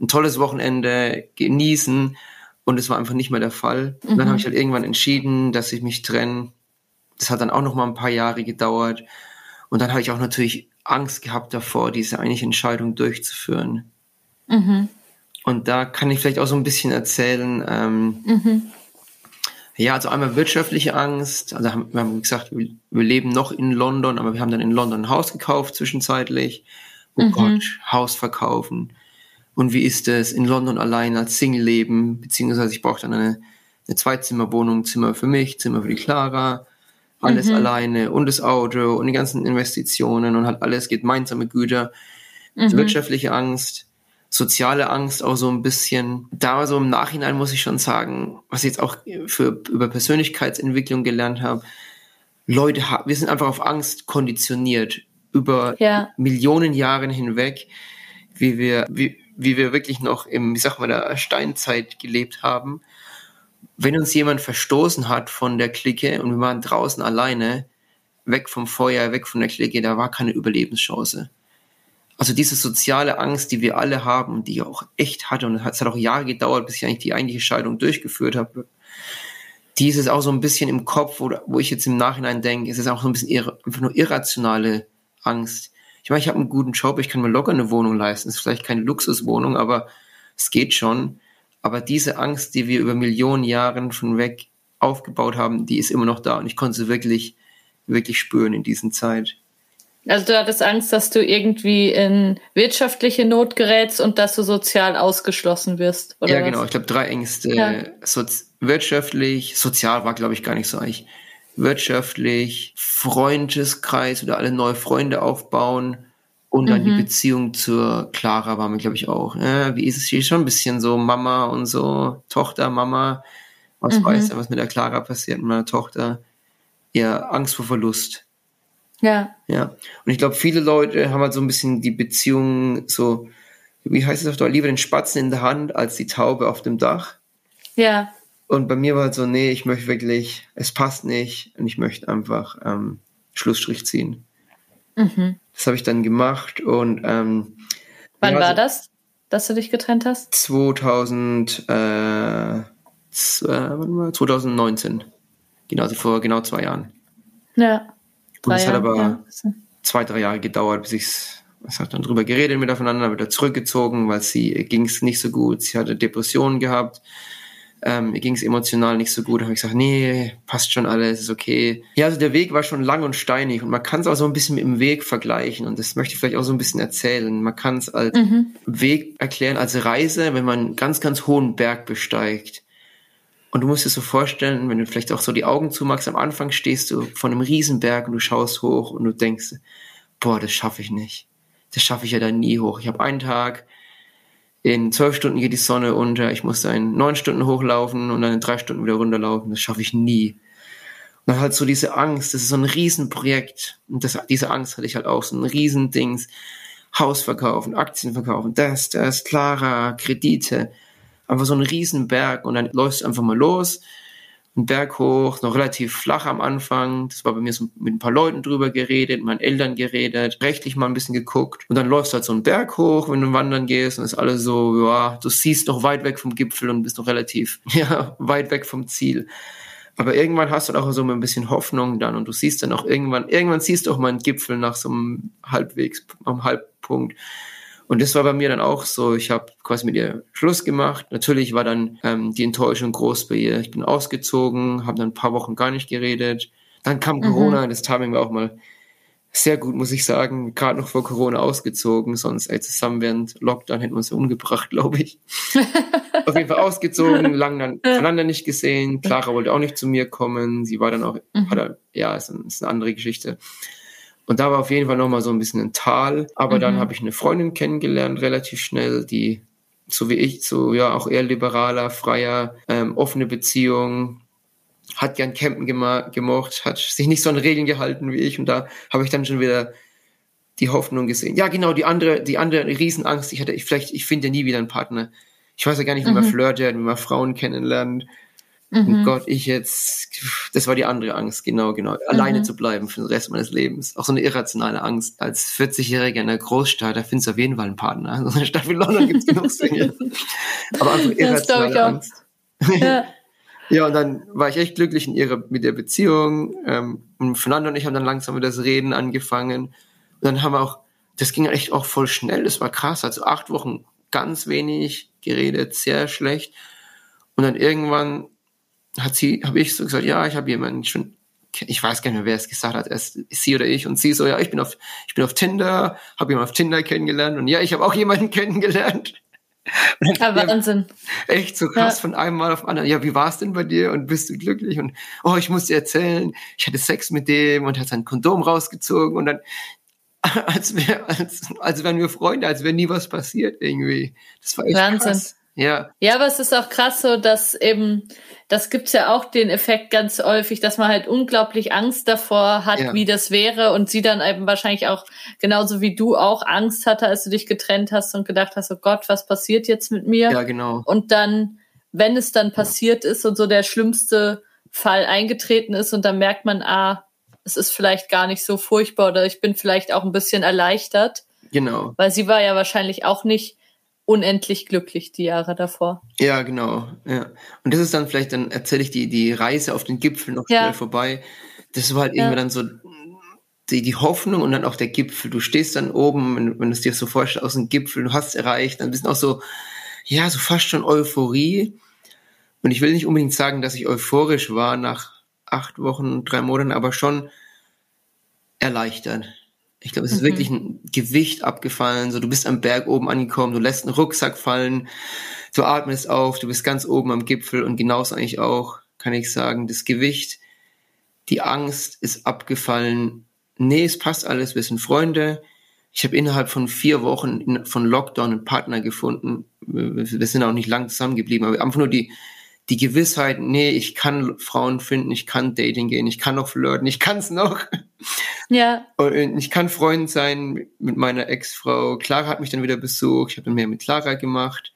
ein tolles Wochenende genießen. Und es war einfach nicht mehr der Fall. Und dann habe ich halt irgendwann entschieden, dass ich mich trenne. Das hat dann auch noch mal ein paar Jahre gedauert. Und dann habe ich auch natürlich Angst gehabt davor, diese eigentliche Entscheidung durchzuführen. Und da kann ich vielleicht auch so ein bisschen erzählen. Ähm, Ja, also einmal wirtschaftliche Angst. Also haben, wir haben gesagt, wir, wir leben noch in London, aber wir haben dann in London ein Haus gekauft zwischenzeitlich. Oh Gott, Haus verkaufen. Und wie ist es in London allein als Single leben? Beziehungsweise ich brauche dann eine, eine Zweizimmerwohnung, Zimmer für mich, Zimmer für die Clara, alles alleine und das Auto und die ganzen Investitionen und halt alles geht gemeinsame Güter. Wirtschaftliche Angst, soziale Angst auch so ein bisschen. Da so im Nachhinein muss ich schon sagen, was ich jetzt auch für über Persönlichkeitsentwicklung gelernt habe. Leute, wir sind einfach auf Angst konditioniert über
Ja.
Millionen Jahren hinweg, wie wir, wie, wie wir wirklich noch im, wie sagt man, der Steinzeit gelebt haben. Wenn uns jemand verstoßen hat von der Clique und wir waren draußen alleine, weg vom Feuer, weg von der Clique, da war keine Überlebenschance. Also diese soziale Angst, die wir alle haben und die ich auch echt hatte, und es hat auch Jahre gedauert, bis ich eigentlich die eigentliche Scheidung durchgeführt habe, die ist auch so ein bisschen im Kopf, wo, wo ich jetzt im Nachhinein denke, es ist auch so ein bisschen irre, einfach nur irrationale Angst. Ich meine, ich habe einen guten Job, ich kann mir locker eine Wohnung leisten. Es ist vielleicht keine Luxuswohnung, aber es geht schon. Aber diese Angst, die wir über Millionen Jahren von weg aufgebaut haben, die ist immer noch da und ich konnte sie wirklich, wirklich spüren in diesen Zeit.
Also du hattest Angst, dass du irgendwie in wirtschaftliche Not gerätst und dass du sozial ausgeschlossen wirst, oder
ja,
was?
genau. Ich glaube, drei Ängste.
Ja.
Sozi wirtschaftlich, sozial war, glaube ich, gar nicht so eigentlich. Wirtschaftlich, Freundeskreis oder alle neue Freunde aufbauen und dann
Mhm.
die Beziehung zur Clara war mir, glaube ich, auch. Ja, wie ist es hier? Schon ein bisschen so Mama und so, Tochter, Mama. Was
Mhm.
weiß er, was mit der Clara passiert, mit meiner Tochter? Ja, Angst vor Verlust.
Ja,
Ja. Und ich glaube, viele Leute haben halt so ein bisschen die Beziehung so, wie heißt es auf Deutsch, lieber den Spatzen in der Hand als die Taube auf dem Dach.
ja,
Und bei mir war halt so, nee, ich möchte wirklich, es passt nicht und ich möchte einfach ähm, Schlussstrich ziehen. Das habe ich dann gemacht und ähm,
Wann
ja,
war
so
das, dass du dich getrennt hast?
2000, äh, z- äh, warte mal, 2019. Genau, also vor genau zwei Jahren.
Ja.
Und es hat aber
ja.
zwei, drei Jahre gedauert, bis ich's, es hat dann drüber geredet miteinander, wieder zurückgezogen, weil sie ging es nicht so gut, sie hatte Depressionen gehabt, ähm, ihr ging es emotional nicht so gut, da habe ich gesagt, nee, passt schon alles, ist okay. Ja, also der Weg war schon lang und steinig und man kann es auch so ein bisschen mit dem Weg vergleichen und das möchte ich vielleicht auch so ein bisschen erzählen. Man kann es als Weg erklären, als Reise, wenn man einen ganz, ganz hohen Berg besteigt. Und du musst dir so vorstellen, wenn du vielleicht auch so die Augen zumachst, am Anfang stehst du vor einem Riesenberg und du schaust hoch und du denkst, boah, das schaffe ich nicht. Das schaffe ich ja dann nie hoch. Ich habe einen Tag, in zwölf Stunden geht die Sonne unter, ich muss dann in neun Stunden hochlaufen und dann in drei Stunden wieder runterlaufen. Das schaffe ich nie. Und dann halt so diese Angst, das ist so ein Riesenprojekt. Und das, diese Angst hatte ich halt auch, so ein Riesendings. Haus verkaufen, Aktien verkaufen, das, das, Clara, Kredite. Einfach so ein Riesenberg und dann läufst du einfach mal los, einen Berg hoch, noch relativ flach am Anfang. Das war bei mir so mit ein paar Leuten drüber geredet, mit meinen Eltern geredet, rechtlich mal ein bisschen geguckt. Und dann läufst du halt so einen Berg hoch, wenn du wandern gehst und ist alles so, ja, du siehst noch weit weg vom Gipfel und bist noch relativ, [LAUGHS] ja, weit weg vom Ziel. Aber irgendwann hast du auch so ein bisschen Hoffnung dann und du siehst dann auch irgendwann, irgendwann siehst du auch mal einen Gipfel nach so einem Halbwegs, am Halbpunkt. Und das war bei mir dann auch so. Ich habe quasi mit ihr Schluss gemacht. Natürlich war dann ähm, die Enttäuschung groß bei ihr. Ich bin ausgezogen, habe dann ein paar Wochen gar nicht geredet. Dann kam mhm. Corona, das Timing war auch mal sehr gut, muss ich sagen. Gerade noch vor Corona ausgezogen, sonst ey, zusammen während Lockdown hätten wir uns umgebracht, [LAUGHS] glaube ich. [LAUGHS] Auf jeden Fall ausgezogen, lang dann voneinander nicht gesehen. Clara wollte auch nicht zu mir kommen. Sie war dann auch, mhm. hat, ja, ist, ist eine andere Geschichte. Und da war auf jeden Fall nochmal so ein bisschen ein Tal. Aber mhm. dann habe ich eine Freundin kennengelernt, relativ schnell, die so wie ich, so ja auch eher liberaler, freier, ähm, offene Beziehung, hat gern Campen gemocht, hat sich nicht so an Regeln gehalten wie ich und da habe ich dann schon wieder die Hoffnung gesehen. Ja, genau, die andere, die andere Riesenangst, ich hatte, ich vielleicht, ich finde ja nie wieder einen Partner. Ich weiß ja gar nicht, wie mhm. man flirtet, wie man Frauen kennenlernt. Mhm. Und Gott, ich jetzt, das war die andere Angst, genau, genau. Alleine mhm. zu bleiben für den Rest meines Lebens. Auch so eine irrationale Angst. Als 40-Jähriger in einer Großstadt, da findest du auf jeden Fall einen Partner. [LAUGHS] So eine Stadt wie London gibt's genug Single. [LAUGHS] Aber einfach irrationale Angst. [LAUGHS] Ja. Ja, und dann war ich echt glücklich in ihrer, mit der Beziehung. Ähm, und Fernando und ich haben dann langsam mit das Reden angefangen. Und dann haben wir auch, das ging echt auch voll schnell, das war krass. Also acht Wochen ganz wenig geredet, sehr schlecht. Und dann irgendwann hat sie, habe ich so gesagt, ja, ich habe jemanden schon, ich weiß gar nicht mehr, wer es gesagt hat, erst sie oder ich. Und sie so, ja, ich bin auf, ich bin auf Tinder, habe jemanden auf Tinder kennengelernt. Und ja, ich habe auch jemanden [LAUGHS] kennengelernt.
Ja, Wahnsinn.
Echt so krass ja. von einem Mal auf anderen. Ja, wie war es denn bei dir und bist du glücklich? Und oh, ich muss dir erzählen, ich hatte Sex mit dem und hat sein Kondom rausgezogen und dann [LAUGHS] als wäre als, als wären wir Freunde, als wäre nie was passiert irgendwie. Das war echt Wahnsinn. krass. Ja.
Ja, aber es ist auch krass so, dass eben, das gibt's ja auch den Effekt ganz häufig, dass man halt unglaublich Angst davor hat, ja. wie das wäre und sie dann eben wahrscheinlich auch genauso wie du auch Angst hatte, als du dich getrennt hast und gedacht hast, oh Gott, was passiert jetzt mit mir?
Ja, genau.
Und dann, wenn es dann passiert ist und so der schlimmste Fall eingetreten ist und dann merkt man, ah, es ist vielleicht gar nicht so furchtbar oder ich bin vielleicht auch ein bisschen erleichtert.
Genau.
Weil sie war ja wahrscheinlich auch nicht unendlich glücklich die Jahre davor.
Ja, genau. Ja. Und das ist dann vielleicht, dann erzähle ich die, die Reise auf den Gipfel noch ja. schnell vorbei. Das war halt ja. irgendwie dann so die, die Hoffnung und dann auch der Gipfel. Du stehst dann oben, wenn, wenn du es dir so vorstellst, aus dem Gipfel, du hast es erreicht, dann bist du auch so, ja, so fast schon Euphorie. Und ich will nicht unbedingt sagen, dass ich euphorisch war nach acht Wochen, drei Monaten, aber schon erleichtert. Ich glaube, es ist mhm. wirklich ein Gewicht abgefallen. So, du bist am Berg oben angekommen, du lässt einen Rucksack fallen, du atmest auf, du bist ganz oben am Gipfel und genauso eigentlich auch, kann ich sagen, das Gewicht, die Angst ist abgefallen. Nee, es passt alles, wir sind Freunde. Ich habe innerhalb von vier Wochen von Lockdown einen Partner gefunden. Wir sind auch nicht lang zusammengeblieben, aber einfach nur die, die Gewissheit, nee, ich kann Frauen finden, ich kann Dating gehen, ich kann noch flirten, ich kann es noch.
Ja.
Und ich kann Freund sein mit meiner Ex-Frau. Clara hat mich dann wieder besucht, ich habe dann mehr mit Clara gemacht.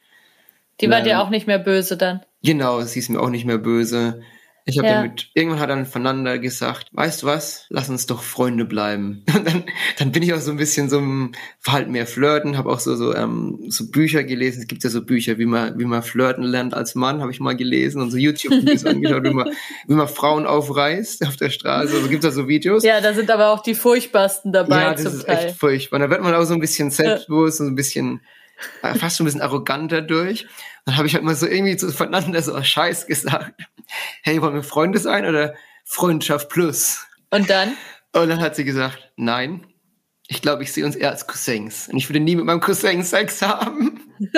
Die war dir auch nicht mehr böse dann.
Genau, sie ist mir auch nicht mehr böse. Ich habe ja. damit, irgendwann hat dann voneinander gesagt, weißt du was, lass uns doch Freunde bleiben. [LAUGHS] Und dann, dann bin ich auch so ein bisschen so ein Verhalten mehr flirten, habe auch so, so, ähm, so Bücher gelesen. Es gibt ja so Bücher, wie man, wie man flirten lernt als Mann, habe ich mal gelesen und so YouTube-Videos [LAUGHS] angeschaut, wie man, wie man Frauen aufreißt auf der Straße. Also gibt da so Videos.
Ja, da sind aber auch die furchtbarsten dabei.
Ja, das zum ist Teil. echt furchtbar. Und da wird man auch so ein bisschen selbstbewusst und so ein bisschen, fast so ein bisschen arroganter durch. Dann habe ich halt mal so irgendwie zu voneinander so Scheiß gesagt. Hey, wollen wir Freunde sein oder Freundschaft plus?
Und dann?
Und dann hat sie gesagt, nein, ich glaube, ich sehe uns eher als Cousins. Und ich würde nie mit meinem Cousin Sex haben. [LAUGHS]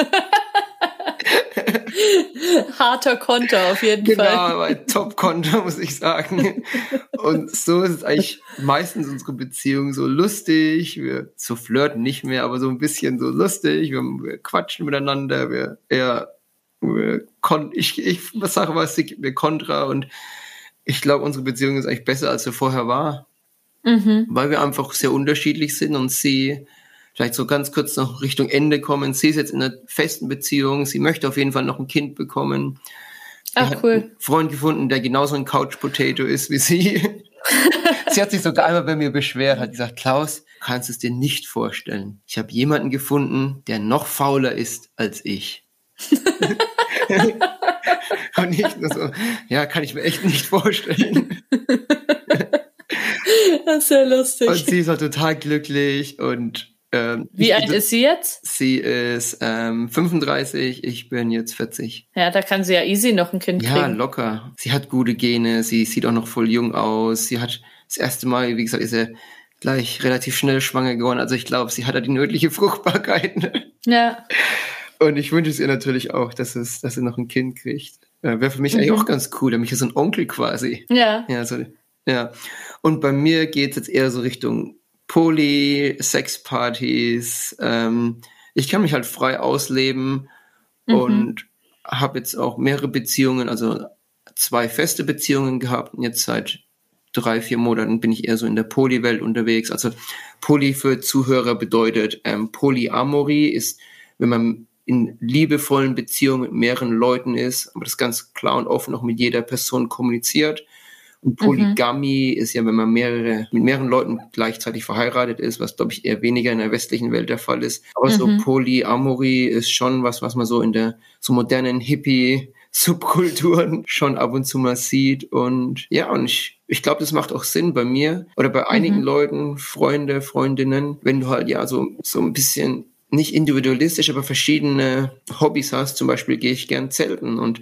Harter Konter auf jeden
genau,
Fall.
Genau, ein Top-Konter, muss ich sagen. Und so ist es eigentlich meistens unsere Beziehung so lustig. Wir so flirten nicht mehr, aber so ein bisschen so lustig. Wir, wir quatschen miteinander. Wir eher ich, ich sage was, sie gibt mir Kontra und ich glaube, unsere Beziehung ist eigentlich besser, als sie vorher war. Mhm. Weil wir einfach sehr unterschiedlich sind und sie vielleicht so ganz kurz noch Richtung Ende kommen. Sie ist jetzt in einer festen Beziehung, sie möchte auf jeden Fall noch ein Kind bekommen.
Ach, cool.
einen Freund gefunden, der genauso ein Couch Potato ist wie sie. [LAUGHS] sie hat sich sogar einmal bei mir beschwert, hat gesagt, Klaus, kannst du es dir nicht vorstellen. Ich habe jemanden gefunden, der noch fauler ist als ich. [LAUGHS] [LAUGHS] und nicht nur so, ja, kann ich mir echt nicht vorstellen. [LAUGHS]
das ist ja lustig.
Und sie ist auch total glücklich und Ähm,
Wie alt ist sie jetzt?
Sie ist ähm, 35, ich bin jetzt 40.
Ja, da kann sie ja easy noch ein Kind
Ja,
kriegen.
locker. Sie hat gute Gene, sie sieht auch noch voll jung aus. Sie hat das erste Mal, wie gesagt, ist er gleich relativ schnell schwanger geworden. Also ich glaube, sie hat ja die nötige Fruchtbarkeit. Ne?
Ja.
Und ich wünsche es ihr natürlich auch, dass, es, dass sie noch ein Kind kriegt. Äh, Wäre für mich eigentlich
Mhm.
auch ganz cool, nämlich so ein Onkel quasi.
Ja.
Ja, so, ja. Und bei mir geht es jetzt eher so Richtung Poly, Sexpartys. Ähm, ich kann mich halt frei ausleben
Mhm.
und habe jetzt auch mehrere Beziehungen, also zwei feste Beziehungen gehabt und jetzt seit drei, vier Monaten bin ich eher so in der Poly-Welt unterwegs. Also Poly für Zuhörer bedeutet ähm, Polyamorie ist, wenn man in liebevollen Beziehungen mit mehreren Leuten ist, aber das ganz klar und offen auch mit jeder Person kommuniziert. Und Polygamie ist ja, wenn man mehrere, mit mehreren Leuten gleichzeitig verheiratet ist, was glaube ich eher weniger in der westlichen Welt der Fall ist. Aber so
Mhm.
Polyamorie ist schon was, was man so in der so modernen Hippie Subkulturen [LAUGHS] schon ab und zu mal sieht. Und ja, und ich, ich glaube, das macht auch Sinn bei mir oder bei einigen
Mhm.
Leuten, Freunde, Freundinnen, wenn du halt ja so, so ein bisschen nicht individualistisch, aber verschiedene Hobbys hast. Zum Beispiel gehe ich gern zelten und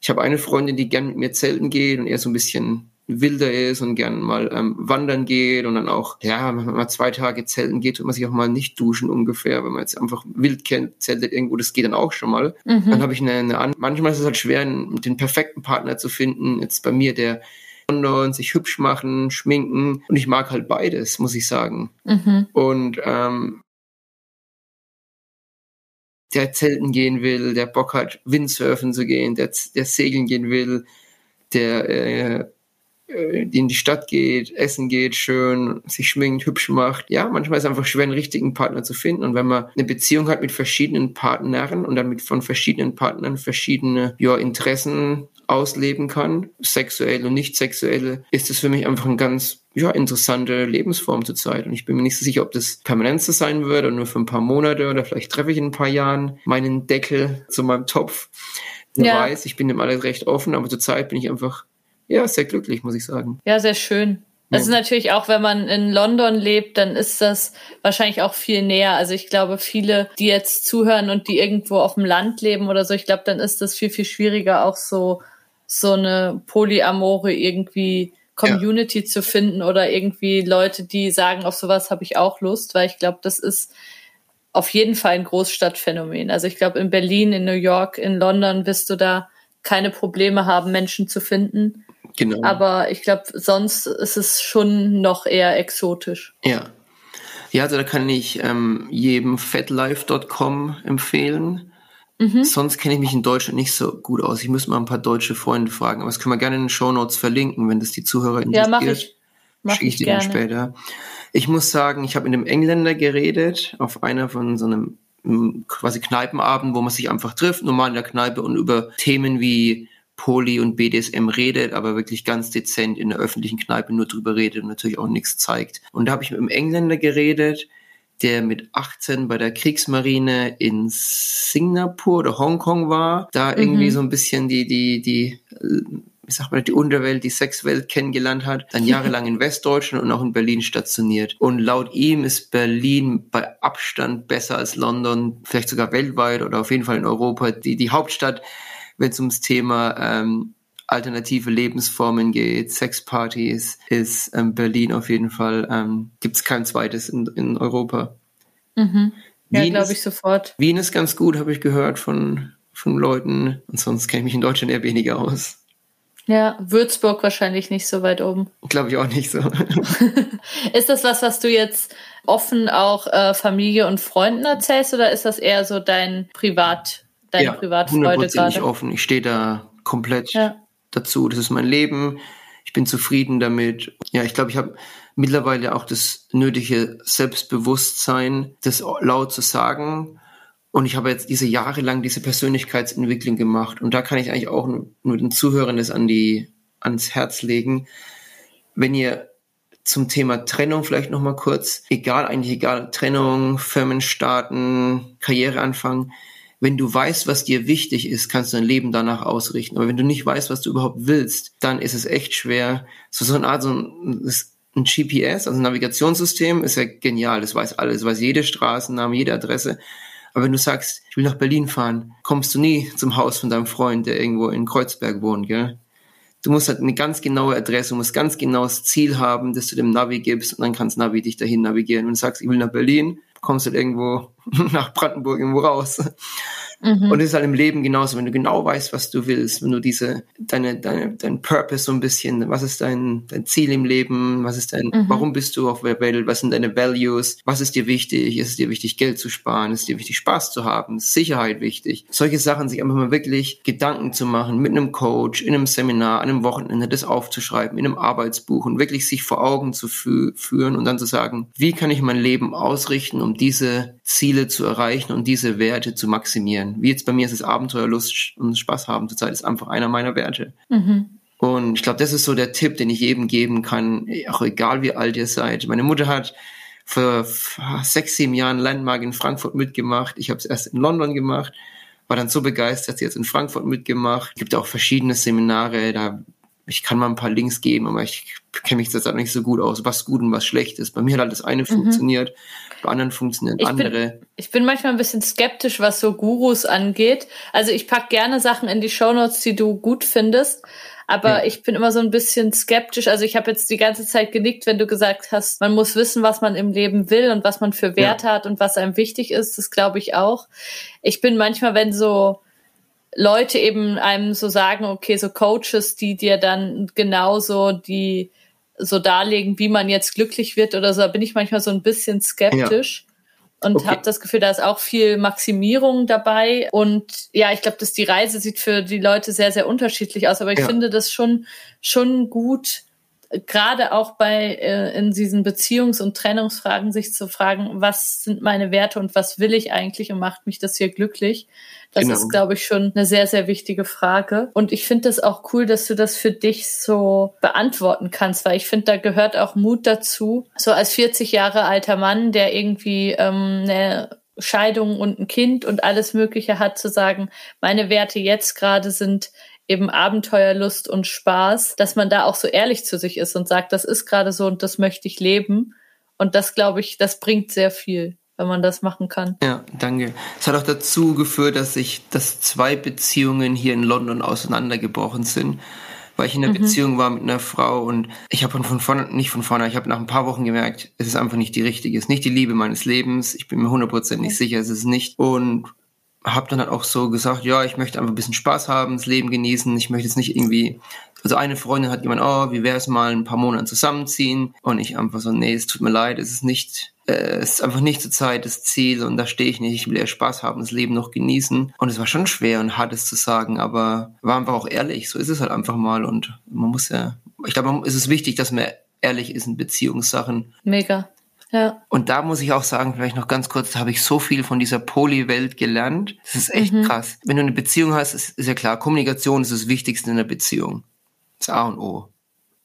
ich habe eine Freundin, die gern mit mir zelten geht und eher so ein bisschen wilder ist und gern mal ähm, wandern geht und dann auch, ja, wenn man mal zwei Tage zelten geht, tut man sich auch mal nicht duschen ungefähr, wenn man jetzt einfach wild kennt, zeltet irgendwo, das geht dann auch schon mal.
Mhm.
Dann habe ich eine, eine an manchmal ist es halt schwer, den perfekten Partner zu finden. Jetzt bei mir der London, sich hübsch machen, schminken und ich mag halt beides, muss ich sagen.
Mhm.
Und ähm, der zelten gehen will, der Bock hat, Windsurfen zu gehen, der, der segeln gehen will, der äh, äh, in die Stadt geht, essen geht, schön, sich schminkt, hübsch macht. Ja, manchmal ist es einfach schwer, einen richtigen Partner zu finden. Und wenn man eine Beziehung hat mit verschiedenen Partnern und dann mit von verschiedenen Partnern verschiedene ja, Interessen ausleben kann, sexuell und nicht sexuelle, ist es für mich einfach ein ganz ja, interessante Lebensform zurzeit. Und ich bin mir nicht so sicher, ob das permanent so sein wird oder nur für ein paar Monate oder vielleicht treffe ich in ein paar Jahren meinen Deckel zu meinem Topf. Wer
Ja.
weiß, ich bin dem alles recht offen, aber zurzeit bin ich einfach ja, sehr glücklich, muss ich sagen.
Ja, sehr schön. Das
Ja.
ist natürlich auch, wenn man in London lebt, dann ist das wahrscheinlich auch viel näher. Also ich glaube, viele, die jetzt zuhören und die irgendwo auf dem Land leben oder so, ich glaube, dann ist das viel, viel schwieriger, auch so, so eine Polyamore irgendwie Community zu finden oder irgendwie Leute, die sagen, auf sowas habe ich auch Lust, weil ich glaube, das ist auf jeden Fall ein Großstadtphänomen. Also ich glaube, in Berlin, in New York, in London wirst du da keine Probleme haben, Menschen zu finden.
Genau.
Aber ich glaube, sonst ist es schon noch eher exotisch.
Ja. Ja, also da kann ich ähm, jedem fatlife.com empfehlen.
Mhm.
Sonst kenne ich mich in Deutschland nicht so gut aus. Ich muss mal ein paar deutsche Freunde fragen. Aber das können wir gerne in den Shownotes verlinken, wenn das die Zuhörer
Ja,
interessiert.
mache ich. Mach
Schicke ich
ich
dir dann später. Ich muss sagen, ich habe mit einem Engländer geredet, auf einer von so einem mm, quasi Kneipenabend, wo man sich einfach trifft, normal in der Kneipe und über Themen wie Poly und BDSM redet, aber wirklich ganz dezent in der öffentlichen Kneipe nur drüber redet und natürlich auch nichts zeigt. Und da habe ich mit einem Engländer geredet, der mit 18 bei der Kriegsmarine in Singapur oder Hongkong war, da irgendwie
Mhm.
so ein bisschen die, die, die, äh, wie sagt man, die Unterwelt, die Sexwelt kennengelernt hat, dann jahrelang in Westdeutschland und auch in Berlin stationiert. Und laut ihm ist Berlin bei Abstand besser als London, vielleicht sogar weltweit oder auf jeden Fall in Europa, die, die Hauptstadt, wenn es ums Thema ähm, alternative Lebensformen geht, Sexpartys, ist ähm, Berlin auf jeden Fall, ähm, gibt es kein zweites in, in Europa.
Mhm. Ja,
Wien
glaube ich sofort.
Wien ist ganz gut, habe ich gehört von, von Leuten. Und sonst kenne ich mich in Deutschland eher weniger aus.
Ja, Würzburg wahrscheinlich nicht so weit oben.
Glaube ich auch nicht so. [LAUGHS]
Ist das was, was du jetzt offen auch äh, Familie und Freunden erzählst oder ist das eher so dein Privat, deine Privatfreude
hundertprozentig
gerade?
offen. Ich stehe da komplett
Ja.
dazu. Das ist mein Leben. Ich bin zufrieden damit. Ja, ich glaube, ich habe mittlerweile auch das nötige Selbstbewusstsein, das laut zu sagen. Und ich habe jetzt diese Jahre lang diese Persönlichkeitsentwicklung gemacht. Und da kann ich eigentlich auch nur, den Zuhörern das an die, ans Herz legen. Wenn ihr zum Thema Trennung vielleicht noch mal kurz, egal eigentlich egal, Trennung, Firmen starten, Karriereanfang, wenn du weißt, was dir wichtig ist, kannst du dein Leben danach ausrichten. Aber wenn du nicht weißt, was du überhaupt willst, dann ist es echt schwer. So, so eine Art, so ein, ein GPS, also ein Navigationssystem, ist ja genial. Das weiß alles, weiß jede Straßenname, jede Adresse. Aber wenn du sagst, ich will nach Berlin fahren, kommst du nie zum Haus von deinem Freund, der irgendwo in Kreuzberg wohnt, gell? Du musst halt eine ganz genaue Adresse, du musst ganz genaues Ziel haben, das du dem Navi gibst und dann kannst Navi dich dahin navigieren. Wenn du sagst, ich will nach Berlin, kommst du halt irgendwo [LAUGHS] nach Brandenburg irgendwo raus. Mhm. Und es ist halt im Leben genauso, wenn du genau weißt, was du willst, wenn du diese, deine, deine, dein Purpose so ein bisschen, was ist dein, dein Ziel im Leben, was ist dein, mhm. warum bist du auf der Welt, was sind deine Values, was ist dir wichtig, ist es dir wichtig, Geld zu sparen, ist es dir wichtig, Spaß zu haben, ist Sicherheit wichtig. Solche Sachen, sich einfach mal wirklich Gedanken zu machen, mit einem Coach, in einem Seminar, an einem Wochenende das aufzuschreiben, in einem Arbeitsbuch und wirklich sich vor Augen zu fü führen und dann zu sagen, wie kann ich mein Leben ausrichten, um diese Ziele zu erreichen und diese Werte zu maximieren. Wie jetzt bei mir ist es Abenteuer, Lust und Spaß haben zurzeit ist einfach einer meiner Werte. Mhm. Und ich glaube, das ist so der Tipp, den ich jedem geben kann, auch egal wie alt ihr seid. Meine Mutter hat vor sechs, sieben Jahren Landmark in Frankfurt mitgemacht. Ich habe es erst in London gemacht, war dann so begeistert, sie jetzt in Frankfurt mitgemacht. Es gibt auch verschiedene Seminare, da ich kann mal ein paar Links geben, aber ich kenne mich jetzt auch nicht so gut aus, was gut und was schlecht ist. Bei mir hat halt das eine mhm. funktioniert, bei anderen funktionieren
ich
andere.
Bin, ich bin manchmal ein bisschen skeptisch, was so Gurus angeht. Also ich pack gerne Sachen in die Shownotes, die du gut findest. Aber ja. ich bin immer so ein bisschen skeptisch. Also ich habe jetzt die ganze Zeit genickt, wenn du gesagt hast, man muss wissen, was man im Leben will und was man für Werte ja. hat und was einem wichtig ist. Das glaube ich auch. Ich bin manchmal, wenn so Leute eben einem so sagen, okay, so Coaches, die dir dann genauso die so darlegen, wie man jetzt glücklich wird oder so, da bin ich manchmal so ein bisschen skeptisch. Ja. Und okay. habe das Gefühl, da ist auch viel Maximierung dabei. Und ja, ich glaube, dass die Reise sieht für die Leute sehr, sehr unterschiedlich aus. Aber ich ja. finde das schon, schon gut, gerade auch bei äh, in diesen Beziehungs- und Trennungsfragen sich zu fragen, was sind meine Werte und was will ich eigentlich und macht mich das hier glücklich? Das genau. ist, glaube ich, schon eine sehr, sehr wichtige Frage. Und ich finde das auch cool, dass du das für dich so beantworten kannst, weil ich finde, da gehört auch Mut dazu. So als 40 Jahre alter Mann, der irgendwie ähm, eine Scheidung und ein Kind und alles Mögliche hat, zu sagen, meine Werte jetzt gerade sind eben Abenteuerlust und Spaß, dass man da auch so ehrlich zu sich ist und sagt, das ist gerade so und das möchte ich leben. Und das, glaube ich, das bringt sehr viel, wenn man das machen kann.
Ja, danke. Es hat auch dazu geführt, dass ich, dass zwei Beziehungen hier in London auseinandergebrochen sind weil ich in einer mhm. Beziehung war mit einer Frau und ich habe von vorne, nicht von vorne, ich habe nach ein paar Wochen gemerkt, es ist einfach nicht die richtige, es ist nicht die Liebe meines Lebens, ich bin mir hundertprozentig sicher, es ist nicht. Und habe dann halt auch so gesagt, ja, ich möchte einfach ein bisschen Spaß haben, das Leben genießen. Ich möchte jetzt nicht irgendwie, also eine Freundin hat jemand, oh, wie wäre es mal ein paar Monate zusammenziehen? Und ich einfach so, nee, es tut mir leid, es ist nicht, es ist einfach nicht zur Zeit das Ziel und da stehe ich nicht. Ich will eher Spaß haben, das Leben noch genießen. Und es war schon schwer und hart es zu sagen, aber war einfach auch ehrlich. So ist es halt einfach mal und man muss ja, ich glaube, es ist wichtig, dass man ehrlich ist in Beziehungssachen.
Mega. Ja.
Und da muss ich auch sagen, vielleicht noch ganz kurz, da habe ich so viel von dieser Poly-Welt gelernt. Das ist echt mhm. krass. Wenn du eine Beziehung hast, ist, ist ja klar, Kommunikation ist das Wichtigste in der Beziehung. Das A und O.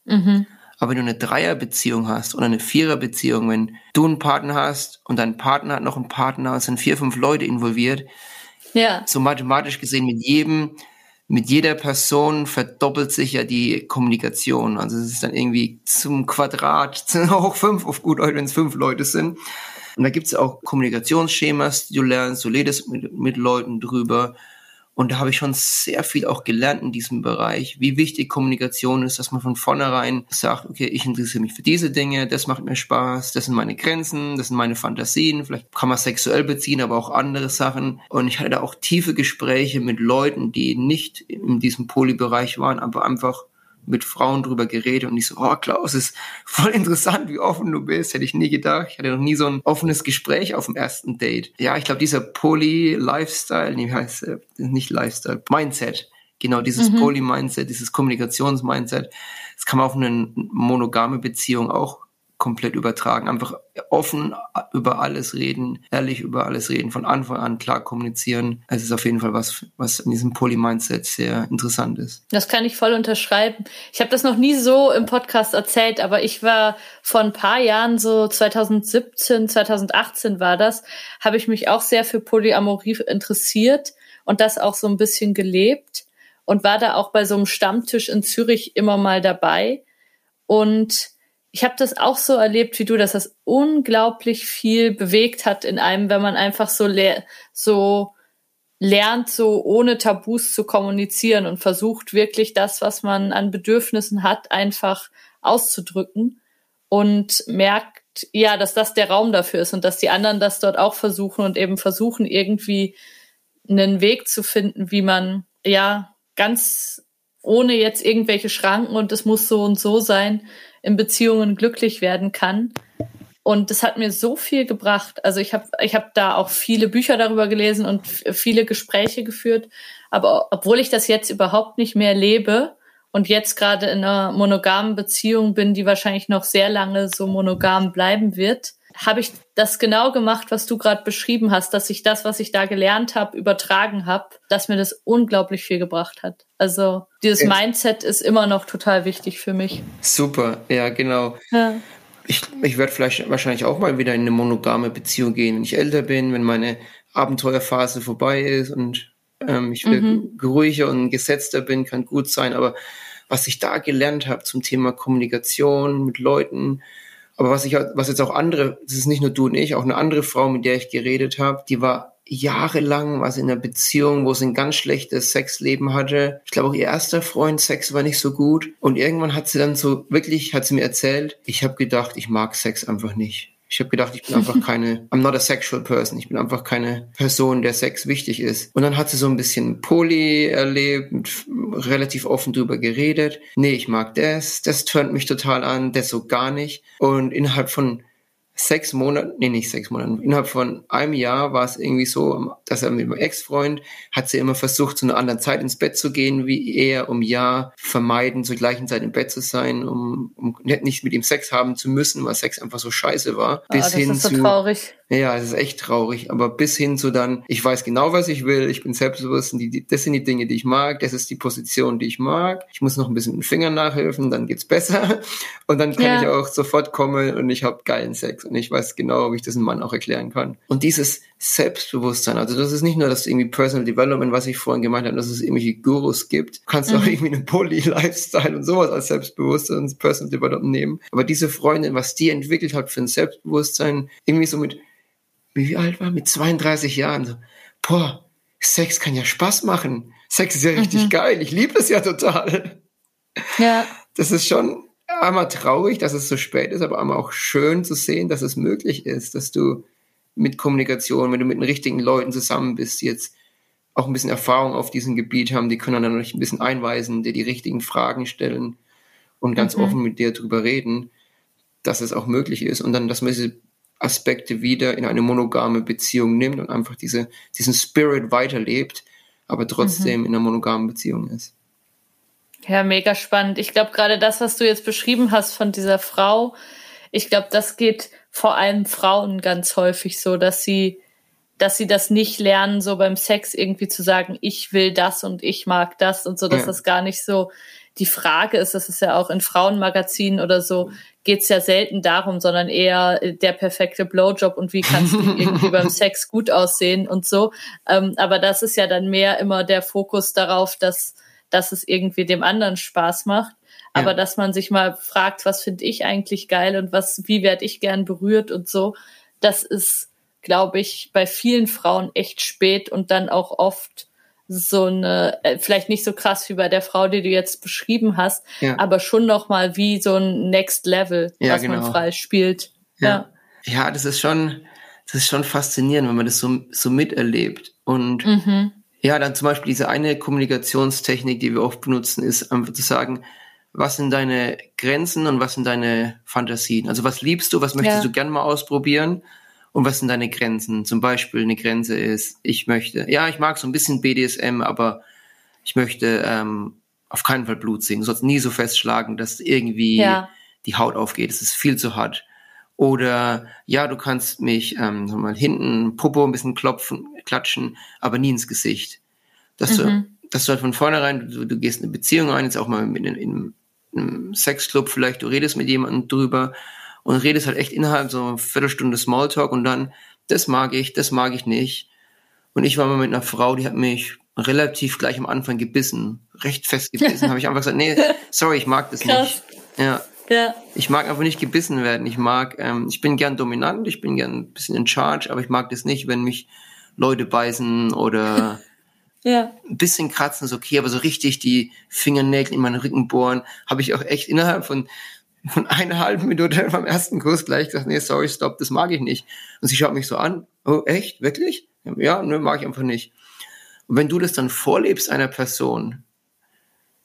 Mhm. Aber wenn du eine Dreierbeziehung hast oder eine Viererbeziehung, wenn du einen Partner hast und dein Partner hat noch einen Partner, es sind vier, fünf Leute involviert, ja. so mathematisch gesehen mit jedem mit jeder Person verdoppelt sich ja die Kommunikation. Also es ist dann irgendwie zum Quadrat, [LAUGHS] hoch fünf auf gut Deutsch, wenn es fünf Leute sind. Und da gibt es auch Kommunikationsschemas, die du lernst, du redest mit, mit Leuten drüber. Und da habe ich schon sehr viel auch gelernt in diesem Bereich, wie wichtig Kommunikation ist, dass man von vornherein sagt, okay, ich interessiere mich für diese Dinge, das macht mir Spaß, das sind meine Grenzen, das sind meine Fantasien, vielleicht kann man sexuell beziehen, aber auch andere Sachen. Und ich hatte da auch tiefe Gespräche mit Leuten, die nicht in diesem Polybereich waren, aber einfach mit Frauen drüber geredet und ich so, oh Klaus, ist voll interessant, wie offen du bist. Hätte ich nie gedacht. Ich hatte noch nie so ein offenes Gespräch auf dem ersten Date. Ja, ich glaube, dieser Poly-Lifestyle, nee, wie heißt äh, nicht Lifestyle, Mindset. Genau, dieses mhm. Poly-Mindset, dieses Kommunikations-Mindset. Das kann man auf eine monogame Beziehung auch komplett übertragen. Einfach offen über alles reden, ehrlich über alles reden, von Anfang an klar kommunizieren. Es ist auf jeden Fall was, was in diesem Poly-Mindset sehr interessant ist.
Das kann ich voll unterschreiben. Ich habe das noch nie so im Podcast erzählt, aber ich war vor ein paar Jahren, so 2017, 2018 war das, habe ich mich auch sehr für Polyamorie interessiert und das auch so ein bisschen gelebt und war da auch bei so einem Stammtisch in Zürich immer mal dabei. Und ich habe das auch so erlebt wie du, dass das unglaublich viel bewegt hat in einem, wenn man einfach so le so lernt, so ohne Tabus zu kommunizieren und versucht wirklich das, was man an Bedürfnissen hat, einfach auszudrücken und merkt, ja, dass das der Raum dafür ist und dass die anderen das dort auch versuchen und eben versuchen, irgendwie einen Weg zu finden, wie man, ja, ganz ohne jetzt irgendwelche Schranken und es muss so und so sein, in Beziehungen glücklich werden kann. Und das hat mir so viel gebracht. Also ich habe ich hab da auch viele Bücher darüber gelesen und viele Gespräche geführt. Aber obwohl ich das jetzt überhaupt nicht mehr lebe und jetzt gerade in einer monogamen Beziehung bin, die wahrscheinlich noch sehr lange so monogam bleiben wird, habe ich das genau gemacht, was du gerade beschrieben hast, dass ich das, was ich da gelernt habe, übertragen habe, dass mir das unglaublich viel gebracht hat. Also dieses. Mindset ist immer noch total wichtig für mich.
Super, ja, genau. Ja ich, ich werde vielleicht wahrscheinlich auch mal wieder in eine monogame Beziehung gehen, wenn ich älter bin, wenn meine Abenteuerphase vorbei ist und ähm, ich mhm. ruhiger und gesetzter bin, kann gut sein. Aber was ich da gelernt habe zum Thema Kommunikation mit Leuten, aber was ich, was jetzt auch andere, das ist nicht nur du und ich, auch eine andere Frau, mit der ich geredet habe, die war jahrelang war sie in einer Beziehung, wo sie ein ganz schlechtes Sexleben hatte. Ich glaube auch ihr erster Freund Sex war nicht so gut. Und irgendwann hat sie dann so wirklich, hat sie mir erzählt, ich habe gedacht, ich mag Sex einfach nicht. Ich habe gedacht, ich bin einfach [LAUGHS] keine, I'm not a sexual person. Ich bin einfach keine Person, der Sex wichtig ist. Und dann hat sie so ein bisschen Poly erlebt, relativ offen drüber geredet. Nee, ich mag das, das turnt mich total an, das so gar nicht. Und innerhalb von sechs Monate, nee, nicht sechs Monate, innerhalb von einem Jahr war es irgendwie so, dass er mit meinem Ex-Freund hat sie immer versucht, zu einer anderen Zeit ins Bett zu gehen, wie er, um ja vermeiden, zur gleichen Zeit im Bett zu sein, um, um nicht mit ihm Sex haben zu müssen, weil Sex einfach so scheiße war.
Bis oh, das hin ist so zu, traurig.
Ja, es ist echt traurig, aber bis hin zu dann, ich weiß genau, was ich will, ich bin selbstbewusst, und die, das sind die Dinge, die ich mag, das ist die Position, die ich mag. Ich muss noch ein bisschen mit den Fingern nachhelfen, dann geht's besser [LAUGHS] und dann kann ja. ich auch sofort kommen und ich habe geilen Sex und ich weiß genau, wie ich das einem Mann auch erklären kann. Und dieses Selbstbewusstsein, also das ist nicht nur das irgendwie Personal Development, was ich vorhin gemeint habe, dass es irgendwelche Gurus gibt, du kannst mhm. auch irgendwie einen Poly-Lifestyle und sowas als Selbstbewusstsein und Personal Development nehmen, aber diese Freundin, was die entwickelt hat für ein Selbstbewusstsein, irgendwie so mit wie alt war, mit 32 Jahren, so, boah, Sex kann ja Spaß machen. Sex ist ja richtig mhm. geil. Ich liebe es ja total. Ja. Das ist schon einmal traurig, dass es so spät ist, aber einmal auch schön zu sehen, dass es möglich ist, dass du mit Kommunikation, wenn du mit den richtigen Leuten zusammen bist, jetzt auch ein bisschen Erfahrung auf diesem Gebiet haben, die können dann noch ein bisschen einweisen, dir die richtigen Fragen stellen und ganz mhm. offen mit dir drüber reden, dass es auch möglich ist und dann, dass man diese Aspekte wieder in eine monogame Beziehung nimmt und einfach diese, diesen Spirit weiterlebt, aber trotzdem mhm. in einer monogamen Beziehung ist.
Ja, mega spannend. Ich glaube, gerade das, was du jetzt beschrieben hast von dieser Frau, ich glaube, das geht vor allem Frauen ganz häufig so, dass sie, dass sie das nicht lernen, so beim Sex irgendwie zu sagen, ich will das und ich mag das und so, dass ja. das gar nicht so die Frage ist, das ist ja auch in Frauenmagazinen oder so, geht's ja selten darum, sondern eher äh, der perfekte Blowjob und wie kannst du [LAUGHS] irgendwie beim Sex gut aussehen und so. Ähm, aber das ist ja dann mehr immer der Fokus darauf, dass, dass es irgendwie dem anderen Spaß macht. Aber ja. dass man sich mal fragt, was finde ich eigentlich geil und was, wie werde ich gern berührt und so, das ist, glaube ich, bei vielen Frauen echt spät und dann auch oft so eine, äh, vielleicht nicht so krass wie bei der Frau, die du jetzt beschrieben hast, ja. aber schon noch mal wie so ein Next Level, ja, was genau. man frei spielt.
Ja. ja. ja, das ist schon, das ist schon faszinierend, wenn man das so, so miterlebt. Und mhm. Ja, dann zum Beispiel diese eine Kommunikationstechnik, die wir oft benutzen, ist einfach zu sagen, was sind deine Grenzen und was sind deine Fantasien? Also was liebst du, was möchtest du gern mal ausprobieren? und was sind deine Grenzen? Zum Beispiel eine Grenze ist, ich möchte, ja, ich mag so ein bisschen BDSM, aber ich möchte ähm, auf keinen Fall Blut sehen, sonst nie so festschlagen, dass irgendwie ja. die Haut aufgeht. Es ist viel zu hart. Oder ja, du kannst mich ähm, mal hinten Popo ein bisschen klopfen, klatschen, aber nie ins Gesicht. Dass mhm. du, dass du halt von vornherein, du, du gehst in eine Beziehung ein, jetzt auch mal in, in, in einem Sexclub vielleicht, du redest mit jemandem drüber und redest halt echt innerhalb so eine Viertelstunde Smalltalk und dann, das mag ich, das mag ich nicht. Und ich war mal mit einer Frau, die hat mich relativ gleich am Anfang gebissen, recht fest gebissen, [LAUGHS] habe ich einfach gesagt, nee, sorry, ich mag das Krass. nicht. Ja. Ja. Ich mag einfach nicht gebissen werden. Ich mag, ähm, ich bin gern dominant, ich bin gern ein bisschen in charge, aber ich mag das nicht, wenn mich Leute beißen oder [LAUGHS] ja. ein bisschen kratzen ist okay, aber so richtig die Fingernägel in meinen Rücken bohren, habe ich auch echt innerhalb von von einer halben Minute beim [LAUGHS] ersten Kurs gleich gesagt, nee, sorry, stop, das mag ich nicht. Und sie schaut mich so an, oh, echt, wirklich? Ja, ne, mag ich einfach nicht. Und wenn du das dann vorlebst einer Person,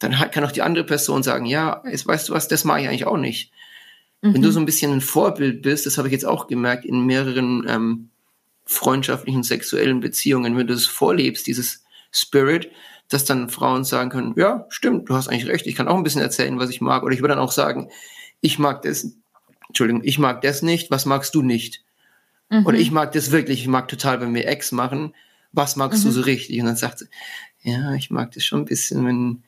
dann kann auch die andere Person sagen, ja, jetzt weißt du was, das mag ich eigentlich auch nicht. Mhm. Wenn du so ein bisschen ein Vorbild bist, das habe ich jetzt auch gemerkt in mehreren ähm, freundschaftlichen, sexuellen Beziehungen, wenn du das vorlebst, dieses Spirit, dass dann Frauen sagen können, ja, stimmt, du hast eigentlich recht, ich kann auch ein bisschen erzählen, was ich mag. Oder ich würde dann auch sagen, ich mag das, Entschuldigung, ich mag das nicht, was magst du nicht? Mhm. Oder ich mag das wirklich, ich mag total, wenn wir Ex machen, was magst mhm. du so richtig? Und dann sagt sie, ja, ich mag das schon ein bisschen, wenn,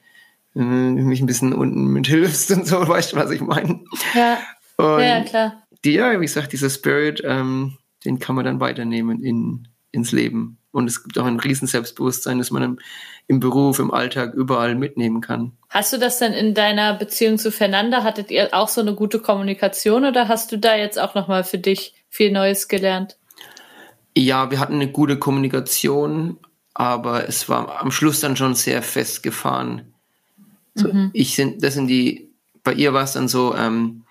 du mich ein bisschen unten mit hilfst und so, [LAUGHS] weißt du, was ich meine?
Ja. Und ja, klar.
Die, ja, wie gesagt, dieser Spirit, ähm, den kann man dann weiternehmen in, ins Leben. Und es gibt auch ein riesen Selbstbewusstsein, das man im, im Beruf, im Alltag überall mitnehmen kann.
Hast du das denn in deiner Beziehung zu Fernanda? Hattet ihr auch so eine gute Kommunikation oder hast du da jetzt auch nochmal für dich viel Neues gelernt?
Ja, wir hatten eine gute Kommunikation, aber es war am Schluss dann schon sehr festgefahren. So, mhm. Ich sind, das sind die, bei ihr war es dann so, ähm,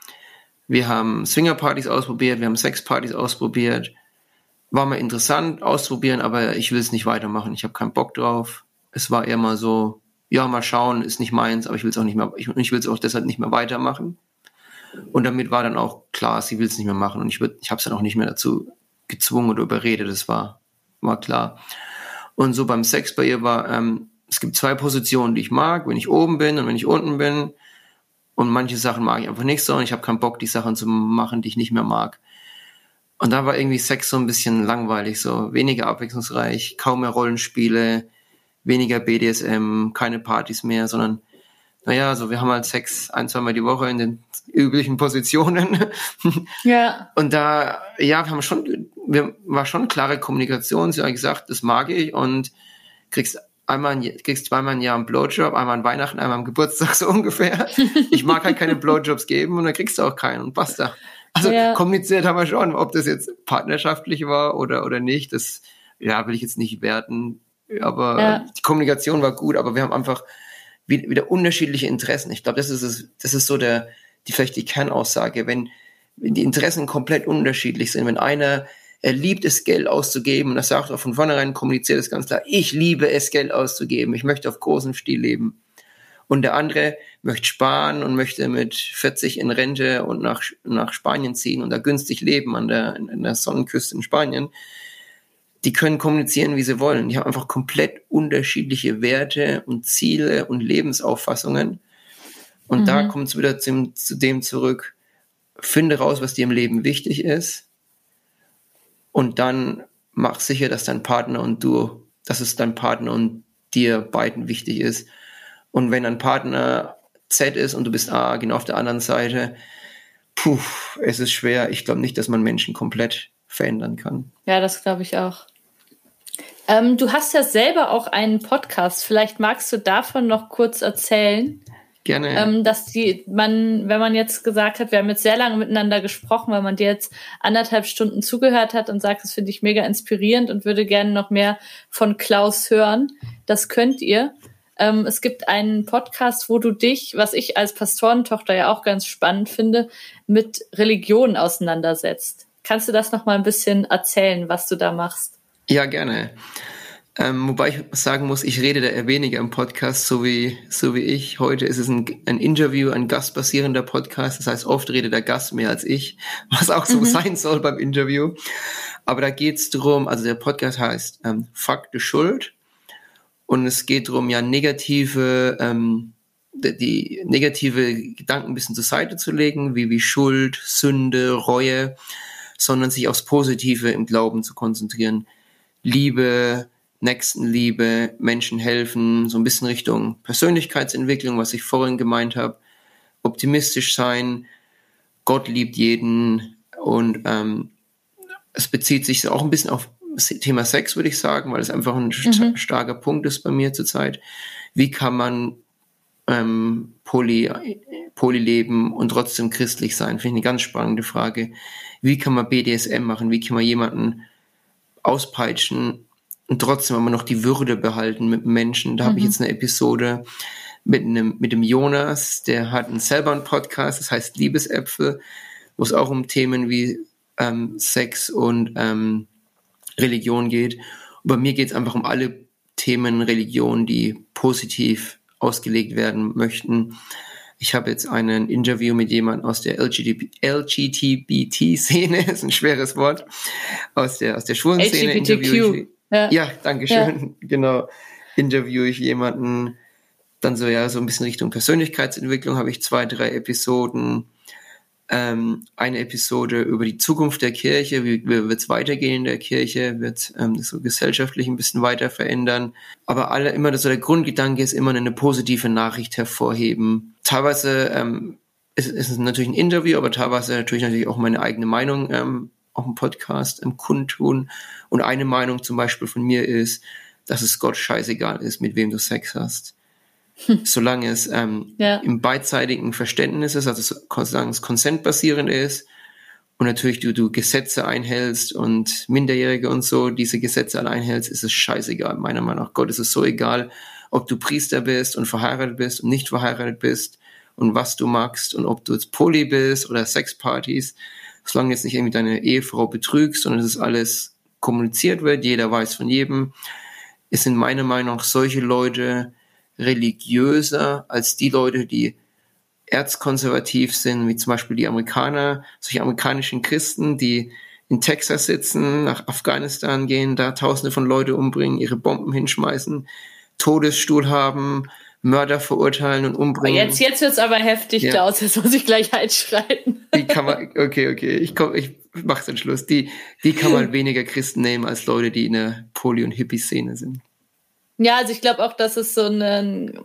wir haben Swingerpartys ausprobiert, wir haben Sexpartys ausprobiert. War mal interessant ausprobieren, aber ich will es nicht weitermachen. Ich habe keinen Bock drauf. Es war eher mal so, ja, mal schauen, ist nicht meins, aber ich will es auch nicht mehr, ich, ich will es auch deshalb nicht mehr weitermachen. Und damit war dann auch klar, sie will es nicht mehr machen. Und ich, würd, ich habe es dann auch nicht mehr dazu gezwungen oder überredet, das war, war klar. Und so beim Sex bei ihr war, ähm, es gibt zwei Positionen, die ich mag, wenn ich oben bin und wenn ich unten bin. Und manche Sachen mag ich einfach nicht so und ich habe keinen Bock, die Sachen zu machen, die ich nicht mehr mag. Und da war irgendwie Sex so ein bisschen langweilig, so weniger abwechslungsreich, kaum mehr Rollenspiele, weniger BDSM, keine Partys mehr, sondern naja, so wir haben halt Sex ein, zweimal die Woche in den üblichen Positionen. [LAUGHS] Ja. Und da, ja, wir haben schon, wir war schon klare Kommunikation. Sie hat gesagt, das mag ich und kriegst einmal, kriegst zweimal im Jahr einen Blowjob, einmal an Weihnachten, einmal am Geburtstag [LAUGHS] so ungefähr. Ich mag halt keine Blowjobs geben und dann kriegst du auch keinen und basta. Also ja. kommuniziert haben wir schon, ob das jetzt partnerschaftlich war oder, oder nicht, das, ja, will ich jetzt nicht werten. Aber ja. die Kommunikation war gut, aber wir haben einfach wieder unterschiedliche Interessen. Ich glaube, das ist es, das ist so der, die vielleicht die Kernaussage, wenn, wenn die Interessen komplett unterschiedlich sind, wenn einer er liebt es, Geld auszugeben. Und das sagt auch von vornherein, kommuniziert es ganz klar. Ich liebe es, Geld auszugeben. Ich möchte auf großem Stil leben. Und der andere möchte sparen und möchte mit 40 in Rente und nach, nach Spanien ziehen und da günstig leben an der, an der Sonnenküste in Spanien die können kommunizieren, wie sie wollen. Die haben einfach komplett unterschiedliche Werte und Ziele und Lebensauffassungen. Und mhm. da kommt es wieder zu, zu dem zurück, finde raus, was dir im Leben wichtig ist. Und dann mach sicher, dass dein Partner und du, dass es dein Partner und dir beiden wichtig ist. Und wenn dein Partner Z ist und du bist A, genau auf der anderen Seite, puh, es ist schwer. Ich glaube nicht, dass man Menschen komplett verändern kann.
Ja, das glaube ich auch. Ähm, du hast ja selber auch einen Podcast. Vielleicht magst du davon noch kurz erzählen.
Gerne.
Ähm, dass die, man, wenn man jetzt gesagt hat, wir haben jetzt sehr lange miteinander gesprochen, weil man dir jetzt anderthalb Stunden zugehört hat und sagt, das finde ich mega inspirierend und würde gerne noch mehr von Klaus hören. Das könnt ihr. Ähm, es gibt einen Podcast, wo du dich, was ich als Pastorentochter ja auch ganz spannend finde, mit Religion auseinandersetzt. Kannst du das noch mal ein bisschen erzählen, was du da machst?
Ja, gerne. Ähm, wobei ich sagen muss, ich rede da eher weniger im Podcast, so wie, so wie ich. Heute ist es ein, ein Interview, ein gastbasierender Podcast. Das heißt, oft redet der Gast mehr als ich, [LAUGHS] was auch so mhm. sein soll beim Interview. Aber da geht's drum, also der Podcast heißt ähm, Fakte Schuld. Und es geht drum, ja, negative, ähm, die, die negative Gedanken ein bisschen zur Seite zu legen, wie, wie Schuld, Sünde, Reue, sondern sich aufs Positive im Glauben zu konzentrieren Liebe, Nächstenliebe, Menschen helfen, so ein bisschen Richtung Persönlichkeitsentwicklung, was ich vorhin gemeint habe, optimistisch sein, Gott liebt jeden und ähm, es bezieht sich auch ein bisschen auf das Thema Sex, würde ich sagen, weil es einfach ein mhm. starker Punkt ist bei mir zurzeit. Wie kann man ähm, poly, Poly leben und trotzdem christlich sein? Finde ich eine ganz spannende Frage. Wie kann man BDSM machen? Wie kann man jemanden auspeitschen und trotzdem immer noch die Würde behalten mit Menschen? Da mhm. habe ich mhm. jetzt eine Episode mit einem, mit dem Jonas, der hat einen, selber einen Podcast, das heißt Liebesäpfel, wo es auch um Themen wie ähm, Sex und ähm, Religion geht. Und bei mir geht es einfach um alle Themen Religion, die positiv ausgelegt werden möchten. Ich habe jetzt ein Interview mit jemandem aus der LGTBT-Szene, [LAUGHS] ist ein schweres Wort, aus der, aus der schwulen Szene. LGBTQ. Ja. ja, danke schön. Ja. [LAUGHS] Genau. Interview ich jemanden, dann so, ja, so ein bisschen Richtung Persönlichkeitsentwicklung habe ich zwei, drei Episoden ähm, eine Episode über die Zukunft der Kirche, wie, wie wird es weitergehen in der Kirche, wird ähm, so gesellschaftlich ein bisschen weiter verändern. Aber alle immer so der Grundgedanke ist immer eine positive Nachricht hervorheben. Teilweise ähm, ist, ist es natürlich ein Interview, aber teilweise natürlich natürlich auch meine eigene Meinung ähm, auch im Podcast im Kundtun. Und eine Meinung zum Beispiel von mir ist, dass es Gott scheißegal ist, mit wem du Sex hast. solange es ähm, ja. im beidseitigen Verständnis ist, also solange es konsentbasierend ist und natürlich du, du Gesetze einhältst und Minderjährige und so diese Gesetze alle einhältst, ist es scheißegal. Meiner Meinung nach Gott ist es so egal, ob du Priester bist und verheiratet bist und nicht verheiratet bist und was du magst und ob du jetzt Poly bist oder Sexpartys, solange jetzt nicht irgendwie deine Ehefrau betrügst, sondern es ist alles kommuniziert wird, jeder weiß von jedem, es sind meiner Meinung nach solche Leute, religiöser als die Leute, die erzkonservativ sind, wie zum Beispiel die Amerikaner, solche amerikanischen Christen, die in Texas sitzen, nach Afghanistan gehen, da tausende von Leute umbringen, ihre Bomben hinschmeißen, Todesstuhl haben, Mörder verurteilen und umbringen.
Jetzt, jetzt wird's aber heftig, ja. Klaus. Jetzt muss ich gleich einschreiten.
Die kann man, okay, okay, ich komm, ich mach's den Schluss. Die, die kann man [LAUGHS] weniger Christen nehmen als Leute, die in der Poly- und Hippie-Szene sind.
Ja, also ich glaube auch, dass es so ein,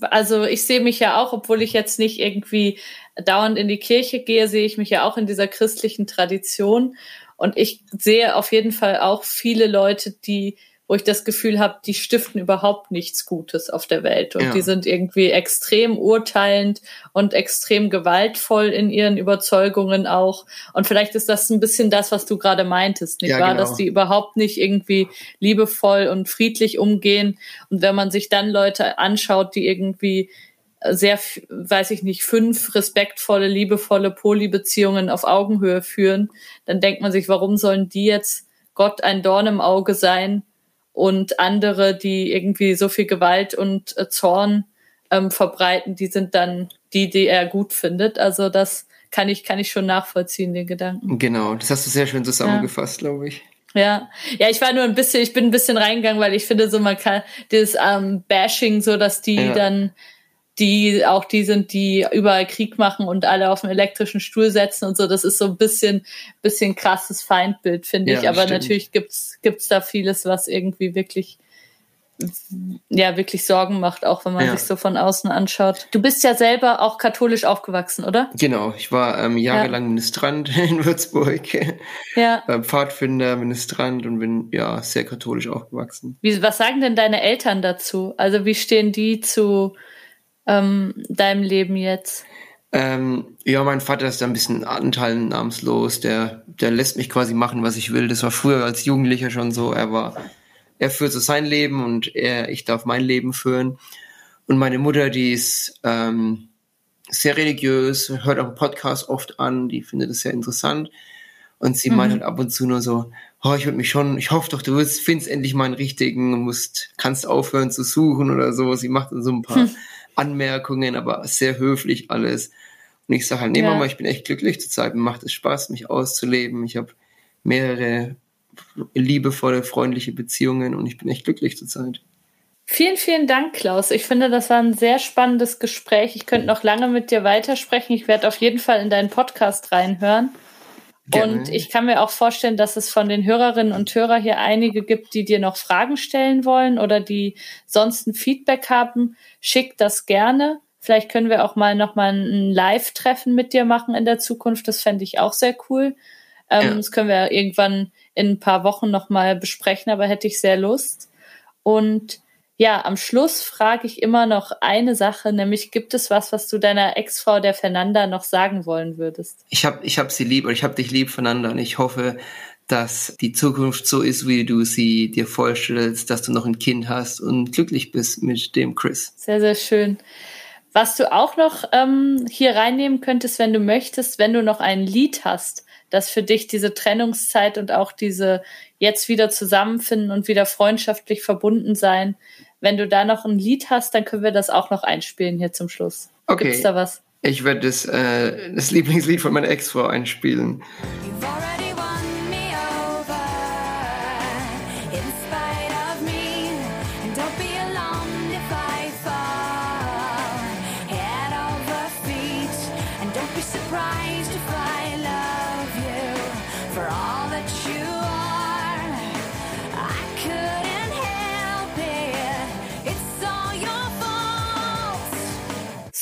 also ich sehe mich ja auch, obwohl ich jetzt nicht irgendwie dauernd in die Kirche gehe, sehe ich mich ja auch in dieser christlichen Tradition. Und ich sehe auf jeden Fall auch viele Leute, die wo ich das Gefühl habe, die stiften überhaupt nichts Gutes auf der Welt. Und ja. die sind irgendwie extrem urteilend und extrem gewaltvoll in ihren Überzeugungen auch. Und vielleicht ist das ein bisschen das, was du gerade meintest, nicht ja, wahr? Genau. Dass die überhaupt nicht irgendwie liebevoll und friedlich umgehen. Und wenn man sich dann Leute anschaut, die irgendwie sehr, weiß ich nicht, fünf respektvolle, liebevolle Polybeziehungen auf Augenhöhe führen, dann denkt man sich, warum sollen die jetzt Gott ein Dorn im Auge sein, und andere, die irgendwie so viel Gewalt und äh, Zorn ähm, verbreiten, die sind dann die, die er gut findet. Also das kann ich, kann ich schon nachvollziehen, den Gedanken.
Genau, das hast du sehr schön zusammengefasst, ja. glaube ich.
Ja, ja, ich war nur ein bisschen, ich bin ein bisschen reingegangen, weil ich finde, so man kann dieses ähm, Bashing, so dass die ja. dann die auch die sind, die überall Krieg machen und alle auf dem elektrischen Stuhl setzen und so. Das ist so ein bisschen, bisschen krasses Feindbild, finde ja, ich. Aber stimmt. natürlich gibt's gibt's da vieles, was irgendwie wirklich ja wirklich Sorgen macht, auch wenn man ja. sich so von außen anschaut. Du bist ja selber auch katholisch aufgewachsen, oder?
Genau, ich war ähm, jahrelang ja. Ministrant [LAUGHS] in Würzburg, ja. äh, Pfadfinder, Ministrant und bin ja sehr katholisch aufgewachsen.
Wie, was sagen denn deine Eltern dazu? Also wie stehen die zu ähm, deinem Leben jetzt?
Ähm, ja, mein Vater ist da ein bisschen anteilnahmslos. Der, der lässt mich quasi machen, was ich will. Das war früher als Jugendlicher schon so. Er war, er führt so sein Leben und er, ich darf mein Leben führen. Und meine Mutter, die ist ähm, sehr religiös, hört auch Podcast oft an, die findet es sehr interessant. Und sie mhm. meint halt ab und zu nur so, oh, ich würde mich schon, ich hoffe doch, du wirst, findest endlich mal einen richtigen und musst, kannst aufhören zu suchen oder so. Sie macht dann so ein paar Anmerkungen, aber sehr höflich alles. Und ich sage halt, nee, ja. Mama, ich bin echt glücklich zur Zeit. Mir macht es Spaß, mich auszuleben. Ich habe mehrere liebevolle, freundliche Beziehungen und ich bin echt glücklich zur Zeit.
Vielen, vielen Dank, Klaus. Ich finde, das war ein sehr spannendes Gespräch. Ich könnte noch lange mit dir weitersprechen. Ich werde auf jeden Fall in deinen Podcast reinhören. Gerne. Und ich kann mir auch vorstellen, dass es von den Hörerinnen und Hörern hier einige gibt, die dir noch Fragen stellen wollen oder die sonst ein Feedback haben. Schick das gerne. Vielleicht können wir auch mal noch mal ein Live-Treffen mit dir machen in der Zukunft. Das fände ich auch sehr cool. Ähm, ja. Das können wir irgendwann in ein paar Wochen noch mal besprechen, aber hätte ich sehr Lust. Und Ja, am Schluss frage ich immer noch eine Sache, nämlich gibt es was, was du deiner Ex-Frau, der Fernanda, noch sagen wollen würdest?
Ich habe ich hab sie lieb oder ich habe dich lieb, Fernanda, und ich hoffe, dass die Zukunft so ist, wie du sie dir vorstellst, dass du noch ein Kind hast und glücklich bist mit dem Chris.
Sehr, sehr schön. Was du auch noch ähm, hier reinnehmen könntest, wenn du möchtest, wenn du noch ein Lied hast, das für dich diese Trennungszeit und auch diese jetzt wieder zusammenfinden und wieder freundschaftlich verbunden sein wenn du da noch ein Lied hast, dann können wir das auch noch einspielen hier zum Schluss.
Okay. Gibt's da was? Ich werde das, äh, das Lieblingslied von meiner Ex-Frau einspielen.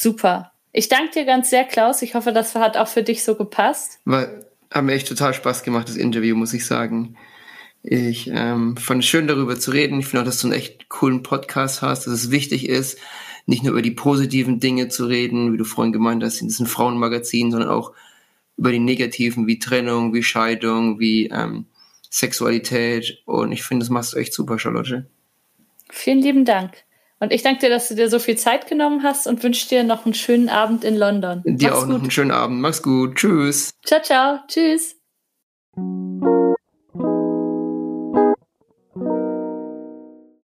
Super. Ich danke dir ganz sehr, Klaus. Ich hoffe, das hat auch für dich so gepasst.
War, hat mir echt total Spaß gemacht, das Interview, muss ich sagen. Ich ähm, fand es schön, darüber zu reden. Ich finde auch, dass du einen echt coolen Podcast hast, dass es wichtig ist, nicht nur über die positiven Dinge zu reden, wie du vorhin gemeint hast, in diesem Frauenmagazin, sondern auch über die negativen, wie Trennung, wie Scheidung, wie ähm, Sexualität. Und ich finde, das machst du echt super, Charlotte.
Vielen lieben Dank. Und ich danke dir, dass du dir so viel Zeit genommen hast und wünsche dir noch einen schönen Abend in London.
Dir Mach's auch gut. noch einen schönen Abend. Mach's gut. Tschüss.
Ciao, ciao. Tschüss.